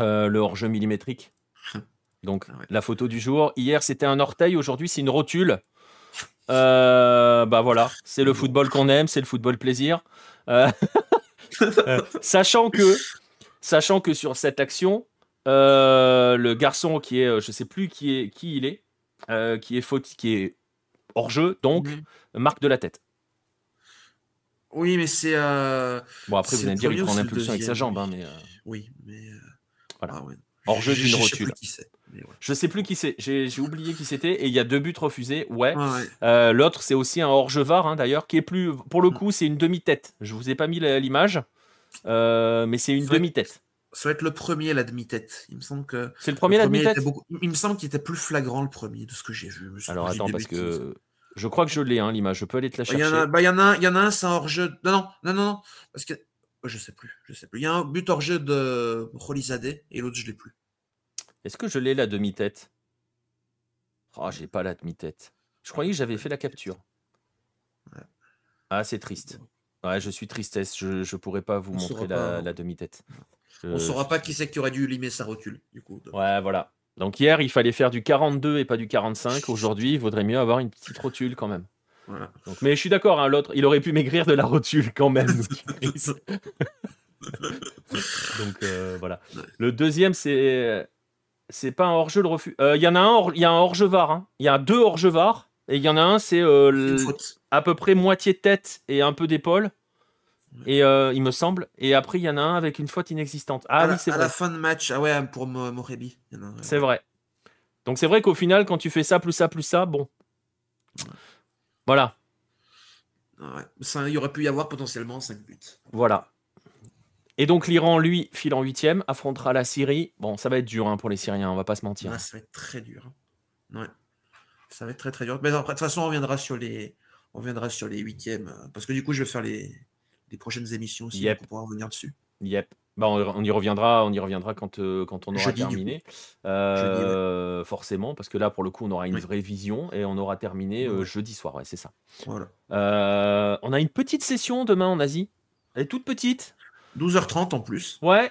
euh, le hors-jeu millimétrique. Donc, ah la photo du jour. Hier, c'était un orteil. Aujourd'hui, c'est une rotule. Euh, bah voilà, c'est le football qu'on aime, c'est le football plaisir. Euh, sachant que, sachant que sur cette action, le garçon qui est, je sais plus qui est, qui il est, qui est faute, qui est hors jeu, donc marque de la tête. Oui, mais c'est. bon après vous allez me dire il prend l'impulsion avec sa jambe, hein, mais. Oui, mais. Voilà. Ah Hors jeu d'une rotule. Je sais plus qui c'est. J'ai oublié qui c'était. Et il y a deux buts refusés. Ouais. Euh, l'autre, c'est aussi un hors-jeu VAR, hein, d'ailleurs, qui est plus. Pour le mm. coup, c'est une demi-tête. Je vous ai pas mis l'image. Euh, mais c'est une demi-tête. Ça va être le premier, la demi-tête. Il me semble que. C'est le premier, la demi-tête Il me semble qu'il était plus flagrant le premier, de ce que j'ai vu. Alors attends, parce que. Je crois que je l'ai, hein, l'image. Je peux aller te la chercher. Il y en a, bah, y en a, y en a un, c'est un hors-jeu. Non, non, non, non, non. Parce que je sais plus, je sais plus. Il y a un but hors jeu de Rolizade et l'autre je l'ai plus. Est-ce que je l'ai la demi-tête? Oh, j'ai pas la demi-tête. Je croyais que j'avais fait la capture. Ah, c'est triste. Ouais, je suis tristesse. Je ne pourrais pas vous montrer la, demi-tête. On saura pas qui c'est qui aurait dû limer sa rotule, du coup. Ouais, voilà. Donc hier, il fallait faire du 42 et pas du 45. Aujourd'hui, il vaudrait mieux avoir une petite rotule quand même mais je suis d'accord, hein, l'autre, il aurait pu maigrir de la rotule quand même. Donc euh, voilà. Le deuxième, c'est c'est pas un hors-jeu le refus. Euh, il y en a un, il y a un hors-jeu var. Hein. Il y a deux hors-jeu var et il y en a un, c'est euh, à peu près moitié tête et un peu d'épaule. Et il me semble. Et après, il y en a un avec une faute inexistante. Ah oui, c'est vrai. À la fin de match, ah ouais, pour Morebi. C'est vrai. Donc c'est vrai qu'au final, quand tu fais ça, plus ça, plus ça, bon. Voilà. Ça, il y aurait pu y avoir potentiellement 5 buts. Voilà. Et donc l'Iran, lui, file en huitième, affrontera la Syrie. Bon, ça va être dur hein, pour les Syriens, on va pas se mentir. ça va être très dur. Hein. Ouais. Ça va être très très dur. Mais après, de toute façon, on reviendra sur les, on reviendra sur les huitièmes. Parce que du coup, je vais faire les, les prochaines émissions aussi yep. pour pouvoir revenir dessus. Yep. Bah, on, on y reviendra, on y reviendra quand, euh, quand on aura Jeudi, terminé. Jeudi, ouais. Euh, forcément, parce que là, pour le coup, on aura une vraie vision et on aura terminé euh, Ouais. jeudi soir. Ouais, c'est ça. Voilà. On a une petite session demain en Asie. Elle est toute petite. 12h30 en plus. Ouais.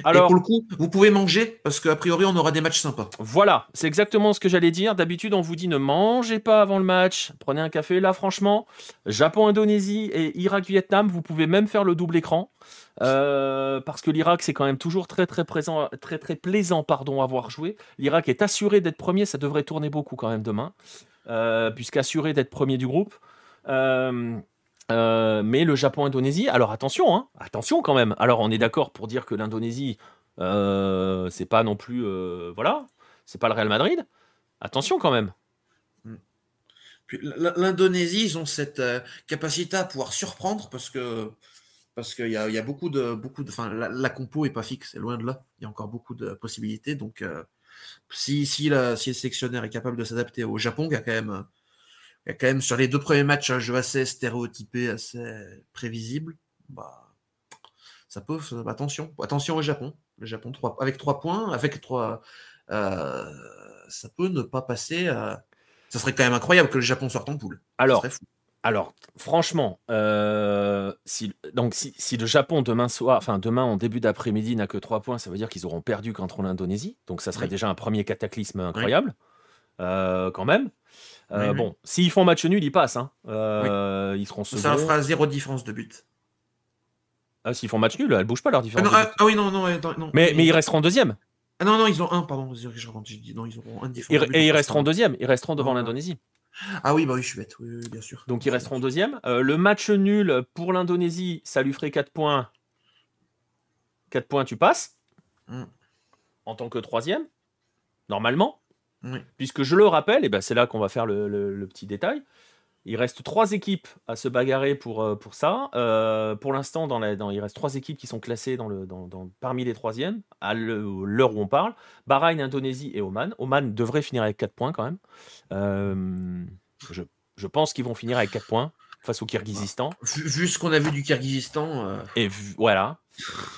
Et Alors, pour le coup, vous pouvez manger parce qu'a priori, on aura des matchs sympas. Voilà, c'est exactement ce que j'allais dire. D'habitude, on vous dit ne mangez pas avant le match, prenez un café. Là, franchement, Japon-Indonésie et Irak-Vietnam, vous pouvez même faire le double écran. Euh, parce que l'Irak, c'est quand même toujours très très présent, très très plaisant pardon, à voir jouer. L'Irak est assuré d'être premier, ça devrait tourner beaucoup quand même demain, euh, puisqu'assuré d'être premier du groupe. Euh, euh, mais le Japon-Indonésie, alors attention, hein, attention quand même. Alors on est d'accord pour dire que l'Indonésie, euh, c'est pas non plus, euh, voilà, c'est pas le Real Madrid. Attention quand même. L- L'Indonésie, ils ont cette euh, capacité à pouvoir surprendre parce que parce qu'il y a, beaucoup de beaucoup de, enfin la, compo est pas fixe, c'est loin de là. Il y a encore beaucoup de possibilités. Donc si si, la, si le sélectionneur est capable de s'adapter au Japon, qui a quand même il y a quand même sur les deux premiers matchs un jeu assez stéréotypé, assez prévisible, bah ça peut attention attention au Japon. Le Japon 3, avec trois points, avec trois, euh, ça peut ne pas passer. euh, ça serait quand même incroyable que le Japon sorte en poule. Alors, fou. alors franchement, euh, si, donc si, si le Japon demain soir, enfin demain en début d'après-midi n'a que 3 points, ça veut dire qu'ils auront perdu contre l'Indonésie. Donc ça serait Oui. déjà un premier cataclysme incroyable, euh, quand même. Euh, Oui, oui. Bon, s'ils font match nul, ils passent. hein. Euh, Ils seront Ça fera zéro différence de but. Ah, s'ils font match nul, elles bougent pas leur Ah, différence. non, de ah, but. ah oui, non, non, attends, non. mais, mais ils resteront deuxième. Ah non, non, ils ont un, pardon. Je non, ils auront un de Et, différence de but, et ils resteront deuxième. Ils resteront devant Ah, ah. l'Indonésie. Ah oui, bah oui, je suis bête, oui, oui, bien sûr. Donc ils resteront deuxième. Euh, le match nul pour l'Indonésie, ça lui ferait 4 points. 4 points, tu passes. Mm. En tant que troisième, normalement. Puisque je le rappelle, et ben c'est là qu'on va faire le, petit détail. Il reste trois équipes à se bagarrer pour, euh, pour ça. Euh, pour l'instant, dans dans- il reste trois équipes qui sont classées dans le, dans, dans- parmi les troisièmes, à l'heure où on parle. Bahreïn, Indonésie et Oman. Oman devrait finir avec 4 points quand même. Euh, je, je pense qu'ils vont finir avec 4 points face au Kyrgyzstan. Vu, vu ce qu'on a vu du Kyrgyzstan, euh, Et vu- voilà.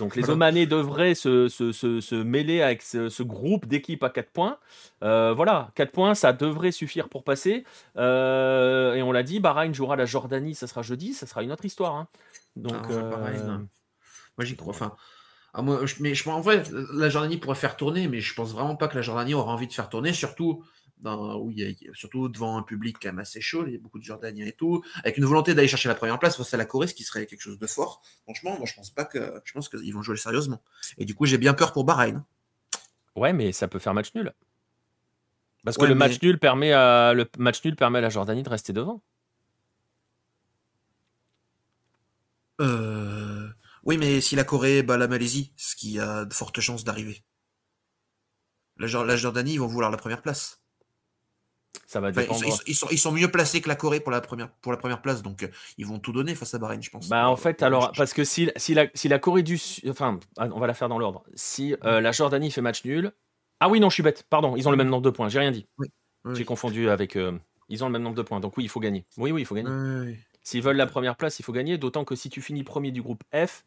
Donc les. Omanais devraient se, se- se- se mêler avec ce, groupe d'équipes à 4 points. Euh, voilà, 4 points, ça devrait suffire pour passer. Euh, et on l'a dit, Bahreïn jouera la Jordanie, ça sera jeudi, ça sera une autre histoire. hein. Donc, Ah, Bahreïn, moi j'y crois. Enfin, moi, je- mais je, en vrai, la Jordanie pourrait faire tourner, mais je pense vraiment pas que la Jordanie aura envie de faire tourner, surtout dans, où il y a- surtout devant un public quand même assez chaud, il y a beaucoup de Jordaniens et tout, avec une volonté d'aller chercher la première place face à la Corée, ce qui serait quelque chose de fort. Franchement, moi je pense pas que, je pense qu'ils vont jouer sérieusement. Et du coup, j'ai bien peur pour Bahreïn. ouais, mais ça peut faire match nul. Parce que le, mais- match nul permet à, le match nul permet à la Jordanie de rester devant. Euh, Oui, mais si la Corée bat la Malaisie, ce qui a de fortes chances d'arriver. La, la Jordanie, ils vont vouloir la première place. Ça va Enfin, ils, sont, ils sont- ils sont mieux placés que la Corée pour la première, pour la première place, donc euh, ils vont tout donner face à Bahreïn, je pense. Bah, en fait, alors, parce que si, si, la, si la Corée du Sud. Enfin, ah, on va la faire dans l'ordre. Si euh, la Jordanie fait match nul. Ah oui, non, je suis bête. Pardon, ils ont le même nombre de points. J'ai rien dit. Oui, J'ai confondu avec. euh, ils ont le même nombre de points. Donc oui, il faut gagner. Oui, oui, il faut gagner. S'ils veulent la première place, il faut gagner. D'autant que si tu finis premier du groupe F,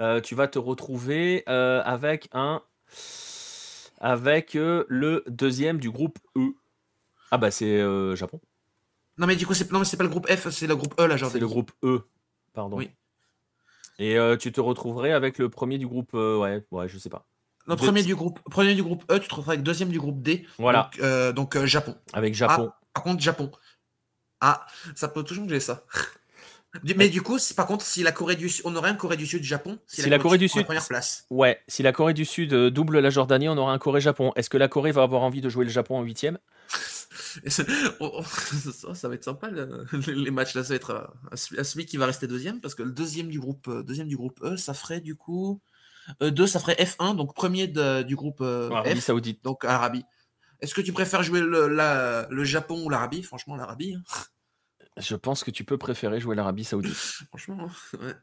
euh, tu vas te retrouver avec un. Avec le deuxième du groupe E. Ah bah c'est euh, Japon. Non, mais du coup, c'est non, mais c'est pas le groupe F, c'est le groupe E, la Jordanie. C'est le groupe E. Pardon. Oui. Et euh, tu te retrouverais avec le premier du groupe. euh, ouais, ouais, je sais pas. Non, Deux- premier du groupe, premier du groupe E, tu te retrouves avec deuxième du groupe D. Voilà. Donc, donc, Japon. Avec Japon. Par contre, Japon. Ah, ça peut toujours changer ça. Mais du coup, par contre, si la Corée du Sud, on aurait un Corée du Sud Japon. Si la Corée du Sud- première place. Ouais, si la Corée du Sud euh, double la Jordanie, on aura un Corée-Japon. Est-ce que la Corée va avoir envie de jouer le Japon en huitième? Ça, ça va être sympa le- les matchs là, ça va être euh, à celui qui va rester deuxième parce que le deuxième du groupe, euh, deuxième du groupe E, ça ferait du coup euh, deux, ça ferait F1, donc premier de- du groupe euh, Arabie F, Saoudite. donc Arabie. Est-ce que tu préfères jouer le, la- le Japon ou l'Arabie? Franchement, l'Arabie. hein. Je pense que tu peux préférer jouer l'Arabie Saoudite. Franchement, ouais.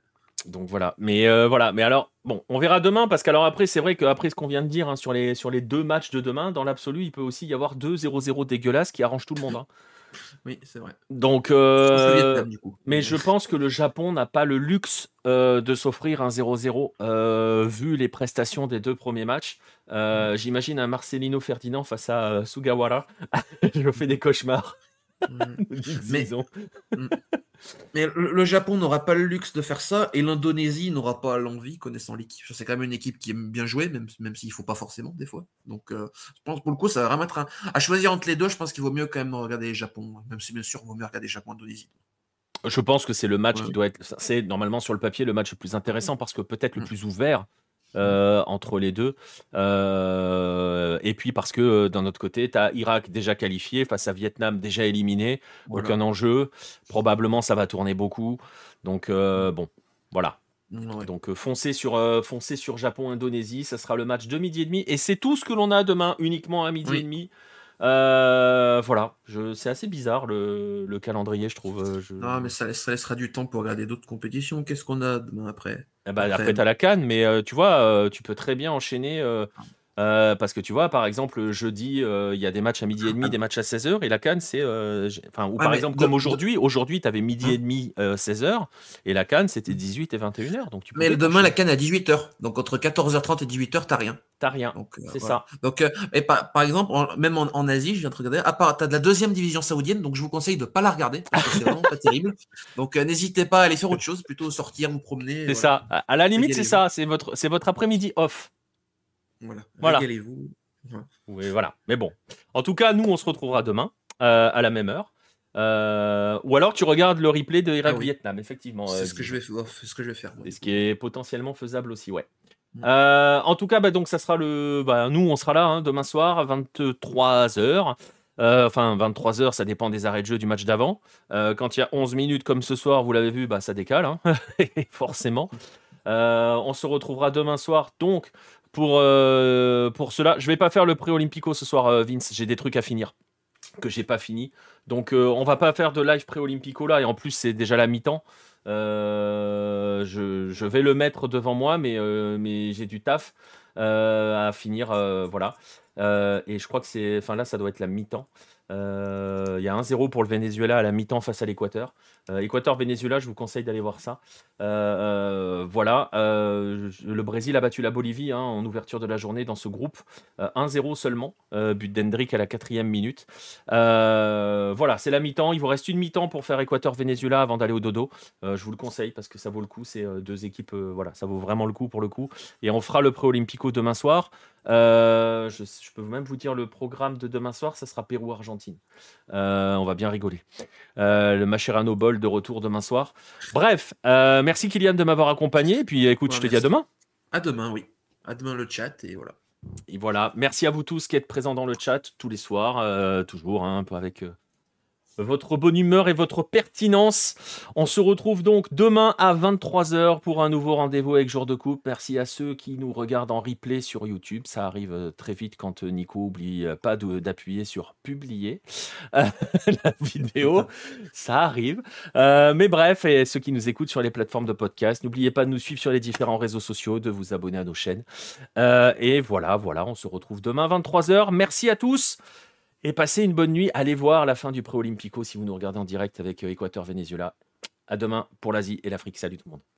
Donc voilà. Mais euh, voilà. Mais alors, bon, on verra demain parce qu'alors après, c'est vrai qu'après ce qu'on vient de dire hein, sur, les, sur les deux matchs de demain, dans l'absolu, il peut aussi y avoir deux 0-0 dégueulasses qui arrangent tout le monde. hein. Oui, c'est vrai. Donc, euh, mais je pense que le Japon n'a pas le luxe euh, de s'offrir un 0-0 euh, vu les prestations des deux premiers matchs. J'imagine un Marcelino Ferdinand face à Sugawara. je fais des cauchemars. Mm. mais, mm. mais, le Japon n'aura pas le luxe de faire ça et l'Indonésie n'aura pas l'envie, connaissant l'équipe. C'est quand même une équipe qui aime bien jouer, même, même s'il ne faut pas forcément des fois. Donc, euh, je pense pour le coup, ça va vraiment être un... à choisir entre les deux. Je pense qu'il vaut mieux quand même regarder Japon, même si bien sûr, il vaut mieux regarder Japon-Indonésie. Je pense que c'est le match qui doit être. C'est normalement sur le papier le match le plus intéressant parce que peut-être le mm. plus ouvert euh, entre les deux. Euh, et puis parce que euh, d'un autre côté, tu as Irak déjà qualifié face à Vietnam déjà éliminé. Aucun enjeu. Probablement, ça va tourner beaucoup. Donc, bon, voilà. Donc foncez sur, foncez sur Japon-Indonésie, ça sera le match de midi et demi. Et c'est tout ce que l'on a demain, uniquement à midi et demi. Euh, voilà, c'est assez bizarre le, calendrier, je trouve. Euh, non, mais ça, laissera du temps pour regarder d'autres compétitions. Qu'est-ce qu'on a demain après? Eh ben, Après, tu as la Cannes, mais euh, tu vois, tu peux très bien enchaîner. Euh, parce que tu vois, par exemple, jeudi, euh, il y a des matchs à midi et demi, des matchs à 16h, et la Cannes, c'est. Euh, enfin, ou par exemple, comme aujourd'hui, aujourd'hui, tu avais midi et hein demi, 16h, et la Cannes, c'était 18 et 21h. Donc tu Mais demain, la Cannes à 18h. Donc entre 14h30 et 18h, t'as rien. T'as rien. c'est ça. Donc, et par, par exemple, même en, Asie, je viens de regarder, à part, t'as de la deuxième division saoudienne, donc je vous conseille de pas la regarder, parce que c'est vraiment pas terrible. Donc n'hésitez pas à aller faire autre chose, plutôt sortir, vous promener. C'est ça. À la limite, c'est ça. C'est votre, c'est votre après-midi off. Voilà. voilà. vous Oui, voilà. Mais bon. En tout cas, nous, on se retrouvera demain euh, à la même heure. Euh, ou alors tu regardes le replay de Irak-Vietnam, ah effectivement. C'est ce, que je vais, ce que je vais faire. Et ce qui est potentiellement faisable aussi, ouais. Mm. Euh, en tout cas, bah, donc ça sera le. Bah, nous, on sera là hein, demain soir à 23h. enfin, 23h, ça dépend des arrêts de jeu du match d'avant. quand il y a 11 minutes comme ce soir, vous l'avez vu, bah, ça décale, hein, forcément. on se retrouvera demain soir, donc pour, euh, pour cela. Je vais pas faire le pré-olympico ce soir, euh, Vince. J'ai des trucs à finir que j'ai pas fini. Donc euh, on va pas faire de live pré-olympico là. Et en plus, c'est déjà la mi-temps. Je, je, vais le mettre devant moi, mais, mais j'ai du taf à finir. voilà. et je crois que c'est. Enfin là, ça doit être la mi-temps. Euh, il y a 1-0 pour le Venezuela à la mi-temps face à l'Équateur. Euh, Équateur-Venezuela, je vous conseille d'aller voir ça. Euh, voilà, le Brésil a battu la Bolivie hein, en ouverture de la journée dans ce groupe. 1-0 seulement, but d'Hendrick à la quatrième minute. voilà, c'est la mi-temps. Il vous reste une mi-temps pour faire Équateur-Venezuela avant d'aller au dodo. je vous le conseille parce que ça vaut le coup. C'est deux équipes, voilà, ça vaut vraiment le coup pour le coup. Et on fera le pré-olympico demain soir. Je, je, peux même vous dire le programme de demain soir, ça sera Pérou-Argentine. Euh, on va bien rigoler. Euh, le Macherano Ball de retour demain soir. Bref, euh, merci Kylian de m'avoir accompagné. Puis écoute, je te dis à demain. À demain, oui. À demain le chat et voilà. Et voilà. Merci à vous tous qui êtes présents dans le chat tous les soirs, toujours hein, un peu avec votre bonne humeur et votre pertinence. On se retrouve donc demain à 23h pour un nouveau rendez-vous avec Jour de Coupe. Merci à ceux qui nous regardent en replay sur YouTube. Ça arrive euh, très vite quand euh, Nico oublie euh, pas d'appuyer sur publier la vidéo. Ça arrive. mais bref, et ceux qui nous écoutent sur les plateformes de podcast, n'oubliez pas de nous suivre sur les différents réseaux sociaux, de vous abonner à nos chaînes. et voilà, voilà, on se retrouve demain 23h. Merci à tous. Et passez une bonne nuit. Allez voir la fin du Pré-Olympico si vous nous regardez en direct avec Équateur Venezuela. À demain pour l'Asie et l'Afrique. Salut tout le monde.